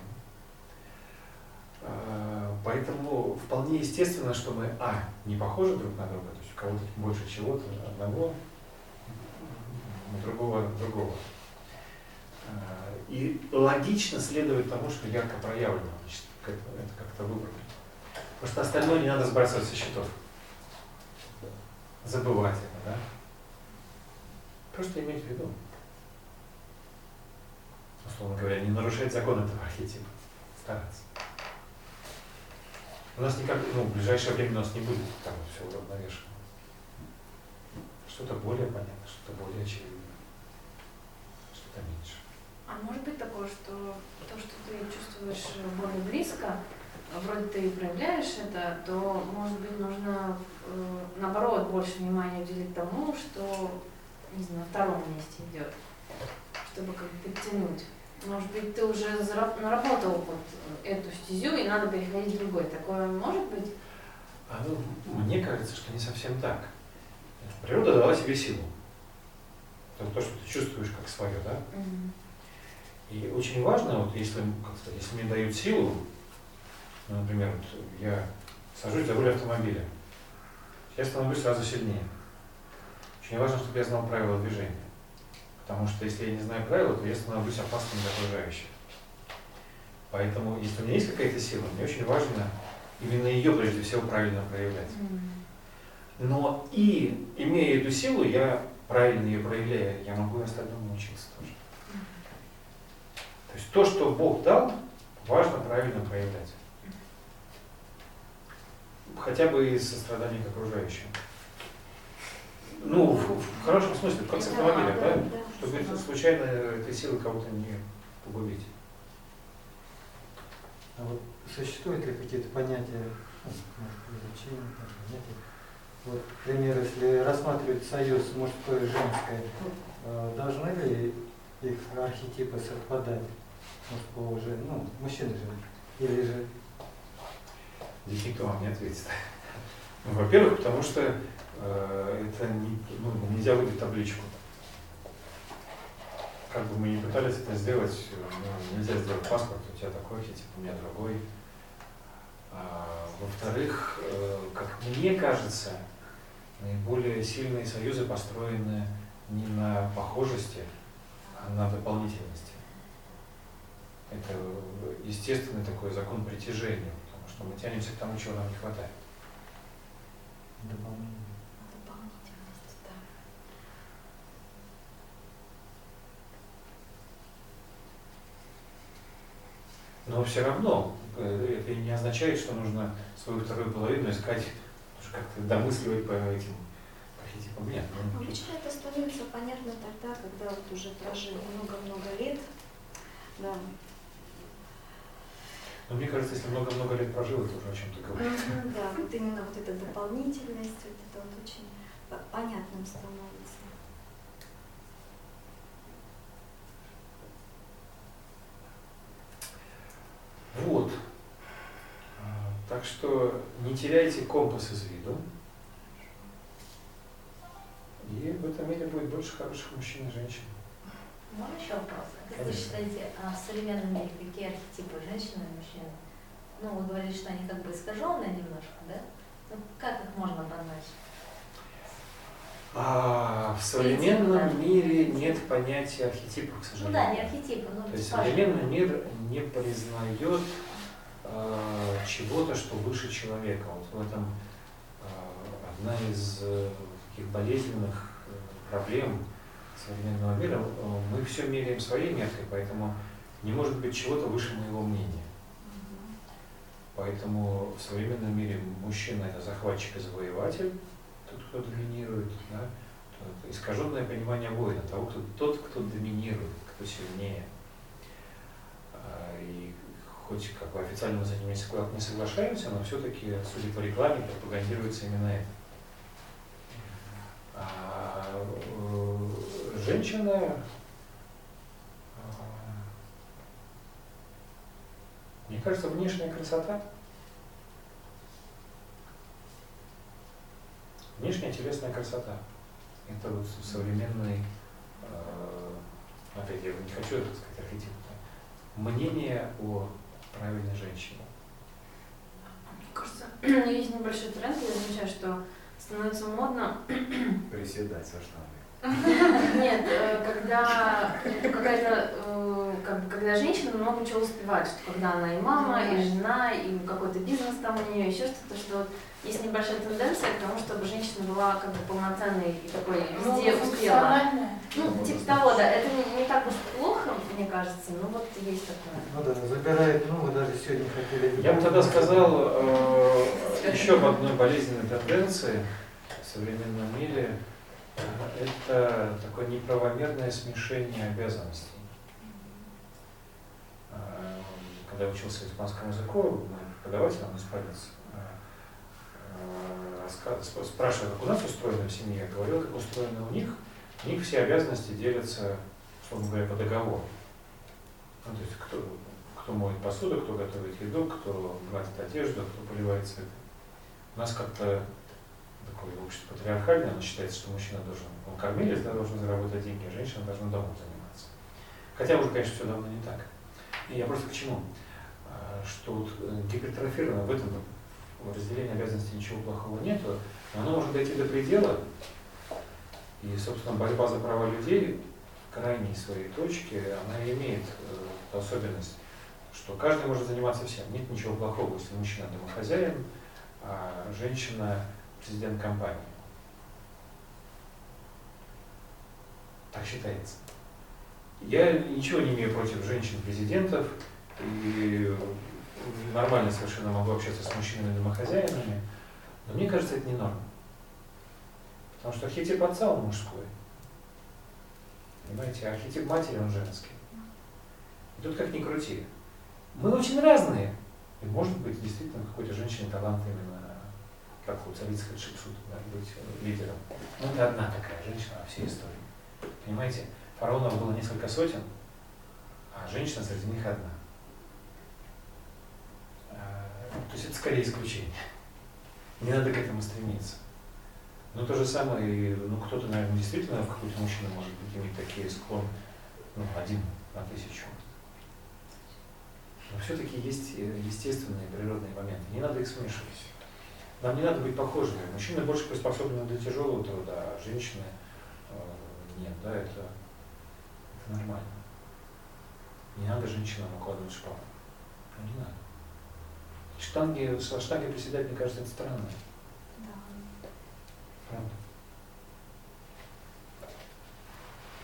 А, Поэтому вполне естественно, что мы, а, не похожи друг на друга, то есть у кого-то больше чего-то одного, другого другого. А, И логично следует тому, что ярко проявлено, значит, это как-то выбрано. Потому что остальное не надо сбрасывать со счетов. Забывать это, да? Просто иметь в виду. Условно говоря, не нарушать закон этого архетипа. Стараться. У нас никак, ну, в ближайшее время у нас не будет там все уравновешено. Что-то более понятно, что-то более очевидно, что-то меньше. А может быть такое, что то, что ты чувствуешь более близко, вроде ты и проявляешь это, то, может быть, нужно э, наоборот больше внимания уделить тому, что, не знаю, на втором месте идет, чтобы как бы подтянуть. Может быть, ты уже наработал вот эту стезю, и надо переходить в другой. Такое может быть? А ну, мне кажется, что не совсем так. Природа дала тебе силу. Это то, что ты чувствуешь как свое, да? И очень важно, вот если, как сказать, если мне дают силу, ну, например, вот я сажусь за руль автомобиля, я становлюсь сразу сильнее. Очень важно, чтобы я знал правила движения. Потому что если я не знаю правила, то я становлюсь опасным для окружающих. Поэтому, если у меня есть какая-то сила, мне очень важно именно ее прежде всего правильно проявлять. Но и имея эту силу, я правильно ее проявляя, я могу и остальному научиться тоже. То есть то, что Бог дал, важно правильно проявлять. Хотя бы из сострадания к окружающим. Ну, в, в хорошем смысле, как с автомобилем, да? Чтобы это случайно этой силы кого-то не погубить. А вот существуют ли какие-то понятия, изучения, понятия? Вот, например, если рассматривать союз мужской и женской, э, должны ли их архетипы совпадать? Мужского уже, ну, мужчины же. Или же Здесь никто вам не ответит. Ну, во-первых, потому что это не, ну, нельзя выдать табличку. Как бы мы ни пытались это сделать, ну, нельзя сделать паспорт, у тебя такой архетип, у меня другой. А, во-вторых, э, как мне кажется, наиболее сильные союзы построены не на похожести, а на дополнительности. Это естественный такой закон притяжения, потому что мы тянемся к тому, чего нам не хватает. дополнение? Дополнительность, да. Но все равно э, это не означает, что нужно свою вторую половину искать, как-то домысливать по этим архетипам. Нет. ну, тут- Обычно это становится понятно тогда, когда вот уже прожил много-много лет. Да. Но мне кажется, если много-много лет прожил, это уже о чем-то говорит. Да, вот именно вот эта дополнительность, вот это вот очень по- понятным становится. Вот. А, Так что не теряйте компас из виду. этом мире будет больше хороших мужчин и женщин. Можно еще вопрос? Как вы Конечно. считаете, а в современном мире какие архетипы женщины и мужчины? Ну, вы говорили, что они как бы искаженные немножко, да? Ну, как их можно обозначить? А в современном мире нет понятия архетипов, к Ну сожалению. да, не архетипы, но То есть современный мир не признает э, чего-то, что выше человека. Вот в этом э, одна из э, таких болезненных э, проблем современного мира. Мы все меряем своей меркой, поэтому не может быть чего-то выше моего мнения. Поэтому в современном мире мужчина это захватчик и завоеватель, кто доминирует, да? Искаженное понимание воина, того, кто, тот, кто доминирует, кто сильнее. А, И хоть как бы официально мы за ними не согла- не соглашаемся, но все-таки, судя по рекламе, пропагандируется именно это. А э, женщина мне кажется, внешняя красота, внешняя телесная красота, это вот современный, э, опять я не хочу это сказать архетип, мнение о правильной женщине. Мне кажется, есть небольшой тренд, я замечаю, что становится модно Приседать со штангой. Нет, э, когда какая-то, э, как бы, когда женщина много чего успевает, что когда она и мама, и жена, и какой-то бизнес там у нее, еще что-то, что вот есть небольшая тенденция к тому, чтобы женщина была как бы полноценной и такой везде успела. Ну, типа того, да, это не, не так уж плохо, мне кажется, но вот есть такое. Ну да, забирает, ну мы даже сегодня хотели... Я бы тогда сказал э, еще об одной болезненной тенденции в современном мире. Это такое неправомерное смешение обязанностей. Э, Когда я учился испанскому языку, преподаватель, он испанец, э, э, раска- сп- спрашивая, как у нас устроено в семье, я говорил, как устроено у них. У них все обязанности делятся, условно говоря, по договору. Ну, то есть кто, кто моет посуду, кто готовит еду, кто гладит одежду, кто поливает цветы. У нас как-то такое общество патриархальное, оно считается, что мужчина должен, он кормилец, да, должен заработать деньги, а женщина должна домом заниматься. Хотя уже, конечно, все давно не так. И я просто к чему? А, Что вот э, гипертрофировано в этом разделении обязанностей ничего плохого нету, но оно может дойти до предела, и, собственно, борьба за права людей в крайней своей точке, она имеет э, особенность, что каждый может заниматься всем. Нет ничего плохого, если мужчина домохозяин, а женщина президент компании. Так считается. Я ничего не имею против женщин-президентов и нормально совершенно могу общаться с мужчинами-домохозяинами, но мне кажется, это не норма. Потому что архетип отца он мужской. Понимаете, а архетип матери он женский. И тут как ни крути. Мы очень разные. И может быть действительно какой-то женщины талант именно как у царицы Хатшепсут, быть э, лидером. Но это одна такая женщина во всей истории. Понимаете, фараонов было несколько сотен, а женщина среди них одна. А, То есть это скорее исключение. Не надо к этому стремиться. Но то же самое, ну кто-то, наверное, действительно в какой-то мужчина может быть иметь такие склоны, ну, один на тысячу. Но все-таки есть э, естественные природные моменты. Не надо их смешивать. Нам не надо быть похожими. Мужчины больше приспособлены для тяжелого труда, а женщины э, нет, да, это, это нормально. Не надо женщинам укладывать шпагу. Ну, не надо. Штанги, со штанги приседать, мне кажется, это странно. Правда.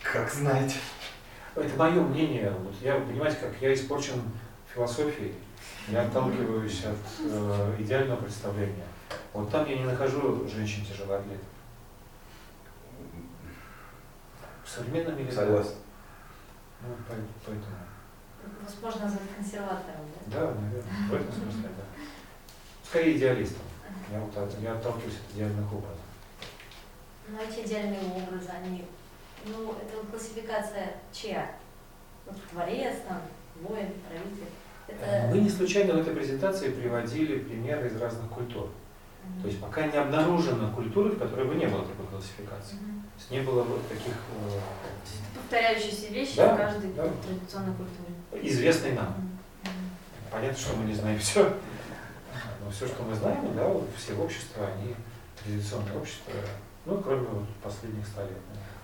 Как знаете. Это мое мнение. Вот я, понимаете, как я испорчен философией. Я отталкиваюсь от э, идеального представления. Вот там я не нахожу женщин тяжелоатлетов. В современном мире да. Согласен. Ну, поэтому. Возможно, за консерватором, да? Да, наверное. В этом смысле, да. Скорее идеалистом. Я, вот, от- я отталкиваюсь от идеальных образов. Но эти идеальные образы, они, ну, это вот классификация чья? Вот творец, там, воин, правитель. Это... Мы не случайно в этой презентации приводили примеры из разных культур. То есть пока не обнаружена культура, в которой бы не было такой классификации. Мгм. То есть не было вот таких э, Повторяющиеся вещи Да, в каждой да. традиционной культуре. известной нам. Мгм. Понятно, что мы не знаем все, но все, что мы знаем, да, вот все общества, они традиционные общества, ну, кроме вот последних ста лет.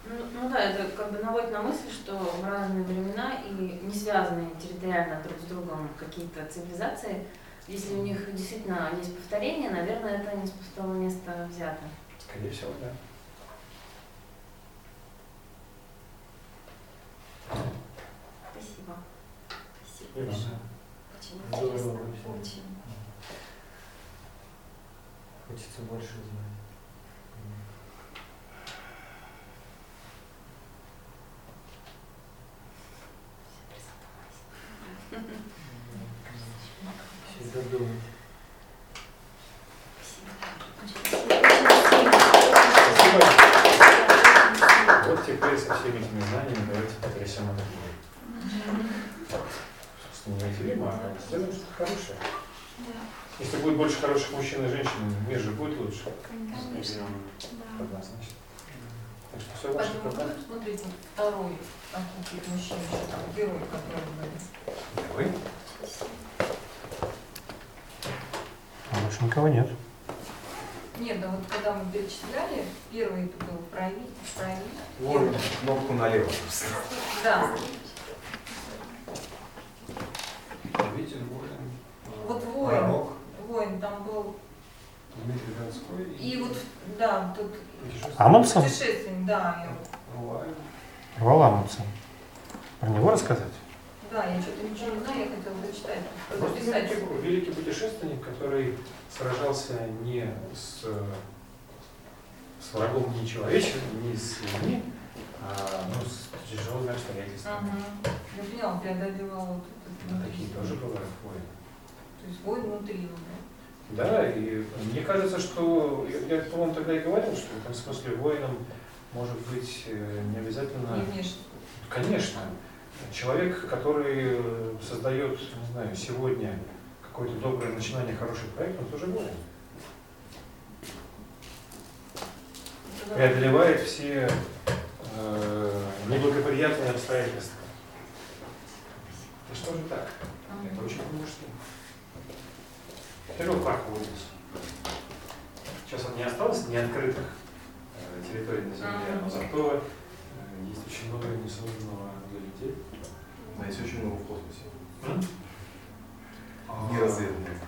Ну, ну да, это как бы наводит на мысль, что в разные времена и не связанные территориально друг с другом какие-то цивилизации, если у них действительно есть повторение, наверное, это не с пустого места взято. Скорее всего, да. Спасибо. Спасибо большое. Очень интересно. Очень. Хочется больше знать. Всегда думать. Спасибо. Вот теперь со всеми этими знаниями давайте потрясем это мир. Собственно, материм, а сделаем что-то хорошее. Если будет больше хороших мужчин и женщин, мир же будет лучше. Конечно. Да. Однозначно. Так что все в ваших Поэтому руках. вот смотрите, второй еще такой герой, который говорит. Вы? А больше никого нет. Нет, да вот когда мы перечисляли, первый это был правитель, правитель. Воин, кнопку налево. Да, Правитель, воин, э, вот воин, пророк, воин там был. Дмитрий Донской И вот, да, тут путешественник Амундсен? путешественник, да. Рвал Про него рассказать? да, я что-то ничего не знаю, я хотела прочитать, Просто великий, великий путешественник, который сражался не с, с врагом не человеческим, не с людьми, а ну, с тяжелыми обстоятельствами. Ага. Я поняла, преодолевал вот этот, Ну, такие тоже бывают воины. То есть воин внутри его, Да, и мне кажется, что я, я, по-моему, тогда и говорил, что в этом смысле воином может быть э, не да, обязательно. не внешне. Конечно, человек, который создает, не знаю, сегодня какое-то доброе начинание, хороший проект, он тоже воин. преодолевает все э, неблагоприятные обстоятельства. Это что же так? Это очень по-мужски. Первый прах вылез. Сейчас он не осталось неоткрытых э, территорий на Земле, но зато э, есть очень много несозданного для людей. Да, есть очень много в космосе. М? Неразведанных.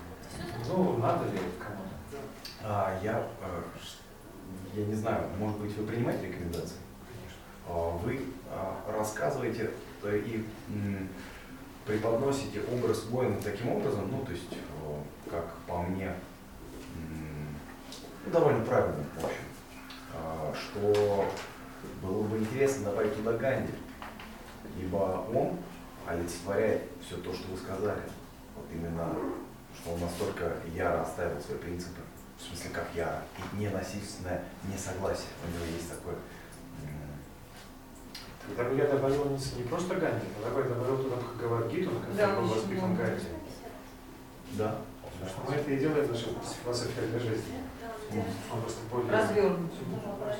Ну, надо ли это кому-то? А, я, э, я не знаю, может быть, вы принимаете рекомендации? Конечно. А, Вы а, рассказываете э, и преподносите образ воина таким образом, ну, то есть, э, как по мне, ну, довольно правильно, в общем, а, что было бы интересно добавить туда Ганди, ибо он олицетворяет все то, что вы сказали. Вот именно, что он настолько яро оставил свои принципы, в смысле, как яро, и ненасильственное несогласие. У него есть такое Тогда бы я добавил не, не просто Ганди, тогда бы я добавил туда Бхагавадгиту, на Да, которой был воспитан. Ганди. Да. Потому что мы это и делаем, наша философия для жизни. Он просто более... Развернут.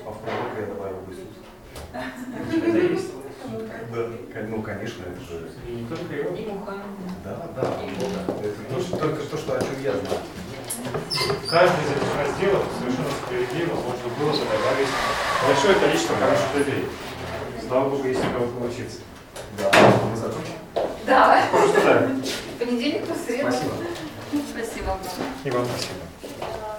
А в пророка я добавил бы Иисус. Это есть. Да. Ну, конечно, это же. И не только его. И Мухаммед. Да, да, Бога. Это то, что, только то, что, о чем я знаю. Каждый из этих разделов совершенно справедливо можно было бы добавить большое количество хороших людей. Слава Богу, есть у кого поучиться. Да, мы закончим. Да. Просто так. Понедельник, по среду. Спасибо. Спасибо вам. И вам спасибо.